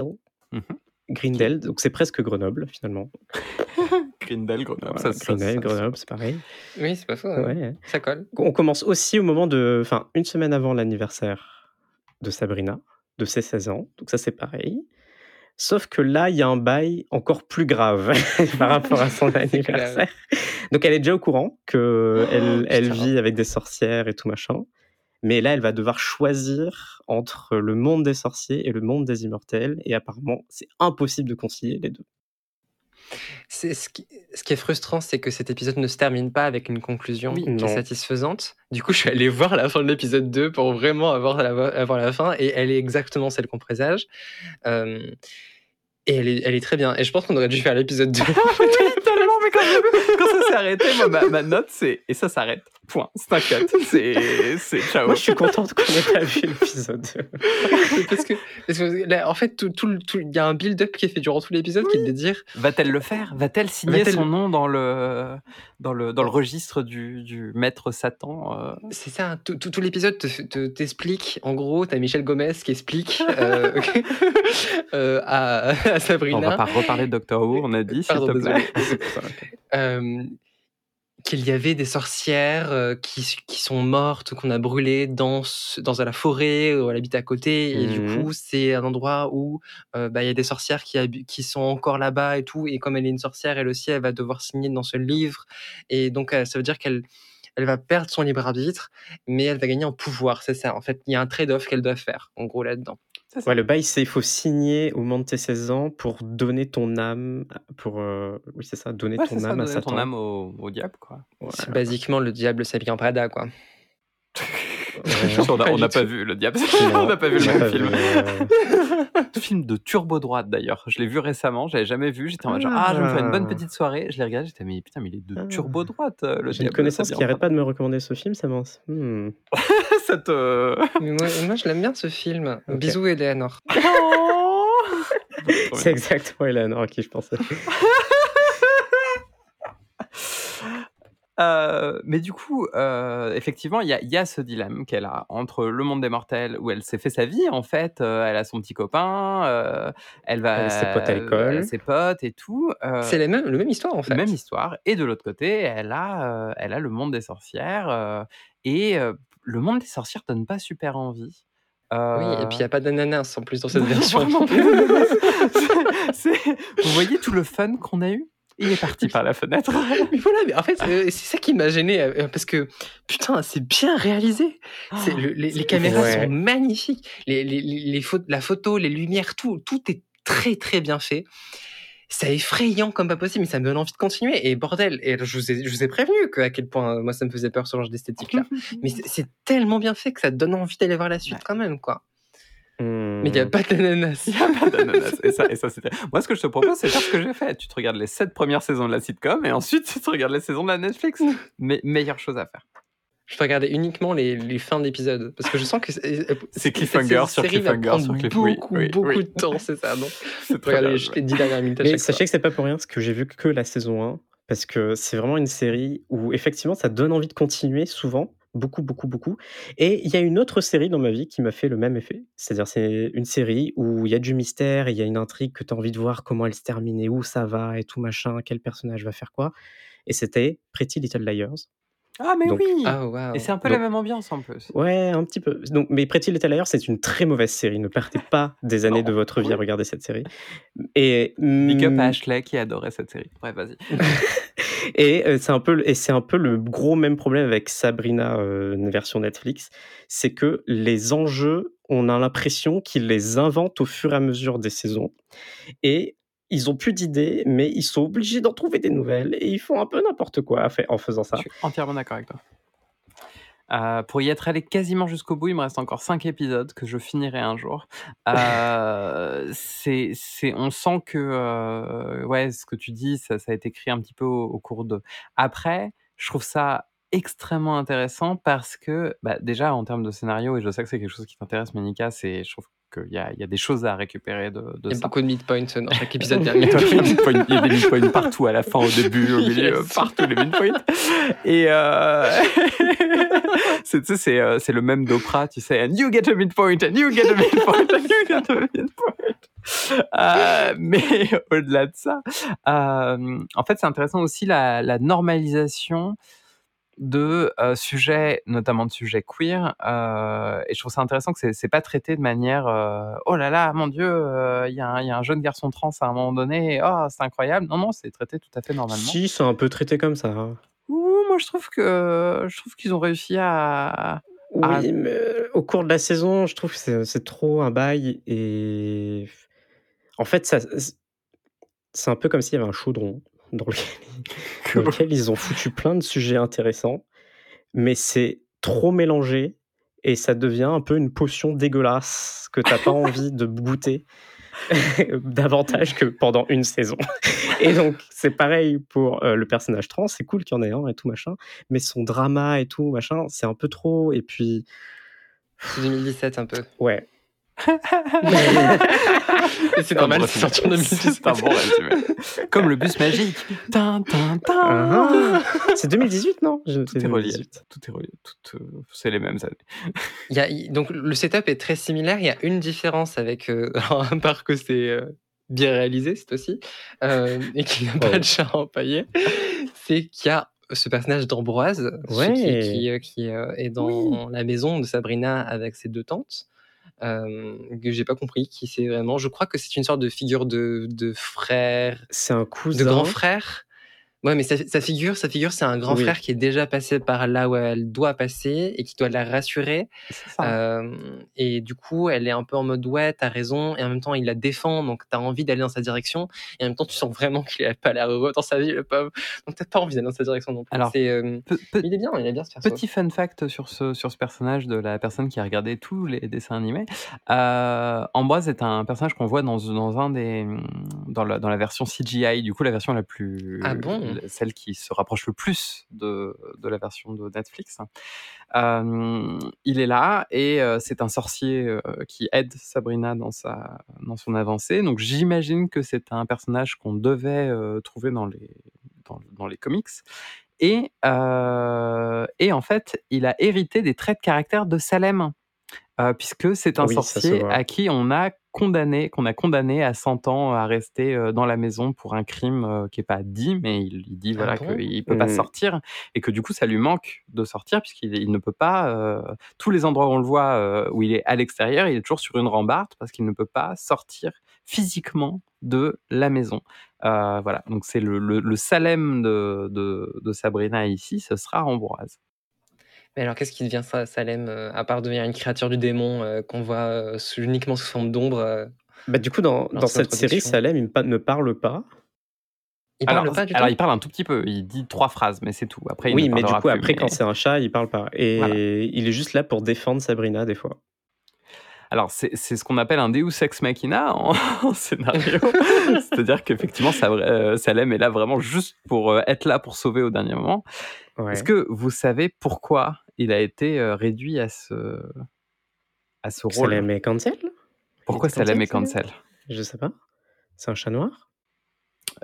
[SPEAKER 1] Mhm.
[SPEAKER 2] Greendale, donc c'est presque Grenoble finalement.
[SPEAKER 1] Grindel, Grenoble.
[SPEAKER 2] Voilà,
[SPEAKER 1] ça- ça-
[SPEAKER 2] Greendale,
[SPEAKER 1] ça-
[SPEAKER 2] Grenoble, c'est pareil.
[SPEAKER 3] Oui, c'est pas faux. hein.
[SPEAKER 2] Ouais.
[SPEAKER 3] Ça colle.
[SPEAKER 2] On commence aussi au moment de, enfin, une semaine avant l'anniversaire de Sabrina, de ses 16 ans. Donc ça, c'est pareil. Sauf que là, il y a un bail encore plus grave par rapport à son anniversaire. Donc elle est déjà au courant que elle, elle
[SPEAKER 3] putain.
[SPEAKER 2] vit avec des sorcières et tout machin. Mais là, elle va devoir choisir entre le monde des sorciers et le monde des immortels. Et apparemment, c'est impossible de concilier les deux.
[SPEAKER 3] C'est ce qui, ce qui est frustrant, c'est que cet épisode ne se termine pas avec une conclusion
[SPEAKER 2] Oui,
[SPEAKER 3] qui est satisfaisante. Du coup, je suis allé voir la fin de l'épisode 2 pour vraiment avoir la, avoir la fin, et elle est exactement celle qu'on présage. Euh, et elle est, elle est très bien. Et je pense qu'on aurait dû faire l'épisode 2.
[SPEAKER 1] tellement, mais quand, quand ça s'est arrêté, moi, ma, ma note, c'est et ça s'arrête. Point. C'est un cut. C'est c'est ciao.
[SPEAKER 2] Moi, je suis contente qu'on ait pas vu l'épisode.
[SPEAKER 3] parce que, parce que là, en fait, tout, tout, le- tout- il y a un build-up qui est fait durant tout l'épisode qui est de dire
[SPEAKER 1] Va-t-elle le faire? Va-t-elle signer son nom dans le dans le dans le registre du, du maître Satan euh?
[SPEAKER 3] C'est ça, tout, tout, tout l'épisode te, te- t'explique, en gros, t'as Michel Gomez qui explique euh, euh, à, à Sabrina.
[SPEAKER 1] On va pas reparler de Doctor Who, on a dit, s'il te plaît.
[SPEAKER 3] qu'il y avait des sorcières euh, qui, qui sont mortes, qu'on a brûlées dans, dans la forêt, où elle habite à côté. Et du
[SPEAKER 2] Mhm.
[SPEAKER 3] coup, c'est un endroit où euh, bah, il y a des sorcières qui, qui sont encore là-bas et tout. Et comme elle est une sorcière, elle aussi, elle va devoir signer dans ce livre. Et donc, euh, ça veut dire qu'elle elle va perdre son libre arbitre, mais elle va gagner en pouvoir. C'est ça. En fait, il y a un trade-off qu'elle doit faire, en gros, là-dedans.
[SPEAKER 2] Ouais, le bail, c'est il faut signer au moment de tes 16 ans pour donner ton âme, pour euh, oui c'est ça, donner
[SPEAKER 1] Ouais,
[SPEAKER 2] ton
[SPEAKER 1] c'est ça,
[SPEAKER 2] âme à
[SPEAKER 1] donner ton
[SPEAKER 2] Satan.
[SPEAKER 1] âme au, au diable, quoi.
[SPEAKER 3] C'est basiquement le diable s'habille en Prada, quoi.
[SPEAKER 1] On n'a
[SPEAKER 3] pas
[SPEAKER 1] on n'a pas vu le diable. On n'a pas vu le même film.
[SPEAKER 2] euh,
[SPEAKER 1] film de turbo droite d'ailleurs. Je l'ai vu récemment, j'avais jamais vu. J'étais en mode genre, ah, je vais me faire une bonne
[SPEAKER 2] Ah.
[SPEAKER 1] petite soirée. Je l'ai regardé, j'étais, mais putain, mais il est de
[SPEAKER 2] Ah.
[SPEAKER 1] turbo droite. euh, Le
[SPEAKER 2] J'ai une connaissance qui arrête pas de me recommander ce film, ça m'en. Hmm.
[SPEAKER 1] Ça te.
[SPEAKER 3] Mais moi, moi, je l'aime bien ce film. Bisous, Eleanor.
[SPEAKER 2] C'est exactement Eleanor à qui je pensais.
[SPEAKER 1] Euh, mais du coup, euh, effectivement, il y a, il y a ce dilemme qu'elle a entre le monde des mortels où elle s'est fait sa vie en fait, euh, elle a son petit copain, elle va
[SPEAKER 2] Elle ses potes à l'école.
[SPEAKER 1] ses potes et tout.
[SPEAKER 3] C'est la même, le même histoire, en fait.
[SPEAKER 1] Même histoire. Et de l'autre côté, elle a, elle a le monde des sorcières. et le monde des sorcières donne pas super envie.
[SPEAKER 3] Oui, et puis il n'y a pas d'ananas en plus dans cette version.
[SPEAKER 1] Vous voyez tout le fun qu'on a eu? Il est parti par la fenêtre.
[SPEAKER 3] mais voilà, mais en fait, euh, c'est ça qui m'a gêné euh, parce que putain, c'est bien réalisé. C'est le- les, les caméras
[SPEAKER 2] Ouais.
[SPEAKER 3] sont magnifiques. Les, les, les, les pho- la photo, les lumières, tout, tout est très très bien fait. C'est effrayant comme pas possible, mais ça me donne envie de continuer. Et bordel, et je vous ai, je vous ai prévenu que à quel point euh, moi ça me faisait peur ce genre d'esthétique là. mais c'est c'est tellement bien fait que ça te donne envie d'aller voir la suite quand même, quoi.
[SPEAKER 2] Hmm.
[SPEAKER 3] Mais il n'y a pas d'ananas.
[SPEAKER 1] Il n'y a pas d'ananas. Et ça, et ça c'était. Moi, ce que je te propose, c'est faire ce que j'ai fait. Tu te regardes les sept premières saisons de la sitcom et ensuite tu te regardes les saisons de la Netflix. Mais meilleure chose à faire.
[SPEAKER 3] Je peux regarder uniquement les, les fins d'épisodes parce que je sens que c'est
[SPEAKER 1] C'est cliffhanger
[SPEAKER 3] cette
[SPEAKER 1] sur cliffhanger sur cliff- oui,
[SPEAKER 3] Beaucoup,
[SPEAKER 1] oui,
[SPEAKER 3] beaucoup
[SPEAKER 1] oui.
[SPEAKER 3] de temps, c'est ça.
[SPEAKER 1] Très
[SPEAKER 3] regarder les 10 dernières minutes
[SPEAKER 2] Mais sachez que c'est pas pour rien, parce que j'ai vu que la saison 1, parce que c'est vraiment une série où effectivement ça donne envie de continuer souvent, beaucoup, beaucoup, beaucoup. Et il y a une autre série dans ma vie qui m'a fait le même effet. C'est-à-dire c'est une série où il y a du mystère, il y a une intrigue que tu as envie de voir comment elle se termine et où ça va et tout machin, quel personnage va faire quoi. Et c'était Pretty Little Liars.
[SPEAKER 1] Ah, mais
[SPEAKER 2] Donc-
[SPEAKER 1] oui.
[SPEAKER 3] Ah.
[SPEAKER 1] Et c'est un peu
[SPEAKER 2] Donc-
[SPEAKER 1] la même ambiance en plus.
[SPEAKER 2] Ouais, un petit peu. Donc, mais Pretty Little Liars, c'est une très mauvaise série. Ne perdez pas des années
[SPEAKER 1] Non.
[SPEAKER 2] de votre vie à regarder cette série. Et
[SPEAKER 1] Big up
[SPEAKER 2] mm,
[SPEAKER 1] à Ashley qui adorait cette série. Bref, vas-y.
[SPEAKER 2] Et euh, c'est un peu, le- et c'est un peu le gros même problème avec Sabrina, euh, une version Netflix, c'est que les enjeux, on a l'impression qu'ils les inventent au fur et à mesure des saisons, et ils ont plus d'idées, mais ils sont obligés d'en trouver des nouvelles, et ils font un peu n'importe quoi en faisant ça.
[SPEAKER 1] Je suis entièrement d'accord avec toi. Euh, pour y être allé quasiment jusqu'au bout, il me reste encore 5 épisodes que je finirai un jour. Euh, c'est, c'est, on sent que euh, ouais, ce que tu dis, ça, ça a été écrit un petit peu au, au cours de. Après, je trouve ça extrêmement intéressant parce que bah, déjà en termes de scénario, et je sais que c'est quelque chose qui t'intéresse, Monica, c'est, je trouve qu'il y a, il y a des choses à récupérer de, de
[SPEAKER 3] Il y a
[SPEAKER 1] ça.
[SPEAKER 3] beaucoup de midpoints dans chaque épisode
[SPEAKER 1] Il y a
[SPEAKER 3] dernier.
[SPEAKER 1] des midpoints- il y a des midpoints partout, à la fin, au début, au milieu,
[SPEAKER 3] Yes.
[SPEAKER 1] partout les midpoints. Et euh... euh, c'est le même d'Oprah, tu sais, and you get a midpoint, and you get a midpoint, and you get a midpoint. Euh, mais au-delà de ça, euh, en fait, c'est intéressant aussi la, la normalisation de euh, sujets, notamment de sujets queer, euh, et je trouve ça intéressant que c'est, c'est pas traité de manière euh, oh là là, mon dieu, il y, a un- il y a un jeune garçon trans à un moment donné, oh c'est incroyable. Non non, c'est traité tout à fait normalement.
[SPEAKER 2] Si, c'est un peu traité comme ça. hein.
[SPEAKER 1] Ouh, moi je trouve que je trouve qu'ils ont réussi à.
[SPEAKER 2] Oui, mais au cours de la saison, je trouve que c'est, c'est trop un bail, et en fait, ça, c'est un peu comme s'il y avait un chaudron dans lequel, dans lequel ils ont foutu plein de sujets intéressants, mais c'est trop mélangé et ça devient un peu une potion dégueulasse que t'as pas envie de goûter davantage que pendant une saison. Et donc c'est pareil pour euh, le personnage trans, c'est cool qu'il y en ait un et tout machin, mais son drama et tout machin, c'est un peu trop. Et puis
[SPEAKER 3] C'est 2017 un peu.
[SPEAKER 2] ouais,
[SPEAKER 3] c'est normal, c'est sorti en 2017.
[SPEAKER 1] C'est un bon résumé. Comme le bus magique.
[SPEAKER 2] Ah, c'est 2018 non? Je-
[SPEAKER 1] Tout est relié.
[SPEAKER 2] 2018.
[SPEAKER 1] Tout est relié. Tout, euh, c'est les mêmes années.
[SPEAKER 3] Il y a, il- donc le setup est très similaire. Il y a une différence avec, euh, alors, à part que c'est euh, bien réalisé, c'est aussi, euh, et qu'il n'y a pas de chat empaillé, c'est qu'il y a ce personnage d'Ambroise,
[SPEAKER 2] Ouais.
[SPEAKER 3] qui, qui, euh, qui, euh, est dans la maison de Sabrina avec ses deux tantes, euh, que j'ai pas compris qui c'est vraiment. Je crois que c'est une sorte de figure de, de frère,
[SPEAKER 2] C'est un cousin.
[SPEAKER 3] de grand frère. Ouais, mais sa, sa figure, sa figure, c'est un grand
[SPEAKER 2] Oui.
[SPEAKER 3] frère qui est déjà passé par là où elle doit passer et qui doit la rassurer. Euh, et du coup, elle est un peu en mode ouais, t'as raison, et en même temps, il la défend, donc t'as envie d'aller dans sa direction, et en même temps, tu sens vraiment qu'il a pas l'air heureux dans sa vie, le pauvre. Donc t'as pas envie d'aller dans sa direction non plus.
[SPEAKER 1] Alors,
[SPEAKER 3] C'est, euh,
[SPEAKER 1] Pe- pe-
[SPEAKER 3] il est bien, il est bien ce perso.
[SPEAKER 1] Petit fun fact sur ce, sur ce personnage de la personne qui a regardé tous les dessins animés. Euh, Ambroise est un personnage qu'on voit dans, dans, un des, dans, la, dans la version CGI, du coup la version la plus...
[SPEAKER 3] Ah bon?
[SPEAKER 1] Celle qui se rapproche le plus de, de la version de Netflix. Euh, il est là et euh, c'est un sorcier euh, qui aide Sabrina dans, sa, dans son avancée. Donc j'imagine que c'est un personnage qu'on devait euh, trouver dans les, dans, dans les comics. Et, euh, et en fait, il a hérité des traits de caractère de Salem, euh, puisque c'est un
[SPEAKER 2] Oui,
[SPEAKER 1] sorcier à qui on a condamné, qu'on a condamné à 100 ans à rester euh, dans la maison pour un crime euh, qui est pas dit, mais il, il dit
[SPEAKER 3] Ah
[SPEAKER 1] voilà
[SPEAKER 3] bon?
[SPEAKER 1] qu'il peut pas sortir et que du coup ça lui manque de sortir puisqu'il il ne peut pas. euh, tous les endroits où on le voit euh, où il est à l'extérieur, il est toujours sur une rambarde parce qu'il ne peut pas sortir physiquement de la maison. Euh, voilà, donc c'est le, le, le Salem de, de, de Sabrina ici, ce sera Ambroise.
[SPEAKER 3] Mais alors, qu'est-ce qui devient ça, Salem, euh, à part devenir une créature du démon euh, qu'on voit euh, sous- uniquement sous forme d'ombre euh,
[SPEAKER 2] Bah, du coup, dans, cette série. Salem il ne parle pas.
[SPEAKER 3] Il
[SPEAKER 1] alors,
[SPEAKER 3] parle pas du
[SPEAKER 1] alors,
[SPEAKER 3] tout?
[SPEAKER 1] il parle un tout petit peu, il dit trois phrases, mais c'est tout. Après, il
[SPEAKER 2] oui, mais du coup,
[SPEAKER 1] plus,
[SPEAKER 2] après,
[SPEAKER 1] mais-
[SPEAKER 2] quand c'est un chat, il parle pas. Et
[SPEAKER 1] Voilà.
[SPEAKER 2] il est juste là pour défendre Sabrina, des fois.
[SPEAKER 1] Alors, c'est c'est ce qu'on appelle un Deus Ex Machina en, en scénario. C'est-à-dire qu'effectivement, ça- euh, Salem est là vraiment juste pour euh, être là pour sauver au dernier moment.
[SPEAKER 2] Ouais.
[SPEAKER 1] Est-ce que vous savez pourquoi il a été euh, réduit à ce, à ce rôle?
[SPEAKER 2] Salem est cancel?
[SPEAKER 1] Pourquoi Salem est
[SPEAKER 2] cancel,
[SPEAKER 1] cancel?
[SPEAKER 2] Je sais pas. C'est un chat noir?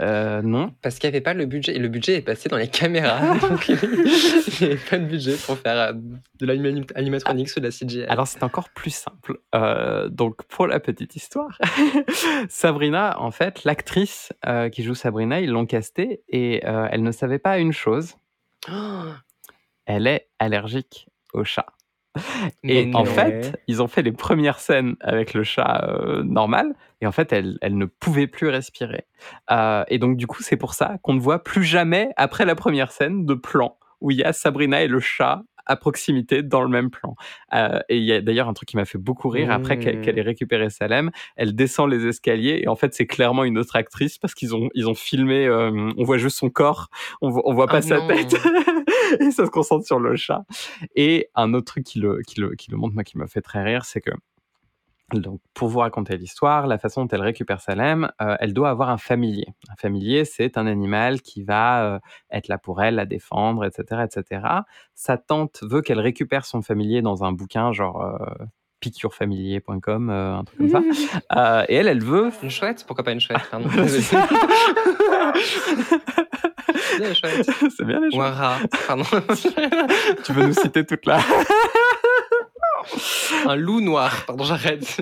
[SPEAKER 1] Euh, Non.
[SPEAKER 3] Parce qu'il n'y avait pas le budget. Et le budget est passé dans les caméras. donc il n'y avait pas de budget pour faire euh, de l'animatronics ou de la CGI.
[SPEAKER 1] Alors c'est encore plus simple. Euh, donc pour la petite histoire, Sabrina, en fait, l'actrice euh, qui joue Sabrina, ils l'ont castée et elle ne savait pas une chose. Elle est allergique au chat. Et en
[SPEAKER 3] non.
[SPEAKER 1] fait, ils ont fait les premières scènes avec le chat euh, normal, et en fait, elle, elle ne pouvait plus respirer. Euh, et donc, du coup, c'est pour ça qu'on ne voit plus jamais, après la première scène, de plan où il y a Sabrina et le chat à proximité dans le même plan. Euh, et il y a d'ailleurs un truc qui m'a fait beaucoup rire après qu'elle
[SPEAKER 2] Mmh.
[SPEAKER 1] qu'elle ait récupéré Salem. Elle descend les escaliers et en fait c'est clairement une autre actrice parce qu'ils ont ils ont filmé. euh, on voit juste son corps, on, voit- on voit pas
[SPEAKER 3] Ah
[SPEAKER 1] sa
[SPEAKER 3] non.
[SPEAKER 1] tête et ça se concentre sur le chat. Et un autre truc qui le qui le qui le montre moi qui m'a fait très rire, c'est que donc, pour vous raconter l'histoire, la façon dont elle récupère Salem, euh, elle doit avoir un familier. Un familier, c'est un animal qui va euh, être là pour elle, la défendre, etc., etc. Sa tante veut qu'elle récupère son familier dans un bouquin genre euh, piqûrefamilier.com, euh, un truc comme ça. Euh, et elle, elle veut.
[SPEAKER 3] Une chouette? Pourquoi pas une chouette? Pardon.
[SPEAKER 1] Voilà, c'est
[SPEAKER 3] bien, les chouettes.
[SPEAKER 1] c'est bien les
[SPEAKER 3] Ou un rat. Pardon.
[SPEAKER 1] Tu veux nous citer toute la.
[SPEAKER 3] Un loup noir. Pardon, j'arrête.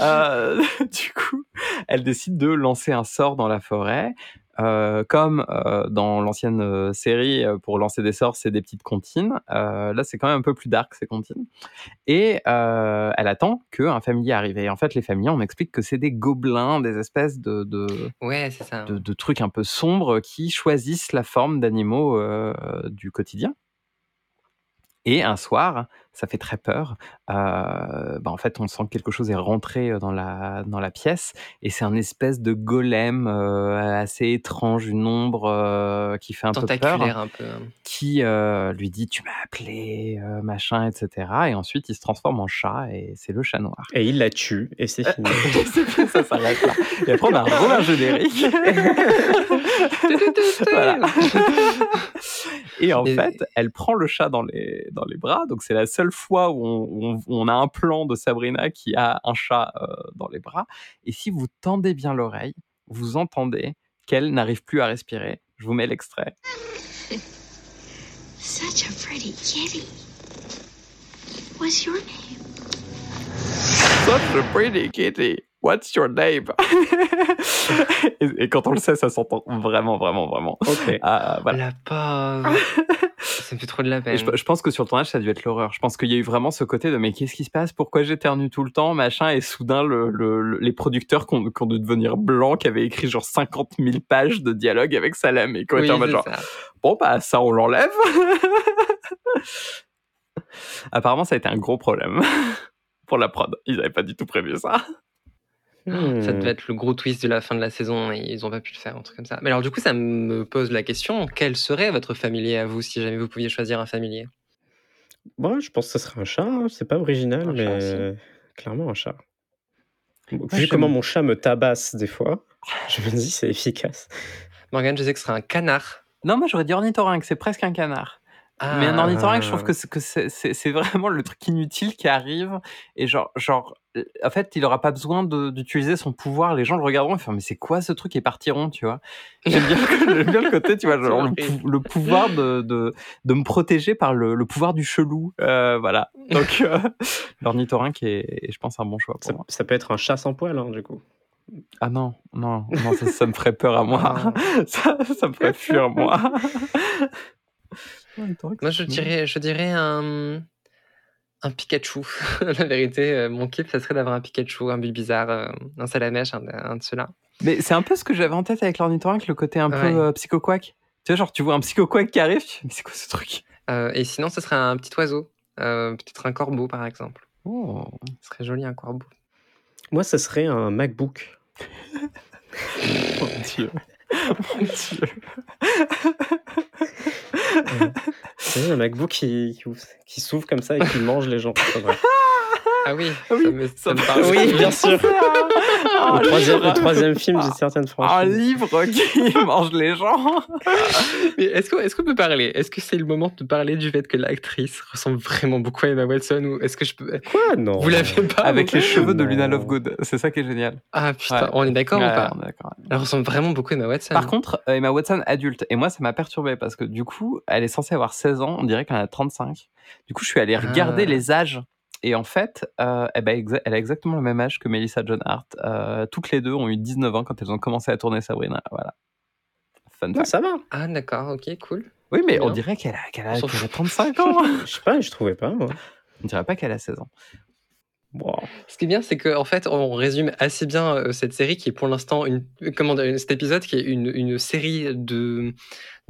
[SPEAKER 1] Euh, du coup, elle décide de lancer un sort dans la forêt. Euh, comme euh, dans l'ancienne série, pour lancer des sorts, c'est des petites comptines. Là, c'est quand même un peu plus dark, ces comptines. Et elle attend qu'un familier arrive. Et en fait, les familiers, on explique que c'est des gobelins, des espèces de, de,
[SPEAKER 3] Ouais, c'est ça.
[SPEAKER 1] de, de trucs un peu sombres qui choisissent la forme d'animaux du quotidien. Et un soir, ça fait très peur. euh, bah en fait, on sent que quelque chose est rentré euh, dans la, dans la pièce. Et c'est un espèce de golem euh, assez étrange, une ombre euh, qui fait un peu peur
[SPEAKER 3] Tentaculaire un peu.
[SPEAKER 1] qui euh, lui dit tu m'as appelé euh, machin etc et ensuite il se transforme en chat et c'est le chat noir
[SPEAKER 2] Et il la tue, et c'est fini.
[SPEAKER 1] ça s'arrête là et après on a un gros générique Voilà. et en
[SPEAKER 3] Et-
[SPEAKER 1] fait elle prend le chat dans les dans les bras donc c'est la seule fois où on, où on- où on a un plan de Sabrina qui a un chat euh, dans les bras et si vous tendez bien l'oreille vous entendez qu'elle n'arrive plus à respirer je vous mets l'extrait
[SPEAKER 4] Such a pretty kitty. What's your name?
[SPEAKER 1] Such a pretty kitty. What's your name? Et, et quand on le sait, ça s'entend vraiment, vraiment, vraiment.
[SPEAKER 2] Ok.
[SPEAKER 1] Ah, voilà.
[SPEAKER 3] La pauvre. ça me fait trop de la peine.
[SPEAKER 1] je, je pense que sur le tournage, ça a dû être l'horreur. Je pense qu'il y a eu vraiment ce côté de mais qu'est-ce qui se passe? Pourquoi j'éternue tout le temps? Machin. Et soudain, le, le- le- les producteurs qui ont, qui ont dû devenir blancs, qui avaient écrit genre 50 000 pages de dialogue avec Salem et qui ont
[SPEAKER 3] Oui,
[SPEAKER 1] été en genre
[SPEAKER 3] ça.
[SPEAKER 1] bon, bah ça, on l'enlève. Apparemment, ça a été un gros problème pour la prod. Ils n'avaient pas du tout prévu ça.
[SPEAKER 2] Hmm.
[SPEAKER 3] Ça devait être le gros twist de la fin de la saison et ils ont pas pu le faire, un truc comme ça. Mais alors, du coup, ça me pose la question quel serait votre familier à vous si jamais vous pouviez choisir un familier?
[SPEAKER 2] Bon, je pense que ce serait un chat. hein. C'est pas original,
[SPEAKER 3] Un
[SPEAKER 2] mais
[SPEAKER 3] chat
[SPEAKER 2] clairement un chat. Vu comment mon chat me tabasse des fois, je me dis c'est efficace.
[SPEAKER 3] Morgane, je sais que ce serait un canard.
[SPEAKER 1] Non, moi j'aurais dit ornithorynque, c'est presque un canard. Mais un
[SPEAKER 3] Ah.
[SPEAKER 1] ornithorynque, je trouve que c'est- vraiment le truc inutile qui arrive. Et genre, genre en fait, il aura pas besoin d'utiliser son pouvoir. Les gens le regarderont et faire Mais c'est quoi ce truc? Et partiront, tu vois? J'aime bien, le côté, tu vois, genre, le, pou- le pouvoir de, de, de me protéger par le, le pouvoir du chelou. Euh, voilà. Donc, euh, l'ornithorynque est, est, je pense, un bon choix pour
[SPEAKER 2] Ça,
[SPEAKER 1] moi.
[SPEAKER 2] ça peut être un chat sans poil, hein, du coup.
[SPEAKER 1] Ah non, non, non, ça, ça me ferait peur à moi.
[SPEAKER 3] Ah.
[SPEAKER 1] ça, ça me ferait fuir, moi.
[SPEAKER 3] Moi, je dirais, je dirais un, un Pikachu. la vérité, euh, mon kiff, ça serait d'avoir un Pikachu, un Bulbizarre, euh, un Salamèche, un, un de ceux-là.
[SPEAKER 1] Mais c'est un peu ce que j'avais en tête avec l'ornithorynque, le côté un
[SPEAKER 3] Ouais.
[SPEAKER 1] peu euh, psycho-quack. Tu vois, genre, tu vois un psycho-quack qui arrive, mais c'est quoi ce truc?
[SPEAKER 3] Euh, et sinon, ce serait un petit oiseau. Euh, Peut-être un corbeau, par exemple.
[SPEAKER 1] oh.
[SPEAKER 3] Ce serait joli, un corbeau.
[SPEAKER 2] Moi, ce serait un MacBook.
[SPEAKER 1] Mon dieu. Mon dieu.
[SPEAKER 2] C'est un MacBook qui, qui, qui s'ouvre comme ça et qui mange les gens.
[SPEAKER 3] Ah oui,
[SPEAKER 1] Ah oui,
[SPEAKER 3] ça me, ça
[SPEAKER 1] ça
[SPEAKER 3] me parle.
[SPEAKER 2] Oui, bien sûr.
[SPEAKER 1] Ah,
[SPEAKER 2] le, troisième, le troisième film d'une certaine
[SPEAKER 1] Un
[SPEAKER 2] franchise.
[SPEAKER 1] livre qui mange les gens.
[SPEAKER 3] Mais est-ce qu'on est peut parler? Est-ce que c'est le moment de parler du fait que l'actrice ressemble vraiment beaucoup à Emma Watson ou est-ce que je peux
[SPEAKER 2] Quoi? Non.
[SPEAKER 3] Vous l'avez pas
[SPEAKER 1] Avec les cheveux de
[SPEAKER 2] Non.
[SPEAKER 1] Luna Lovegood. C'est ça qui est génial.
[SPEAKER 3] Ah putain,
[SPEAKER 1] Ouais.
[SPEAKER 3] on est d'accord
[SPEAKER 1] Ouais,
[SPEAKER 3] ou pas?
[SPEAKER 1] on est d'accord.
[SPEAKER 3] Elle ressemble vraiment beaucoup à Emma Watson.
[SPEAKER 1] Par contre, euh, Emma Watson adulte. Et moi, ça m'a perturbé parce que du coup, elle est censée avoir 16 ans. On dirait qu'elle en a 35. Du coup, je suis allé regarder
[SPEAKER 3] Ah.
[SPEAKER 1] les âges. Et en fait, euh, eh ben, elle a exactement le même âge que Melissa John Hart. Euh, toutes les deux ont eu 19 ans quand elles ont commencé à tourner Sabrina. Voilà. Fun
[SPEAKER 2] Non,
[SPEAKER 1] fact.
[SPEAKER 2] ça va.
[SPEAKER 3] Ah d'accord, ok, cool.
[SPEAKER 1] Oui, mais on dirait qu'elle a, qu'elle a, qu'elle a
[SPEAKER 3] fout.
[SPEAKER 1] 35 ans.
[SPEAKER 2] Je sais pas, je trouvais pas. Moi.
[SPEAKER 1] on dirait pas qu'elle a 16 ans.
[SPEAKER 2] Wow.
[SPEAKER 3] Ce qui est bien, c'est qu'en fait, on résume assez bien euh, cette série qui est pour l'instant une, comment dire, cet épisode qui est une, une série de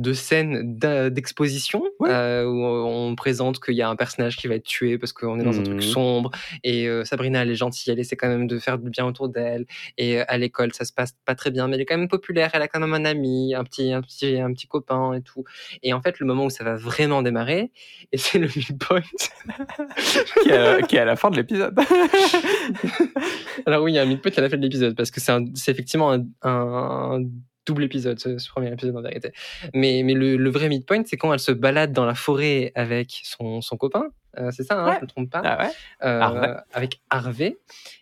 [SPEAKER 3] de scènes d'exposition
[SPEAKER 1] Ouais.
[SPEAKER 3] euh, où on présente qu'il y a un personnage qui va être tué parce qu'on est dans un truc
[SPEAKER 2] Mhm.
[SPEAKER 3] sombre et euh, Sabrina elle est gentille, elle essaie quand même de faire du bien autour d'elle et euh, à l'école ça se passe pas très bien mais elle est quand même populaire, elle a quand même un ami, un petit un petit un petit copain et tout et en fait le moment où ça va vraiment démarrer et c'est le midpoint
[SPEAKER 1] qui, est à, qui est à la fin de l'épisode.
[SPEAKER 3] Alors oui, il y a un midpoint à la fin de l'épisode parce que c'est un- c'est effectivement un, un double épisode, ce, ce premier épisode en vérité. Mais, mais le, le vrai midpoint, c'est quand elle se balade dans la forêt avec son, son copain. Euh, c'est ça, hein,
[SPEAKER 1] Ouais.
[SPEAKER 3] je ne me trompe pas.
[SPEAKER 1] ah ouais
[SPEAKER 3] Euh,
[SPEAKER 1] Harvey.
[SPEAKER 3] Avec Harvey.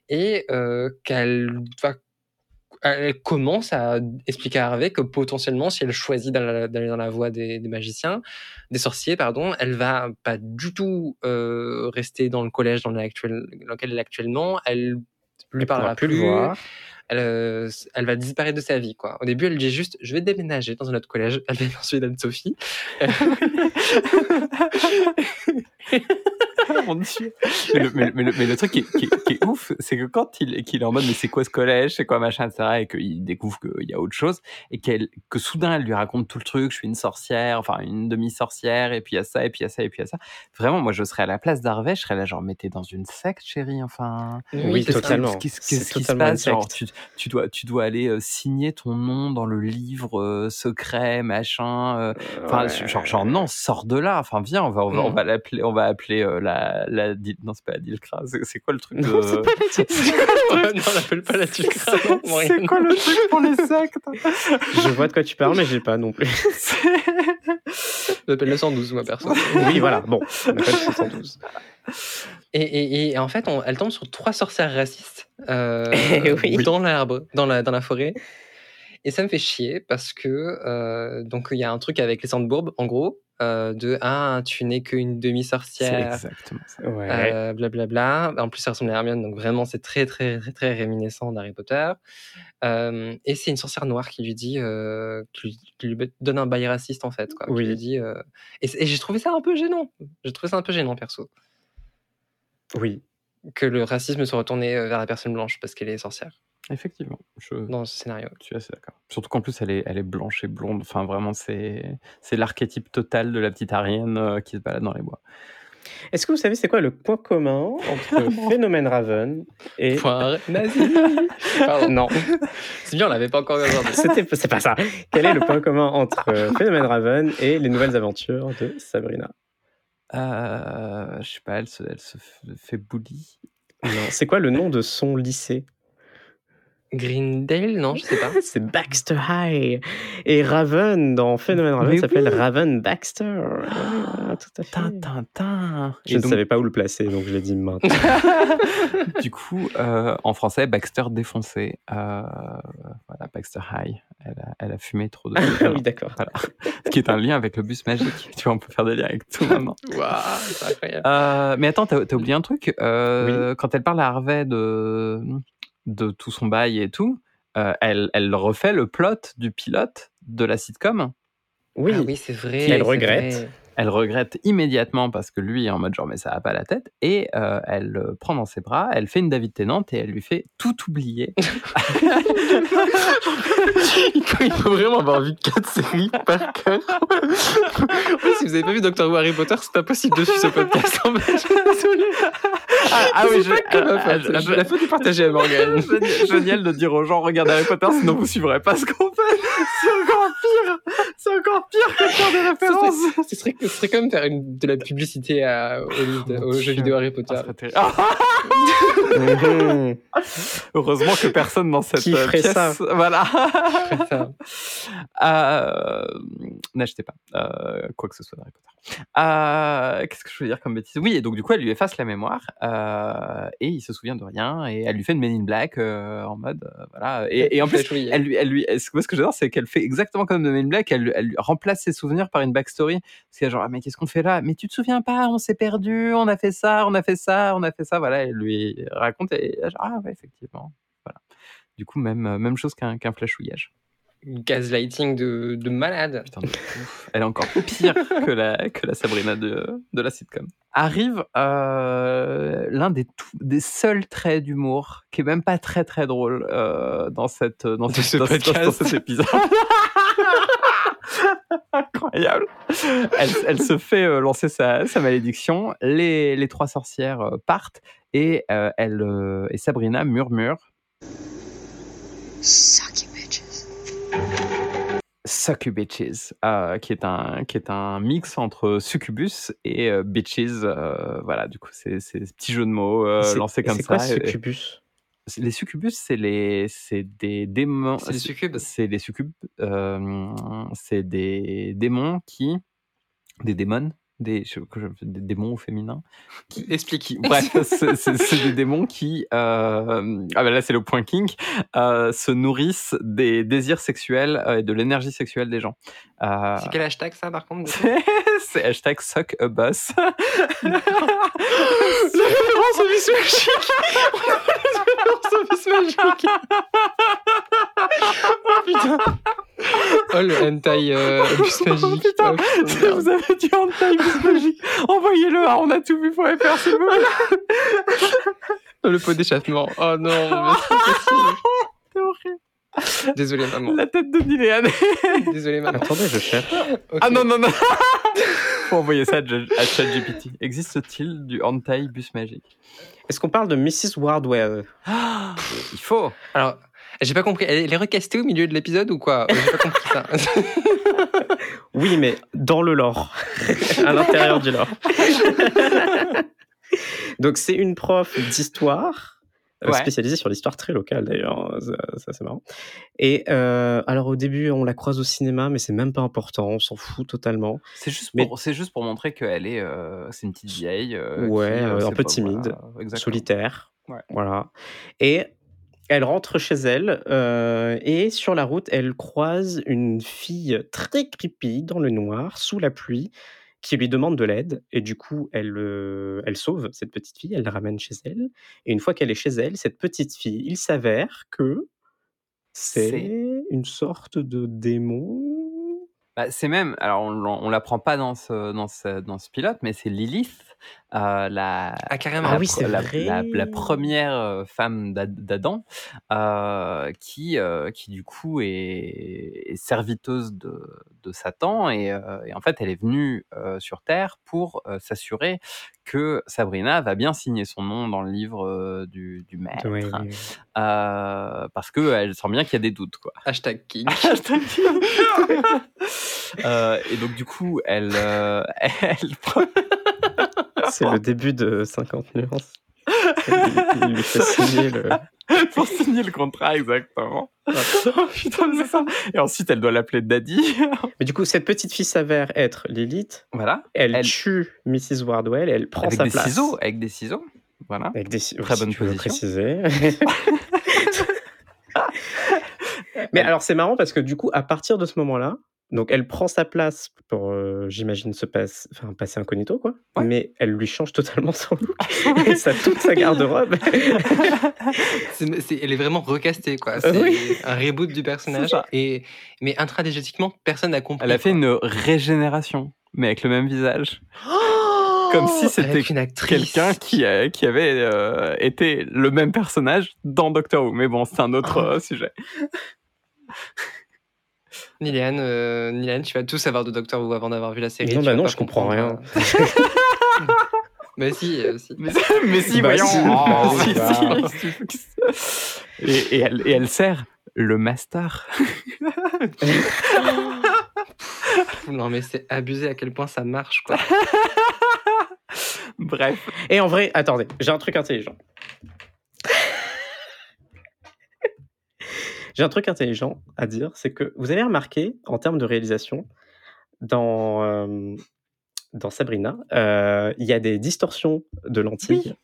[SPEAKER 3] Et euh, qu'elle va elle commence à expliquer à Harvey que potentiellement, si elle choisit d'aller dans la voie des, des magiciens, des sorciers, pardon, elle va pas du tout euh, rester dans le collège dans, lequel elle est actuellement. Elle lui parlera
[SPEAKER 2] plus
[SPEAKER 3] plus. Elle, euh, elle va disparaître de sa vie. Quoi. Au début, elle dit juste Je vais déménager dans un autre collège. Elle vient dans celui d'Anne-Sophie.
[SPEAKER 1] Mon dieu. Mais le, mais le- mais le- mais le truc qui est, qui est- qui est ouf, c'est que quand il, qu'il est en mode mais c'est quoi ce collège, c'est quoi machin, etc., et qu'il découvre qu'il y a autre chose, et qu'elle, que soudain elle lui raconte tout le truc, je suis une sorcière, enfin une demi-sorcière, et puis il y a ça, et puis il y a ça, et puis il y a ça. Vraiment, moi je serais à la place d'Harvey, je serais là genre, mais t'es dans une secte, chérie, enfin.
[SPEAKER 2] Oui,
[SPEAKER 3] ça.
[SPEAKER 2] totalement.
[SPEAKER 1] Qu'est-ce, qu'est-ce qui se passe Genre, tu, tu dois, tu dois aller euh, signer ton nom dans le livre euh, secret, machin. euh, Enfin,
[SPEAKER 2] Ouais.
[SPEAKER 1] genre, genre, non, sors de là. Enfin, viens, on va, on va, on va l'appeler, on va appeler la, non, c'est pas la Dilkra, c'est, quoi le truc de,
[SPEAKER 2] Non, c'est pas la
[SPEAKER 3] Oh, non, on l'appelle pas la non,
[SPEAKER 1] c'est, quoi le truc pour les sectes?
[SPEAKER 2] Je vois de quoi tu parles, mais j'ai pas non plus.
[SPEAKER 3] L'appelle le 112, moi, perso.
[SPEAKER 2] Oui, voilà. Bon, on appelle 612.
[SPEAKER 3] Et, et- et en fait, on- elle tombe sur trois sorcières racistes euh,
[SPEAKER 2] Eh oui.
[SPEAKER 3] dans l'arbre, dans la, dans la forêt. Et ça me fait chier parce que euh, donc il y a un truc avec les Sandbourbes, en gros. Euh, de ah tu n'es qu'une
[SPEAKER 1] C'est
[SPEAKER 3] demi-sorcière,
[SPEAKER 1] exactement ça.
[SPEAKER 2] Ouais.
[SPEAKER 3] euh, blablabla. En plus, ça ressemble à Hermione, donc vraiment, c'est très, très, très, très réminiscent d'Harry Potter. Euh, et c'est une sorcière noire qui lui dit, euh, qui, lui, qui lui donne un bail raciste en fait, quoi. Qui
[SPEAKER 2] Oui.
[SPEAKER 3] lui dit, euh, et, et j'ai trouvé ça un peu gênant. J'ai trouvé ça un peu gênant perso,
[SPEAKER 2] Oui.
[SPEAKER 3] que le racisme soit retourné vers la personne blanche parce qu'elle est sorcière
[SPEAKER 1] Effectivement, je,
[SPEAKER 3] dans ce scénario.
[SPEAKER 1] je suis assez d'accord. Surtout qu'en plus, elle est, elle est blanche et blonde. Enfin, vraiment, c'est c'est l'archétype total de la petite Arienne euh, qui se balade dans les bois.
[SPEAKER 2] Est-ce que vous savez c'est quoi le point commun entre Phénomène Raven et
[SPEAKER 3] Point nazi? Pardon.
[SPEAKER 2] non,
[SPEAKER 3] C'est bien, on l'avait pas encore aujourd'hui.
[SPEAKER 2] c'était c'est pas ça. Quel est le point commun entre euh, Phénomène Raven et les nouvelles aventures de Sabrina?
[SPEAKER 1] Euh, je sais pas, elle se, elle se f- fait bully.
[SPEAKER 2] Non, c'est quoi le nom de son lycée?
[SPEAKER 3] Greendale, non, je sais pas.
[SPEAKER 2] C'est Baxter High. Et Raven, dans Phénomène Raven, s'appelle
[SPEAKER 1] oui.
[SPEAKER 2] Raven Baxter. Ouais, tout à fait.
[SPEAKER 1] Tintin.
[SPEAKER 2] Je ne savais pas où le placer, donc je l'ai dit maintenant.
[SPEAKER 1] du coup, euh, en français, Baxter défoncé. Euh, voilà, Baxter High. Elle a, elle a fumé trop de.
[SPEAKER 2] Ah oui, d'accord.
[SPEAKER 1] Voilà. Ce qui est un lien avec le bus magique. Tu vois, on peut faire des liens avec tout maintenant.
[SPEAKER 3] Waouh, c'est incroyable.
[SPEAKER 1] Euh, mais attends, t'as as oublié un truc? Euh, Quand elle parle à Harvey de, de tout son bail et tout, euh, elle, elle refait le plot du pilote de la sitcom.
[SPEAKER 2] Oui,
[SPEAKER 3] Ah oui, c'est vrai.
[SPEAKER 2] Elle regrette.
[SPEAKER 3] vrai.
[SPEAKER 1] Elle regrette immédiatement parce que lui est en mode genre mais ça va pas la tête et euh, elle le prend dans ses bras, elle fait une David Tennant et elle lui fait tout oublier.
[SPEAKER 3] Il faut vraiment avoir vu quatre séries par cœur. en fait, si vous avez pas vu Doctor Who Harry Potter, c'est pas possible de suivre ce podcast. En fait, je suis désolée.
[SPEAKER 1] Ah, ah oui, je,
[SPEAKER 3] C'est pas que ma faute.
[SPEAKER 1] ah,
[SPEAKER 3] La,
[SPEAKER 1] je-
[SPEAKER 3] la faute est partagée à Morgane.
[SPEAKER 1] Génial- Génial de dire aux gens regardez Harry Potter sinon vous suivrez pas ce qu'on fait. C'est encore pire. C'est encore pire que de faire des références.
[SPEAKER 3] Ce serait, ce serait comme faire une, de la publicité à, aux, livres- aux jeux vidéo Harry Potter.
[SPEAKER 1] Ah. Ah, heureusement que personne dans cette
[SPEAKER 2] Qui
[SPEAKER 1] euh,
[SPEAKER 2] ferait
[SPEAKER 1] pièce.
[SPEAKER 2] ça?
[SPEAKER 1] Voilà.
[SPEAKER 3] Ça?
[SPEAKER 1] Euh, N'achetez pas euh, quoi que ce soit d'Harry Potter. Euh, Qu'est-ce que je veux dire comme bêtise? Oui, et donc du coup, elle lui efface la mémoire euh, et il se souvient de rien et elle lui fait une Men in Black euh, en mode euh, voilà. Et, et en plus,
[SPEAKER 3] Flashouille.
[SPEAKER 1] elle lui, elle lui, ce que ce que j'adore, c'est qu'elle fait exactement comme de Men in Black. Elle, elle remplace ses souvenirs par une backstory. Parce qu'elle genre, ah, mais qu'est-ce qu'on fait là? Mais tu te souviens pas? On s'est perdu. On a fait ça. On a fait ça. On a fait ça. Voilà. Elle lui raconte et genre, ah ouais, effectivement. Voilà. Du coup, même même chose qu'un qu'un flashouillage.
[SPEAKER 3] Gaslighting de, de malade.
[SPEAKER 1] Putain, de ouf. Elle est encore pire que la, que la Sabrina de, de la sitcom. Arrive euh, l'un des, tout- des seuls traits d'humour qui est même pas très très drôle euh, dans, cette, dans,
[SPEAKER 3] De
[SPEAKER 1] cette-
[SPEAKER 3] ce
[SPEAKER 1] dans- dans-
[SPEAKER 3] podcast.
[SPEAKER 1] dans cet épisode. Incroyable. Elle, elle se fait euh, lancer sa, sa malédiction. Les, les trois sorcières euh, partent et, euh, elle, euh, et Sabrina murmure
[SPEAKER 4] Suck you bitches.
[SPEAKER 1] Succubitches, bitches, euh, qui est un qui est un mix entre succubus et euh, bitches. euh, voilà, du coup, c'est c'est ce petit jeu de mots euh,
[SPEAKER 2] C'est-
[SPEAKER 1] lancé comme
[SPEAKER 2] C'est
[SPEAKER 1] ça.
[SPEAKER 2] quoi ce
[SPEAKER 1] et-
[SPEAKER 2] cubus
[SPEAKER 1] et- les succubus, c'est les c'est des démons.
[SPEAKER 3] C'est des succubes.
[SPEAKER 1] C'est des succubes. c'est des démons qui des démons. Des, je- des démons au féminin
[SPEAKER 3] Explique.
[SPEAKER 1] qui, bref, c'est- des démons qui, euh, ah ben là c'est le point king, euh, se nourrissent des désirs sexuels euh, et de l'énergie sexuelle des gens. Euh,
[SPEAKER 3] C'est quel hashtag ça par contre
[SPEAKER 1] c'est hashtag suck a boss.
[SPEAKER 3] référence au vice magique référence au vice magique Oh putain Oh le hentai euh, vice magique
[SPEAKER 1] Oh, putain,
[SPEAKER 3] Oh,
[SPEAKER 1] si vous avez du hentai Bus magique, envoyez-le à on a tout vu faire s'il vous plaît.
[SPEAKER 3] Le pot d'échappement Oh non mais c'est pas possible.
[SPEAKER 1] C'est horrible.
[SPEAKER 3] Désolé maman
[SPEAKER 1] La tête de Niléane.
[SPEAKER 3] Désolé maman
[SPEAKER 2] Attendez, je cherche.
[SPEAKER 3] Ok.
[SPEAKER 1] Ah non, non, non. Faut envoyer ça à à ChatGPT. Existe-t-il du hentai bus magique?
[SPEAKER 2] Est-ce qu'on parle de Mrs. Wardwell?
[SPEAKER 1] Il faut.
[SPEAKER 3] Alors j'ai pas compris elle est recastée au milieu de l'épisode ou quoi? J'ai pas compris ça
[SPEAKER 2] Oui, mais dans le lore, à l'intérieur du lore. Donc, c'est une prof d'histoire,
[SPEAKER 1] Ouais.
[SPEAKER 2] spécialisée sur l'histoire très locale d'ailleurs, ça, ça, c'est marrant. Et euh, alors, au début, on la croise au cinéma, mais c'est même pas important, on s'en fout totalement.
[SPEAKER 1] C'est juste,
[SPEAKER 2] Mais-
[SPEAKER 1] pour, c'est juste pour montrer qu'elle est, euh, c'est une petite vieille. euh,
[SPEAKER 2] Ouais,
[SPEAKER 1] qui,
[SPEAKER 2] euh, un peu timide,
[SPEAKER 1] voilà.
[SPEAKER 2] Solitaire.
[SPEAKER 1] Ouais.
[SPEAKER 2] Voilà. Et Elle rentre chez elle euh, et sur la route, elle croise une fille très creepy dans le noir, sous la pluie, qui lui demande de l'aide. Et du coup, elle, euh, elle sauve cette petite fille, elle la ramène chez elle. Et une fois qu'elle est chez elle, cette petite fille, il s'avère que
[SPEAKER 1] C'est-
[SPEAKER 2] une sorte de démon.
[SPEAKER 1] Bah, c'est même, alors on, on l'apprend pas dans ce, dans ce, dans ce pilote, mais c'est Lilith, euh, la,
[SPEAKER 3] Ah, carrément.
[SPEAKER 2] Ah
[SPEAKER 1] la,
[SPEAKER 2] oui,
[SPEAKER 1] pre-
[SPEAKER 2] c'est
[SPEAKER 1] la,
[SPEAKER 2] vrai.
[SPEAKER 1] la- la première femme d'Ad- d'Adam, euh, qui, euh, qui du coup est, est serviteuse de, de Satan, et, euh, et en fait elle est venue euh, sur Terre pour euh, s'assurer que Sabrina va bien signer son nom dans le livre euh, du, du maître,
[SPEAKER 2] ouais.
[SPEAKER 1] euh, parce qu'elle sent bien qu'il y a des doutes. Quoi.
[SPEAKER 3] Hashtag King.
[SPEAKER 1] Euh, et donc du coup, elle, euh,
[SPEAKER 2] C'est le début de 50 nuances. Il, lui fait signer le.
[SPEAKER 1] pour signer le contrat exactement. Oh, putain, c'est ça. Et ensuite, elle doit l'appeler Daddy.
[SPEAKER 2] Mais du coup, cette petite fille s'avère être Lilith.
[SPEAKER 1] voilà.
[SPEAKER 2] Elle,
[SPEAKER 1] Elle-
[SPEAKER 2] tue Mrs. Wardwell. Elle prend
[SPEAKER 1] Avec
[SPEAKER 2] sa
[SPEAKER 1] des
[SPEAKER 2] place.
[SPEAKER 1] ciseaux, avec des ciseaux. Voilà.
[SPEAKER 2] Avec des ci-
[SPEAKER 1] Très
[SPEAKER 2] si
[SPEAKER 1] bonne
[SPEAKER 2] tu veux préciser. Mais alors, c'est marrant parce que du coup, à partir de ce moment-là, donc elle prend sa place pour, euh, j'imagine, se passe, enfin, passer incognito, quoi.
[SPEAKER 1] Ouais.
[SPEAKER 2] Mais elle lui change totalement son look. et ça, toute sa garde-robe.
[SPEAKER 3] C'est- c'est- elle est vraiment recastée, quoi. C'est
[SPEAKER 2] Oui.
[SPEAKER 3] un reboot du personnage.
[SPEAKER 1] C'est.
[SPEAKER 3] Et, mais intradigétiquement, personne n'a compris.
[SPEAKER 1] Elle a fait
[SPEAKER 3] quoi.
[SPEAKER 1] une régénération, mais avec le même visage. Comme si c'était
[SPEAKER 3] Avec une actrice.
[SPEAKER 1] Quelqu'un qui, a- qui avait euh, été le même personnage dans Doctor Who. Mais bon, c'est un autre
[SPEAKER 3] Ah.
[SPEAKER 1] euh, sujet.
[SPEAKER 3] Niliane, euh, tu vas tout savoir de Doctor Who avant d'avoir vu la série.
[SPEAKER 2] Non, bah non, je comprends rien.
[SPEAKER 3] euh. mais si, euh, si.
[SPEAKER 1] Mais, mais si,
[SPEAKER 2] Bah
[SPEAKER 1] voyons.
[SPEAKER 2] si,
[SPEAKER 1] Oh,
[SPEAKER 2] bah
[SPEAKER 1] si, si. Et, et elle, et elle sert le master.
[SPEAKER 3] Non, mais c'est abusé à quel point ça marche, quoi.
[SPEAKER 1] Bref.
[SPEAKER 2] Et en vrai, attendez, j'ai un truc intelligent. J'ai un truc intelligent à dire, c'est que vous avez remarqué, en termes de réalisation, dans, euh, dans Sabrina, euh, il y a des distorsions de lentilles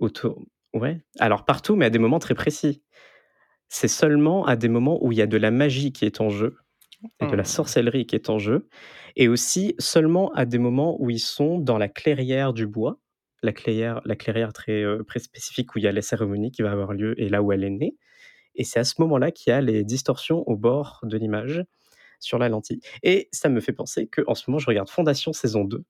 [SPEAKER 2] autour. Ouais. Alors partout, mais à des moments très précis. C'est seulement à des moments où il y a de la magie qui est en jeu et de la
[SPEAKER 1] Hmm.
[SPEAKER 2] sorcellerie qui est en jeu, et aussi seulement à des moments où ils sont dans la clairière du bois, la clairière, la clairière très, euh, très spécifique où il y a la cérémonie qui va avoir lieu et là où elle est née. Et c'est à ce moment-là qu'il y a les distorsions au bord de l'image sur la lentille. Et ça me fait penser que en ce moment, je regarde Fondation saison 2.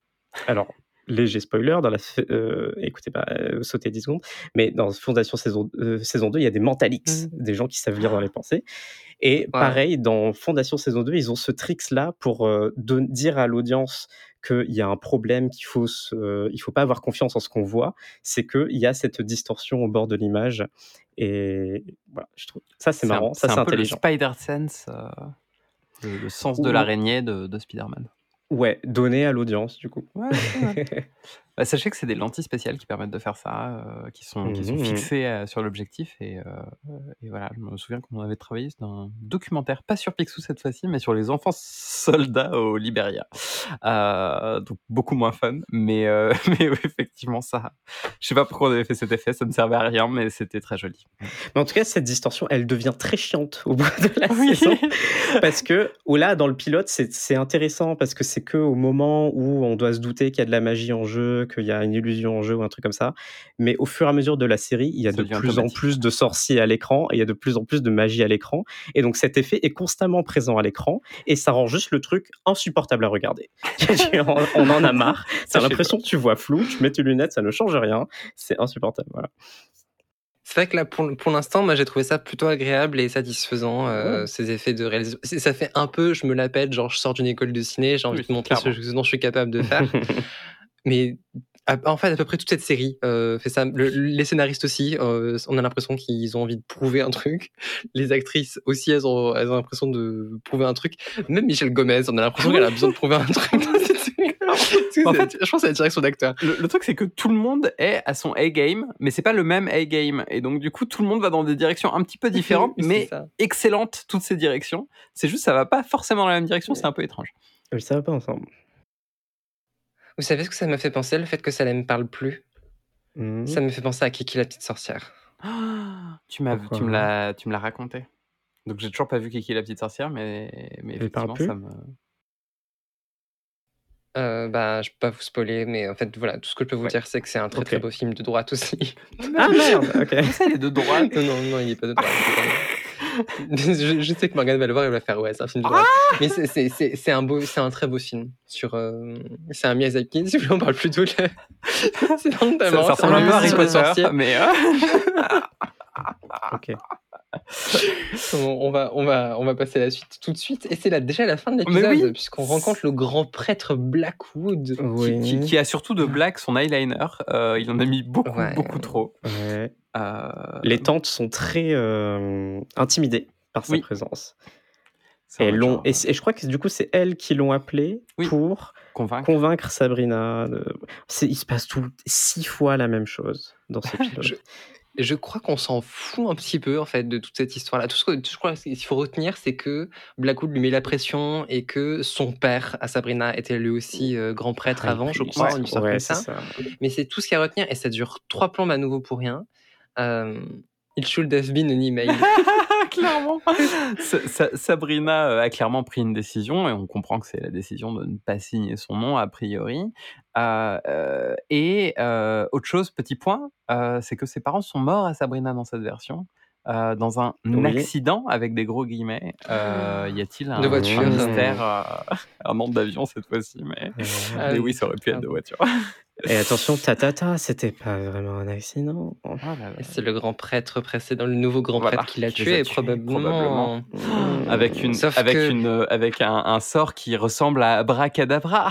[SPEAKER 2] Alors, léger spoiler, dans la euh, écoutez pas, euh, sautez 10 secondes, mais dans Fondation saison, euh, saison 2, il y a des mentalix, des gens qui savent lire dans les pensées. Et pareil, dans Fondation saison 2, ils ont ce tricks-là pour dire à l'audience qu'il y a un problème, qu'il faut se- euh, il faut pas avoir confiance en ce qu'on voit, c'est qu'il y a cette distorsion au bord de l'image. Et voilà, je trouve ça c'est
[SPEAKER 1] un-
[SPEAKER 2] marrant, ça c'est
[SPEAKER 1] un peu le
[SPEAKER 2] intelligent.
[SPEAKER 1] Spider Sense, euh, le, le sens de l'araignée de, de Spider-Man.
[SPEAKER 2] Ouais, donné à l'audience du coup.
[SPEAKER 1] Ouais. Bah, sachez que c'est des lentilles spéciales qui permettent de faire ça, euh, qui, sont, qui sont
[SPEAKER 2] Mhm.
[SPEAKER 1] fixées euh, sur l'objectif. Et, euh, et voilà, je me souviens qu'on avait travaillé dans un documentaire, pas sur Picsou cette fois-ci, mais sur les enfants soldats au Liberia. Donc beaucoup moins fun, mais, effectivement, ça. Je sais pas pourquoi on avait fait cet effet, ça ne servait à rien, mais c'était très joli.
[SPEAKER 2] Mais en tout cas, cette distorsion, elle devient très chiante au bout de la
[SPEAKER 1] Oui.
[SPEAKER 2] saison. Parce que, ou là, dans le pilote, c'est c'est intéressant parce que c'est que au moment où on doit se douter qu'il y a de la magie en jeu, qu'il y a une illusion en jeu ou un truc comme ça. Mais au fur et à mesure de la série, il y a
[SPEAKER 1] Ça
[SPEAKER 2] de plus en plus de sorciers à l'écran et il y a de plus en plus de magie à l'écran. Et donc cet effet est constamment présent à l'écran et ça rend juste le truc insupportable à regarder. on, on en a marre. T'as l'impression que tu vois flou, tu mets tes lunettes, ça ne change rien. C'est insupportable. Voilà.
[SPEAKER 3] C'est vrai que là, pour, pour l'instant, moi, j'ai trouvé ça plutôt agréable et satisfaisant, euh, ces effets de réalisation. Ça fait un peu, je me la pète, genre, je sors d'une école de ciné, j'ai envie
[SPEAKER 1] Oui,
[SPEAKER 3] de montrer
[SPEAKER 1] clairement.
[SPEAKER 3] ce dont je suis capable de faire. Mais à- en fait, à peu près toute cette série euh, fait ça. Le- les scénaristes aussi, euh, on a l'impression qu'ils ont envie de prouver un truc. Les actrices aussi, elles ont, elles ont l'impression de prouver un truc. Même Michelle Gomez, on a l'impression qu'elle a besoin de prouver un truc dans cette série.
[SPEAKER 1] En
[SPEAKER 3] je pense que c'est la direction d'acteur.
[SPEAKER 1] Le, le truc, c'est que tout le monde est à son A-game, mais c'est pas le même A-game. Et donc, du coup, tout le monde va dans des directions un petit peu différentes, mais
[SPEAKER 3] ça.
[SPEAKER 1] excellentes, toutes ces directions. C'est juste, ça va pas forcément dans la même direction, c'est un peu étrange.
[SPEAKER 2] Mais ça va pas ensemble.
[SPEAKER 3] Vous savez ce que ça m'a fait penser, le fait que ça ne me parle plus
[SPEAKER 2] Mhm.
[SPEAKER 3] Ça me fait penser à Kiki la petite sorcière.
[SPEAKER 1] Ah, tu m'as,
[SPEAKER 2] Pourquoi
[SPEAKER 1] tu me l'as, tu me l'as raconté. Donc j'ai toujours pas vu Kiki la petite sorcière, mais, mais
[SPEAKER 2] Elle parle
[SPEAKER 1] effectivement,
[SPEAKER 2] plus
[SPEAKER 1] ça me.
[SPEAKER 3] Euh, bah, je peux pas vous spoiler, mais en fait, voilà, tout ce que je peux vous
[SPEAKER 1] Ouais.
[SPEAKER 3] dire, c'est que c'est un très
[SPEAKER 2] Ok.
[SPEAKER 3] très beau film de droite aussi.
[SPEAKER 2] Ah merde, ok.
[SPEAKER 1] Comment ça, il est de droite?
[SPEAKER 3] Non, non, non, il est pas de droite. je, je sais que Morgane va le voir, il va faire ouais, c'est un film de droite. Mais c'est- un beau, c'est un très beau film. Sur, euh, c'est un Miyazaki. Si vous voulez, on parle plutôt de. c'est
[SPEAKER 1] ça, ça ressemble un peu à Harry Potter,
[SPEAKER 3] sorciers.
[SPEAKER 1] mais. euh,
[SPEAKER 2] Ok.
[SPEAKER 3] on, on va, on, va, on va passer à la suite tout de suite. Et c'est là, déjà la fin de l'épisode,
[SPEAKER 1] oui.
[SPEAKER 3] puisqu'on rencontre le grand prêtre Blackwood.
[SPEAKER 2] Oui.
[SPEAKER 1] qui, qui- qui a surtout de black son eyeliner. Euh, il en a mis beaucoup,
[SPEAKER 3] Ouais.
[SPEAKER 1] beaucoup trop.
[SPEAKER 2] Ouais.
[SPEAKER 1] Euh,
[SPEAKER 2] Les tantes sont très euh, intimidées par sa
[SPEAKER 1] Oui.
[SPEAKER 2] présence. Et,
[SPEAKER 1] genre,
[SPEAKER 2] et, je crois que du coup, c'est elles qui l'ont appelé
[SPEAKER 1] Oui.
[SPEAKER 2] pour
[SPEAKER 1] convaincre.
[SPEAKER 2] convaincre Sabrina. de- Il se passe tout six fois la même chose dans ce pilote.
[SPEAKER 3] Je- crois qu'on s'en fout un petit peu en fait de toute cette histoire-là. Tout ce que je crois qu'il faut retenir, c'est que Blackwood lui met la pression et que son père, à Sabrina, était lui aussi euh, grand prêtre
[SPEAKER 2] Ah,
[SPEAKER 3] avant, je crois,
[SPEAKER 2] ouais,
[SPEAKER 3] une histoire
[SPEAKER 2] ouais,
[SPEAKER 3] comme
[SPEAKER 2] c'est
[SPEAKER 3] ça.
[SPEAKER 2] ça.
[SPEAKER 3] Mais c'est tout ce qu'il y a à retenir et ça dure trois plombes à nouveau pour rien. Euh, It should have been an email.
[SPEAKER 1] clairement. Sa- Sa- Sabrina euh, a clairement pris une décision et on comprend que c'est la décision de ne pas signer son nom a priori. Euh, euh, et euh, autre chose, petit point, euh, c'est que ses parents sont morts à Sabrina dans cette version. Euh, dans un
[SPEAKER 2] Oui.
[SPEAKER 1] accident avec des gros guillemets. Euh, y a-t-il un,
[SPEAKER 3] De voiture.
[SPEAKER 1] un mystère, euh, un nom d'avion cette fois-ci Mais,
[SPEAKER 2] Euh,
[SPEAKER 1] mais oui, ça aurait pu être de voiture.
[SPEAKER 2] Et attention, tatata, c'était pas vraiment un accident.
[SPEAKER 1] Oh
[SPEAKER 3] C'est le grand prêtre précédent, le nouveau grand
[SPEAKER 1] Voilà,
[SPEAKER 3] prêtre qui l'a tué, probablement.
[SPEAKER 1] probablement. Avec une,
[SPEAKER 3] Sauf
[SPEAKER 1] avec
[SPEAKER 3] que-
[SPEAKER 1] une, avec un, un sort qui ressemble à Abracadabra.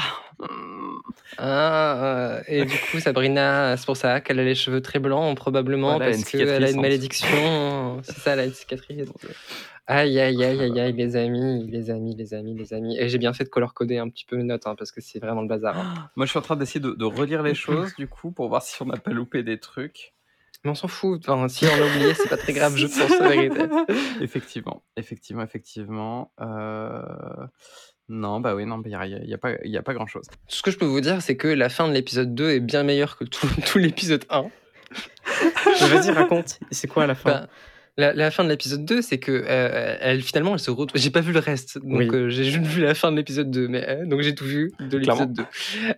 [SPEAKER 3] Ah, euh, et du coup, Sabrina, c'est pour ça qu'elle a les cheveux très blancs, probablement,
[SPEAKER 1] Voilà,
[SPEAKER 3] parce qu'elle a une
[SPEAKER 1] en
[SPEAKER 3] malédiction. C'est ça, elle a une cicatrice. Aïe, aïe, aïe, aïe, aïe, les amis, les amis, les amis, les amis. Et j'ai bien fait de color-coder un petit peu mes notes, hein, parce que c'est vraiment le bazar. hein.
[SPEAKER 1] Moi, je suis en train d'essayer de, de relire les choses, du coup, pour voir si on n'a pas loupé des trucs.
[SPEAKER 3] Mais on s'en fout. Enfin, si on l'a oublié, c'est pas très grave, je pense, la vérité.
[SPEAKER 1] effectivement, effectivement, effectivement. Euh, Non, bah oui, non, il n'y a, y a- y a pas, y a pas grand-chose.
[SPEAKER 3] Ce que je peux vous dire, c'est que la fin de l'épisode 2 est bien meilleure que tout, tout l'épisode 1.
[SPEAKER 2] Mais Vas-y, raconte. C'est quoi la fin
[SPEAKER 3] Bah, la, la fin de l'épisode 2, c'est que euh, elle finalement elle se retrouve. J'ai pas vu le reste, donc
[SPEAKER 2] Oui.
[SPEAKER 3] euh, j'ai juste vu la fin de l'épisode 2, mais euh, donc j'ai tout vu de l'épisode 2.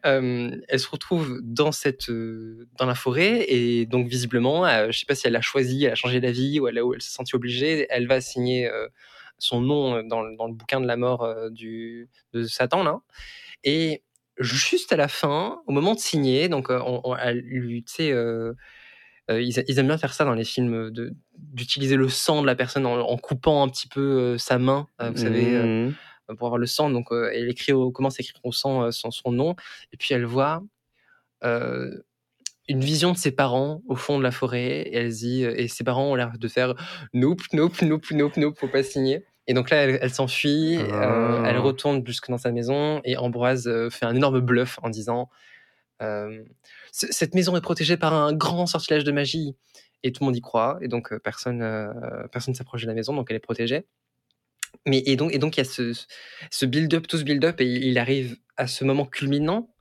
[SPEAKER 3] Euh, elle se retrouve dans cette euh, dans la forêt et donc visiblement, euh, je sais pas si elle a choisi, elle a changé d'avis ou elle, a- ou elle s'est sentie obligée, elle va signer euh, son nom dans, le- dans le bouquin de la mort euh, du de Satan là. Et juste à la fin, au moment de signer, donc euh, on, on- elle lui, tu sais. euh, euh, ils, ils aiment bien faire ça dans les films, de- d'utiliser le sang de la personne en, en coupant un petit peu euh, sa main, euh, vous savez, euh,
[SPEAKER 2] Mhm.
[SPEAKER 3] pour avoir le sang. Donc, euh, elle écrit au, commence à écrire au sang euh, son, son nom, et puis elle voit euh, une vision de ses parents au fond de la forêt, et elle dit, et ses parents ont l'air de faire nope, nope, nope, nope, nope, faut pas signer. Et donc là, elle, elle s'enfuit, euh,
[SPEAKER 2] Ah.
[SPEAKER 3] elle retourne jusque dans sa maison, et Ambroise euh, fait un énorme bluff en disant euh, Cette maison est protégée par un grand sortilège de magie. Et tout le monde y croit, et donc euh, personne euh, personne s'approche de la maison, donc elle est protégée. Mais et donc et donc il y a ce, ce build-up, tout ce build-up, et il il arrive à ce moment culminant.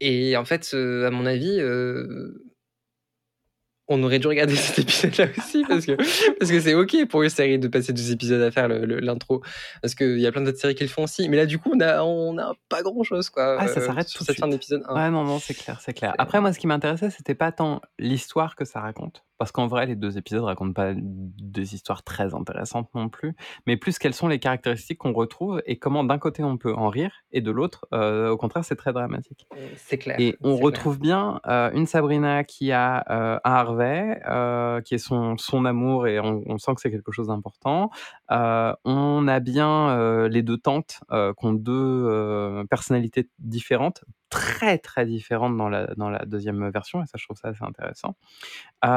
[SPEAKER 3] Et en fait, euh, à mon avis, euh, on aurait dû regarder cet épisode-là aussi parce que parce que c'est ok pour une série de passer deux épisodes à faire l'intro parce qu'il y a plein d'autres séries qui le font aussi. Mais là, du coup, on a on a pas grand-chose quoi.
[SPEAKER 1] Ah, ça
[SPEAKER 3] euh,
[SPEAKER 1] s'arrête
[SPEAKER 3] sur
[SPEAKER 1] tout
[SPEAKER 3] cette fin d'épisode 1.
[SPEAKER 1] Ouais, non, non, c'est clair, c'est clair. Après, moi, ce qui m'intéressait, c'était pas tant l'histoire que ça raconte, parce qu'en vrai, les deux épisodes racontent pas des histoires très intéressantes non plus, mais plus quelles sont les caractéristiques qu'on retrouve et comment d'un côté on peut en rire et de l'autre, euh, au contraire, c'est très dramatique.
[SPEAKER 3] C'est clair.
[SPEAKER 1] Et on
[SPEAKER 3] clair.
[SPEAKER 1] retrouve bien euh, une Sabrina qui a euh, un Harvey, euh, qui est son, son amour, et on, on sent que c'est quelque chose d'important. Euh, on a bien euh, les deux tantes euh, qui ont deux euh, personnalités différentes, très très différentes dans la, dans la deuxième version, et ça je trouve ça assez intéressant. Euh,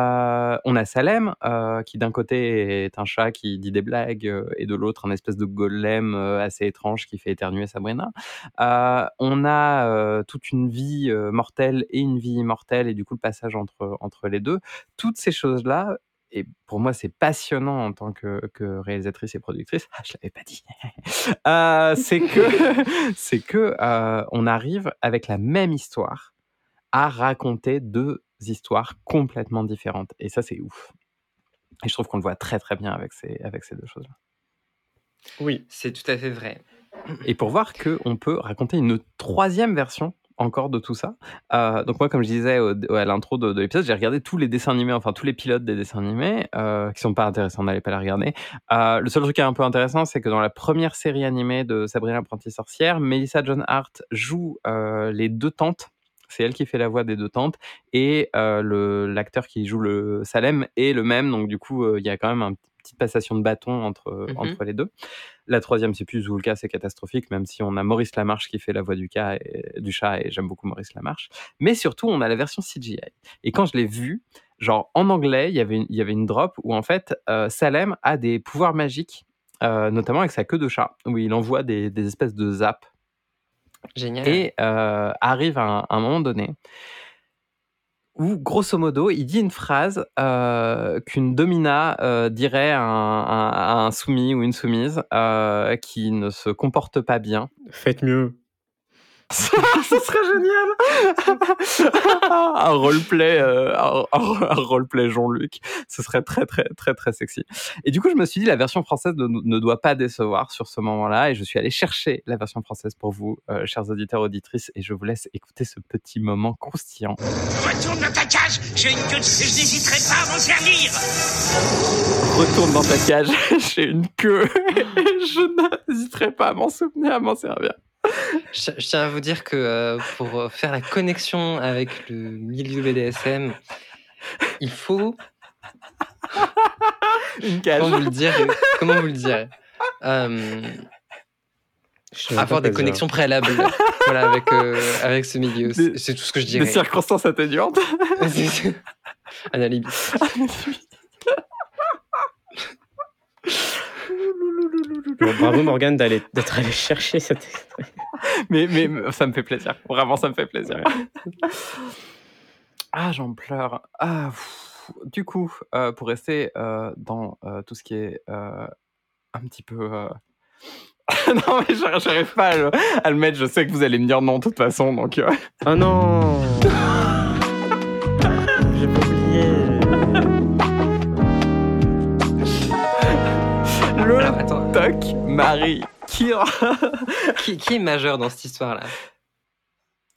[SPEAKER 1] on a Salem, euh, qui d'un côté est un chat qui dit des blagues, euh, et de l'autre un espèce de golem euh, assez étrange qui fait éternuer Sabrina. Euh, on a euh, toute une vie euh, mortelle et une vie immortelle, et du coup le passage entre, entre les deux. Toutes ces choses-là, et pour moi c'est passionnant en tant que, réalisatrice et productrice, ah, je l'avais pas dit, Euh, c'est que, que euh, on arrive avec la même histoire à raconter deux histoires complètement différentes. Et ça, c'est ouf. Et je trouve qu'on le voit très très bien avec ces, avec ces deux choses-là.
[SPEAKER 2] Oui.
[SPEAKER 3] C'est tout à fait vrai.
[SPEAKER 1] Et pour voir qu'on peut raconter une troisième version encore de tout ça. Euh, donc moi, comme je disais au- à l'intro de, de l'épisode, j'ai regardé tous les dessins animés, enfin tous les pilotes des dessins animés, euh, qui sont pas intéressants, n'allez pas les regarder. Euh, le seul truc qui est un peu intéressant, c'est que dans la première série animée de Sabrina l'apprentie sorcière, Melissa John Hart joue les deux tantes. C'est elle qui fait la voix des deux tantes et euh, le l'acteur qui joue le Salem est le même. Donc du coup, euh, il y a quand même une petite passation de bâton entre
[SPEAKER 3] Mhm.
[SPEAKER 1] entre les deux. La troisième, c'est plus où le cas, c'est catastrophique, même si on a Maurice Lamarche qui fait la voix du, cas et, du chat, et j'aime beaucoup Maurice Lamarche. Mais surtout, on a la version CGI. Et quand je l'ai vue, genre en anglais, il y avait une, il y avait une drop où en fait, euh, Salem a des pouvoirs magiques, euh, notamment avec sa queue de chat, où il envoie des, des espèces de zaps.
[SPEAKER 3] Génial.
[SPEAKER 1] Et euh, arrive un, un moment donné où, grosso modo, il dit une phrase euh, qu'une domina euh, dirait à un, à- à un soumis ou une soumise euh, qui ne se comporte pas bien.
[SPEAKER 2] Faites mieux.
[SPEAKER 1] Ce serait génial Un roleplay, euh, un, un- roleplay Jean-Luc. Ce serait très, très, très, très sexy. Et du coup, je me suis dit, la version française ne, ne doit pas décevoir sur ce moment-là. Et je suis allé chercher la version française pour vous, euh, chers auditeurs, auditrices. Et je vous laisse écouter ce petit moment croustillant.
[SPEAKER 6] Retourne dans ta cage, j'ai une queue, de- je n'hésiterai pas à m'en servir.
[SPEAKER 1] Retourne dans ta cage, j'ai une queue. Et je n'hésiterai pas à m'en souvenir, à m'en servir.
[SPEAKER 3] Je, je tiens à vous dire que euh, pour euh, faire la connexion avec le milieu BDSM, il faut.
[SPEAKER 1] Une cage.
[SPEAKER 3] Comment vous le dire Comment vous le dire Euh, Avoir des connexions préalables voilà, avec, euh, avec ce milieu. C'est
[SPEAKER 1] Des-
[SPEAKER 3] tout ce que je
[SPEAKER 1] Des
[SPEAKER 3] dirais.
[SPEAKER 1] circonstances atténuantes.
[SPEAKER 3] Un alibi.
[SPEAKER 2] Bon, bravo Morgane d'aller- d'être allé chercher cet extrait.
[SPEAKER 1] mais, mais ça me fait plaisir. Vraiment, ça me fait plaisir. ah, j'en pleure. Ah, pff. du coup, euh, pour rester euh, dans euh, tout ce qui est un petit peu. non, mais j'arrive pas à le, à le mettre. Je sais que vous allez me dire non, de toute façon. Donc,
[SPEAKER 2] Oh non
[SPEAKER 1] toc Marie
[SPEAKER 3] qui, qui est majeur dans cette histoire-là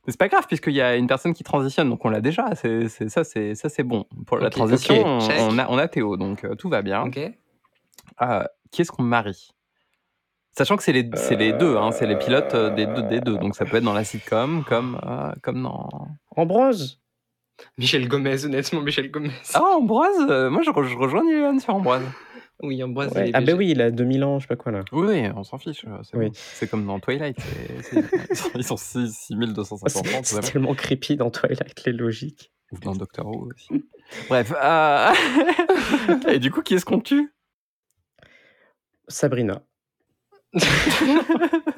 [SPEAKER 1] c'est pas grave puisqu'il y a une personne qui transitionne, donc on l'a déjà. C'est c'est- ça, c'est ça, c'est bon pour la transition. on- a, on a Théo, donc euh, tout va bien.
[SPEAKER 3] Ok.
[SPEAKER 1] Euh, qui est-ce qu'on marie? Sachant que c'est les, c'est les deux, hein, c'est les pilotes euh, des deux, des deux. Donc ça peut être dans la sitcom comme, euh, comme dans.
[SPEAKER 2] Ambrose
[SPEAKER 3] Michel Gomez, honnêtement, Michel Gomez.
[SPEAKER 1] Ah, Ambroise Moi je, re- je rejoins Liliane sur Ambroise.
[SPEAKER 3] Oui, Ambroise.
[SPEAKER 2] Ouais. Ah ben oui, il a 2000 ans, je sais pas quoi là.
[SPEAKER 1] Oui, on s'en fiche. euh, C'est
[SPEAKER 2] Oui.
[SPEAKER 1] bon. C'est comme dans Twilight. ils sont- ils sont 6, 6250 ans.
[SPEAKER 2] C'est tellement creepy dans Twilight, les logiques.
[SPEAKER 1] Ou dans Doctor Who aussi. Bref. euh, Et du coup, qui est-ce qu'on tue?
[SPEAKER 2] Sabrina.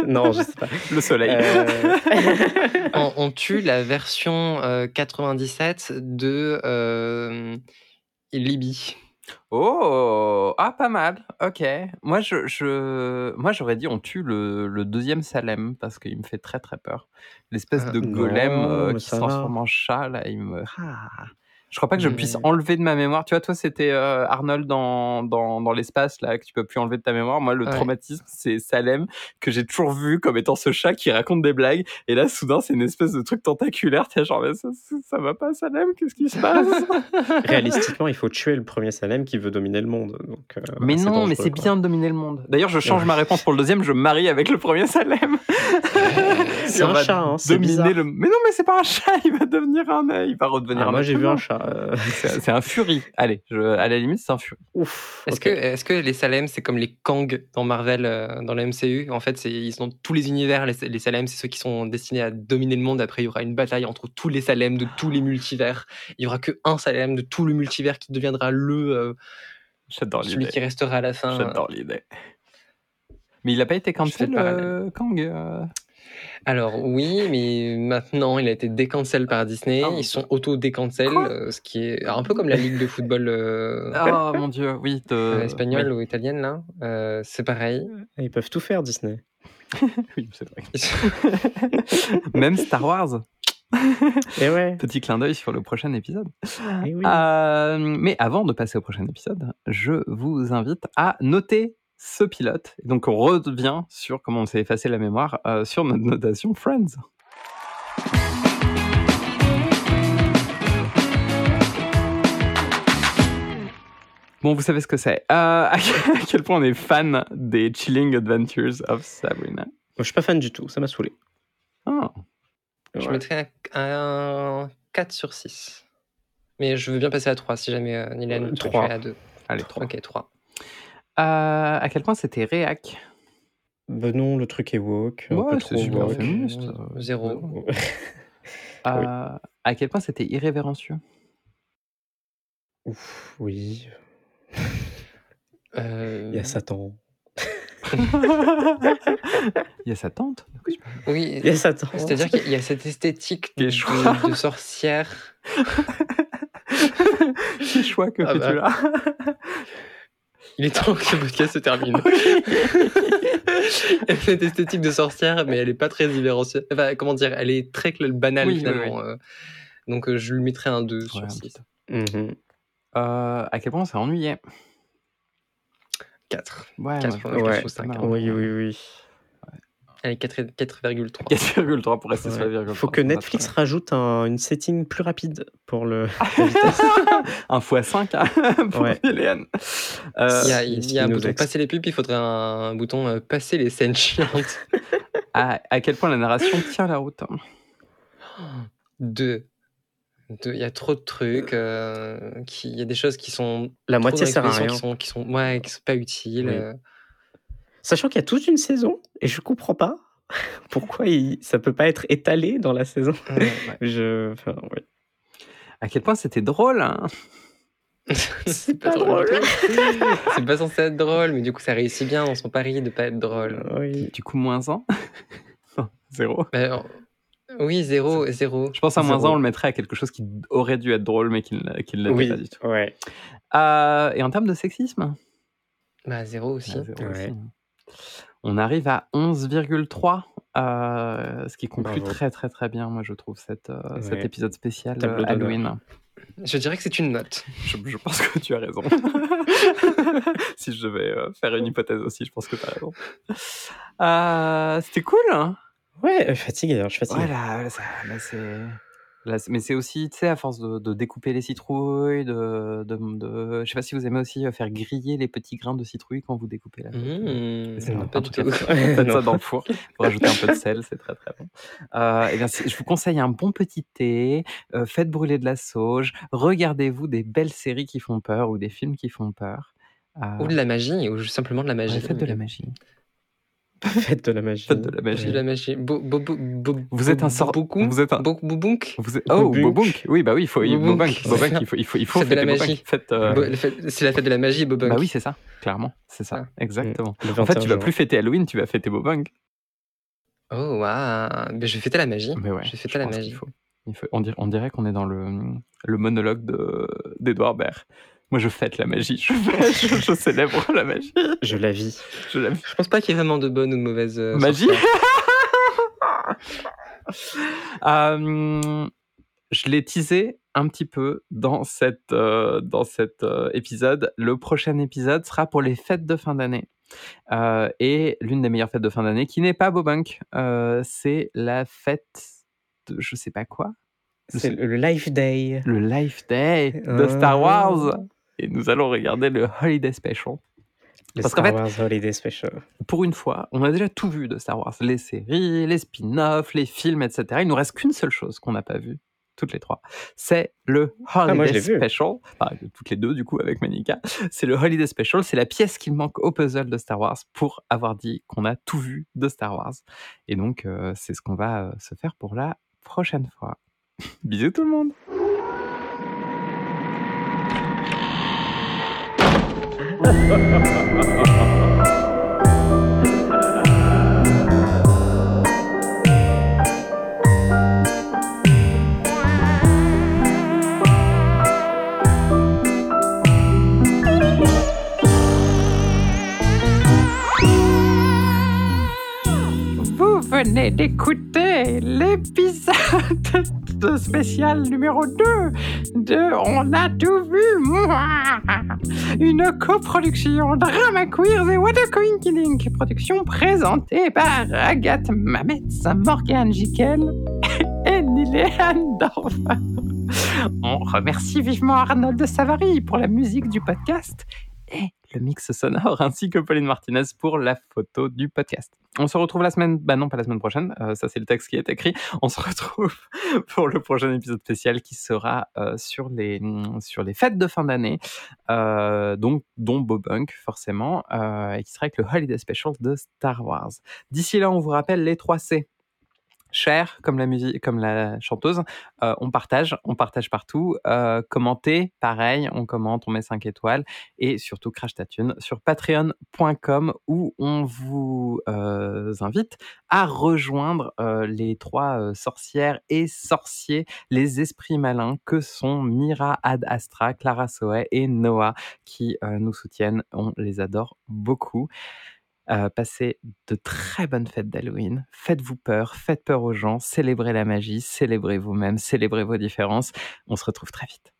[SPEAKER 2] non, je sais pas.
[SPEAKER 1] Le soleil.
[SPEAKER 2] Euh,
[SPEAKER 3] on, on tue la version euh, 97 de euh, Libye.
[SPEAKER 1] Oh, ah, pas mal. Ok. Moi, je, je, moi, j'aurais dit on tue le, le deuxième Salem parce qu'il me fait très très peur. L'espèce
[SPEAKER 3] Ah,
[SPEAKER 1] de
[SPEAKER 2] non,
[SPEAKER 1] golem euh,
[SPEAKER 2] mais
[SPEAKER 1] qui se
[SPEAKER 2] ça va.
[SPEAKER 1] transforme en chat là, il me. Ah. Je crois pas que je puisse enlever de ma mémoire. Tu vois, toi, c'était euh, Arnold dans, dans, dans l'espace là que tu peux plus enlever de ta mémoire. Moi, le
[SPEAKER 3] Ouais.
[SPEAKER 1] traumatisme, c'est Salem que j'ai toujours vu comme étant ce chat qui raconte des blagues. Et là, soudain, c'est une espèce de truc tentaculaire. T'es genre, mais ça, ça, va pas, Salem Qu'est-ce qui se passe?
[SPEAKER 2] Réalistiquement, il faut tuer le premier Salem qui veut dominer le monde. Donc, euh,
[SPEAKER 1] Mais non,
[SPEAKER 2] dangereux,
[SPEAKER 1] mais c'est bien de dominer le monde. D'ailleurs, je change
[SPEAKER 2] Ouais.
[SPEAKER 1] ma réponse pour le deuxième, je me marie avec le premier Salem.
[SPEAKER 2] C'est un chat, hein,
[SPEAKER 1] dominer
[SPEAKER 2] bizarre.
[SPEAKER 1] le. Mais non, mais c'est pas un chat, il va devenir un. Il va redevenir
[SPEAKER 2] Ah,
[SPEAKER 1] un.
[SPEAKER 2] moi, j'ai vu un chat. Euh,
[SPEAKER 1] C'est un furie. Allez, je... à la limite, c'est un.
[SPEAKER 2] Ouf.
[SPEAKER 3] Est-ce que, est que les Salem, c'est comme les Kang dans Marvel, euh, dans la MCU En fait, ils sont dans tous les univers. Les, les Salem, c'est ceux qui sont destinés à dominer le monde. Après, il y aura une bataille entre tous les Salem de tous les multivers. Il y aura que un Salem de tout le multivers qui deviendra le euh,
[SPEAKER 1] J'adore
[SPEAKER 3] celui
[SPEAKER 1] l'idée.
[SPEAKER 3] qui restera à la fin.
[SPEAKER 1] J'adore l'idée. Mais il a pas été
[SPEAKER 3] le
[SPEAKER 1] cancel, euh, Kang euh
[SPEAKER 3] Alors oui, mais maintenant il a été décancel par Disney.
[SPEAKER 1] Ah.
[SPEAKER 3] Ils sont auto-décancel, euh, ce qui est un peu comme la ligue de football euh,
[SPEAKER 1] Oh mon dieu, oui. De...
[SPEAKER 3] euh, espagnole
[SPEAKER 1] oui.
[SPEAKER 3] ou italienne là. Euh, c'est pareil.
[SPEAKER 2] Ils peuvent tout faire, Disney.
[SPEAKER 1] Oui, c'est vrai. Même Star Wars.
[SPEAKER 2] Et ouais.
[SPEAKER 1] Petit clin d'œil sur le prochain épisode.
[SPEAKER 2] Eh oui.
[SPEAKER 1] Euh, mais avant de passer au prochain épisode, je vous invite à noter ce pilote. Donc on revient sur comment on s'est effacé la mémoire euh, sur notre notation Friends. Bon, vous savez ce que c'est. Euh, à quel point on est fan des Chilling Adventures of Sabrina?
[SPEAKER 2] Moi, je suis pas fan du tout, ça m'a saoulé.
[SPEAKER 1] Ah,
[SPEAKER 3] Je
[SPEAKER 2] Ouais.
[SPEAKER 3] mettrais un, un 4 sur 6. Mais je veux bien passer à 3 si jamais euh,
[SPEAKER 2] Euh,
[SPEAKER 3] tu
[SPEAKER 2] trois.
[SPEAKER 3] es à 2.
[SPEAKER 1] allez, trois.
[SPEAKER 3] Ok, 3.
[SPEAKER 1] Euh, à quel point c'était réac?
[SPEAKER 2] Ben non, le truc est woke. un
[SPEAKER 1] Ouais, c'est
[SPEAKER 2] trop
[SPEAKER 1] super
[SPEAKER 2] woke.
[SPEAKER 1] féministe.
[SPEAKER 3] Zéro.
[SPEAKER 1] Euh, À quel point c'était irrévérencieux?
[SPEAKER 2] Ouf, oui.
[SPEAKER 3] Euh,
[SPEAKER 2] Il y a Satan.
[SPEAKER 1] Il y a sa tante?
[SPEAKER 3] Oui,
[SPEAKER 2] Il y a Satan.
[SPEAKER 3] c'est-à-dire qu'il y a cette esthétique
[SPEAKER 1] Quel
[SPEAKER 3] de,
[SPEAKER 1] choix.
[SPEAKER 3] de sorcière.
[SPEAKER 1] Quel choix que
[SPEAKER 3] Ah
[SPEAKER 1] fais-tu
[SPEAKER 3] bah.
[SPEAKER 1] là?
[SPEAKER 3] Il est temps que ce podcast se termine. cette esthétique de sorcière, mais elle est pas très irrévérencieuse. Enfin, comment dire, elle est très banale
[SPEAKER 1] Oui, oui,
[SPEAKER 3] finalement. euh. Donc euh, je lui mettrais un 2
[SPEAKER 1] Ouais,
[SPEAKER 3] sur
[SPEAKER 1] un
[SPEAKER 3] 6.
[SPEAKER 1] petit-
[SPEAKER 2] Mhm.
[SPEAKER 1] Euh, À quel point s'est ennuyé?
[SPEAKER 3] 4.
[SPEAKER 1] Ouais,
[SPEAKER 3] Quatre,
[SPEAKER 1] moi, je-
[SPEAKER 3] ouais,
[SPEAKER 1] ça
[SPEAKER 3] ça
[SPEAKER 1] marrant.
[SPEAKER 2] Oui, oui, oui.
[SPEAKER 3] 4 4,3.
[SPEAKER 1] 4,3 pour rester sur la virgule.
[SPEAKER 2] Faut que Netflix rajoute un- une setting plus rapide pour le.
[SPEAKER 1] bien. Un x5 hein, pour
[SPEAKER 2] Ouais.
[SPEAKER 1] Hélène. Euh,
[SPEAKER 3] Il y a,
[SPEAKER 2] il-
[SPEAKER 3] il y a un bouton passer les pubs, il faudrait un, bouton euh, passer les scènes chiantes.
[SPEAKER 1] à, à quel point la narration tient la route
[SPEAKER 3] Deux. Deux. Il y a trop de trucs. euh, qui, il y a des choses qui sont.
[SPEAKER 2] La moitié sert à rien.
[SPEAKER 3] Qui sont, qui sont, ouais, qui sont pas utiles.
[SPEAKER 2] Oui. Sachant qu'il y a toute une saison et je comprends pas pourquoi il... ça peut pas être étalé dans la saison.
[SPEAKER 3] Ouais.
[SPEAKER 2] Je. Enfin, ouais.
[SPEAKER 1] À quel point c'était drôle hein
[SPEAKER 3] C'est
[SPEAKER 2] pas drôle.
[SPEAKER 3] C'est pas censé être drôle, mais du coup, ça réussit bien dans son pari de pas être drôle.
[SPEAKER 2] Oui.
[SPEAKER 1] Du coup, moins 1 Non, Zéro.
[SPEAKER 3] Mais, euh, oui, zéro, zéro.
[SPEAKER 1] Je pense à moins 1,
[SPEAKER 2] Zéro.
[SPEAKER 1] on le mettrait à quelque chose qui aurait dû être drôle, mais qui ne l'était
[SPEAKER 2] Oui.
[SPEAKER 1] pas du tout.
[SPEAKER 2] Ouais.
[SPEAKER 1] Euh, et en termes de sexisme?
[SPEAKER 3] Bah, zéro aussi.
[SPEAKER 1] Ah, zéro
[SPEAKER 2] Ouais.
[SPEAKER 1] aussi. On arrive à 11,3, euh, ce qui conclut
[SPEAKER 2] Bravo.
[SPEAKER 1] très très très bien, moi je trouve, cette, euh, cet épisode spécial euh. Halloween.
[SPEAKER 3] Je dirais que c'est une note.
[SPEAKER 1] Je, je pense que tu as raison. si je devais euh, faire une hypothèse aussi, je pense que tu as raison. C'était cool. Hein?
[SPEAKER 2] Ouais, d'ailleurs, je suis fatigué.
[SPEAKER 1] ouais, là, là, ça- là, c'est. Là, mais c'est aussi, tu sais, à force de, de découper les citrouilles, de, de, de- Je sais pas si vous aimez aussi euh, faire griller les petits grains de citrouille quand vous découpez la
[SPEAKER 3] Mmh,
[SPEAKER 1] c'est
[SPEAKER 3] pas du
[SPEAKER 1] tout Faites ça dans le four pour ajouter un peu de sel, c'est très très bon. Euh, et bien, je vous conseille un bon petit thé, euh, faites brûler de la sauge, regardez-vous des belles séries qui font peur ou des films qui font peur. Euh,
[SPEAKER 3] Ou de la magie, ou simplement de la magie.
[SPEAKER 1] ouais, faites de la magie.
[SPEAKER 2] Faites de la magie.
[SPEAKER 1] Faites de la magie.
[SPEAKER 3] de la magie. Bo, bo, bo, bo-
[SPEAKER 1] Vous êtes un sort- vous êtes un-
[SPEAKER 3] Bo- bobunk.
[SPEAKER 1] Vous êtes- Oh,
[SPEAKER 2] Bobunk.
[SPEAKER 1] Oui, bah oui, il faut,
[SPEAKER 3] Bobunk,
[SPEAKER 1] Bobunk, il faut, il faut, il faut
[SPEAKER 3] Faites de la
[SPEAKER 1] Bobunk.
[SPEAKER 3] magie.
[SPEAKER 1] Faites, euh,
[SPEAKER 3] C'est la fête de la magie, Bobunk.
[SPEAKER 1] Bah oui, c'est ça, clairement, c'est ça,
[SPEAKER 3] Ah.
[SPEAKER 1] exactement. En fait,
[SPEAKER 2] 21
[SPEAKER 1] tu vas plus fêter Halloween, tu vas fêter Bobunk.
[SPEAKER 3] Oh, waouh. Mais je vais fêter la magie.
[SPEAKER 1] Mais ouais,
[SPEAKER 3] je vais
[SPEAKER 1] je
[SPEAKER 3] fêter la magie.
[SPEAKER 1] faut. Il faut- on, dirait, on dirait qu'on est dans le, le monologue de- d'Edouard Baird. Moi, je fête la magie. Je, fête- je, je célèbre la magie.
[SPEAKER 2] Je la vis.
[SPEAKER 1] Je l'aime.
[SPEAKER 3] Je pense pas qu'il y ait vraiment de bonnes ou de mauvaises euh,
[SPEAKER 1] Magie. Euh, je l'ai teasé un petit peu dans, cette, euh, dans cet euh, épisode. Le prochain épisode sera pour les fêtes de fin d'année. Et l'une des meilleures fêtes de fin d'année, qui n'est pas Bobunk, c'est la fête de je sais pas quoi.
[SPEAKER 2] C'est le Life Day.
[SPEAKER 1] le Life Day de Star. Wars. Et nous allons regarder le Holiday Special.
[SPEAKER 2] Le
[SPEAKER 1] Parce
[SPEAKER 2] Star
[SPEAKER 1] fait-
[SPEAKER 2] Wars Holiday Special.
[SPEAKER 1] Pour une fois, on a déjà tout vu de Star Wars. Les séries, les spin-offs, les films, etc. Il nous reste qu'une seule chose qu'on n'a pas vue, toutes les trois. C'est le Holiday
[SPEAKER 2] Ah, moi.
[SPEAKER 1] Special. Enfin, toutes les deux, du coup, avec Manika. C'est le Holiday Special. C'est la pièce qui manque au puzzle de Star Wars pour avoir dit qu'on a tout vu de Star Wars. Et donc, euh, c'est ce qu'on va euh, se faire pour la prochaine fois. Bisous tout le monde 哈哈哈哈哈哈 venez d'écouter l'épisode de spécial numéro 2 de On a tout vu. Une coproduction Drama Queers et What a Coincidence. Production présentée par Agathe Mametz, Morgane Jiquel et Niléane Dorfa. On remercie vivement Arnold Savary pour la musique du podcast et le mix sonore, ainsi que Pauline Martinez pour la photo du podcast. On se retrouve la semaine, bah non, pas la semaine prochaine, euh, ça c'est le texte qui est écrit. On se retrouve pour le prochain épisode spécial qui sera euh, sur, les, sur les fêtes de fin d'année, euh, donc, dont Bobunk forcément, et qui sera avec le Holiday Special de Star Wars. D'ici là, on vous rappelle les 3 C cher comme la musique comme la chanteuse euh, on partage on partage partout. Euh, commenter pareil on commente on met 5 étoiles et surtout crash ta thune sur patreon.com où on vous euh, invite à rejoindre les trois sorcières et sorciers les esprits malins que sont Mira Ad Astra Clara Soe et Noah qui nous soutiennent. On les adore beaucoup euh, passez de très bonnes fêtes d'Halloween. Faites-vous peur, faites peur aux gens, célébrez la magie, célébrez vous-même, célébrez vos différences. On se retrouve très vite.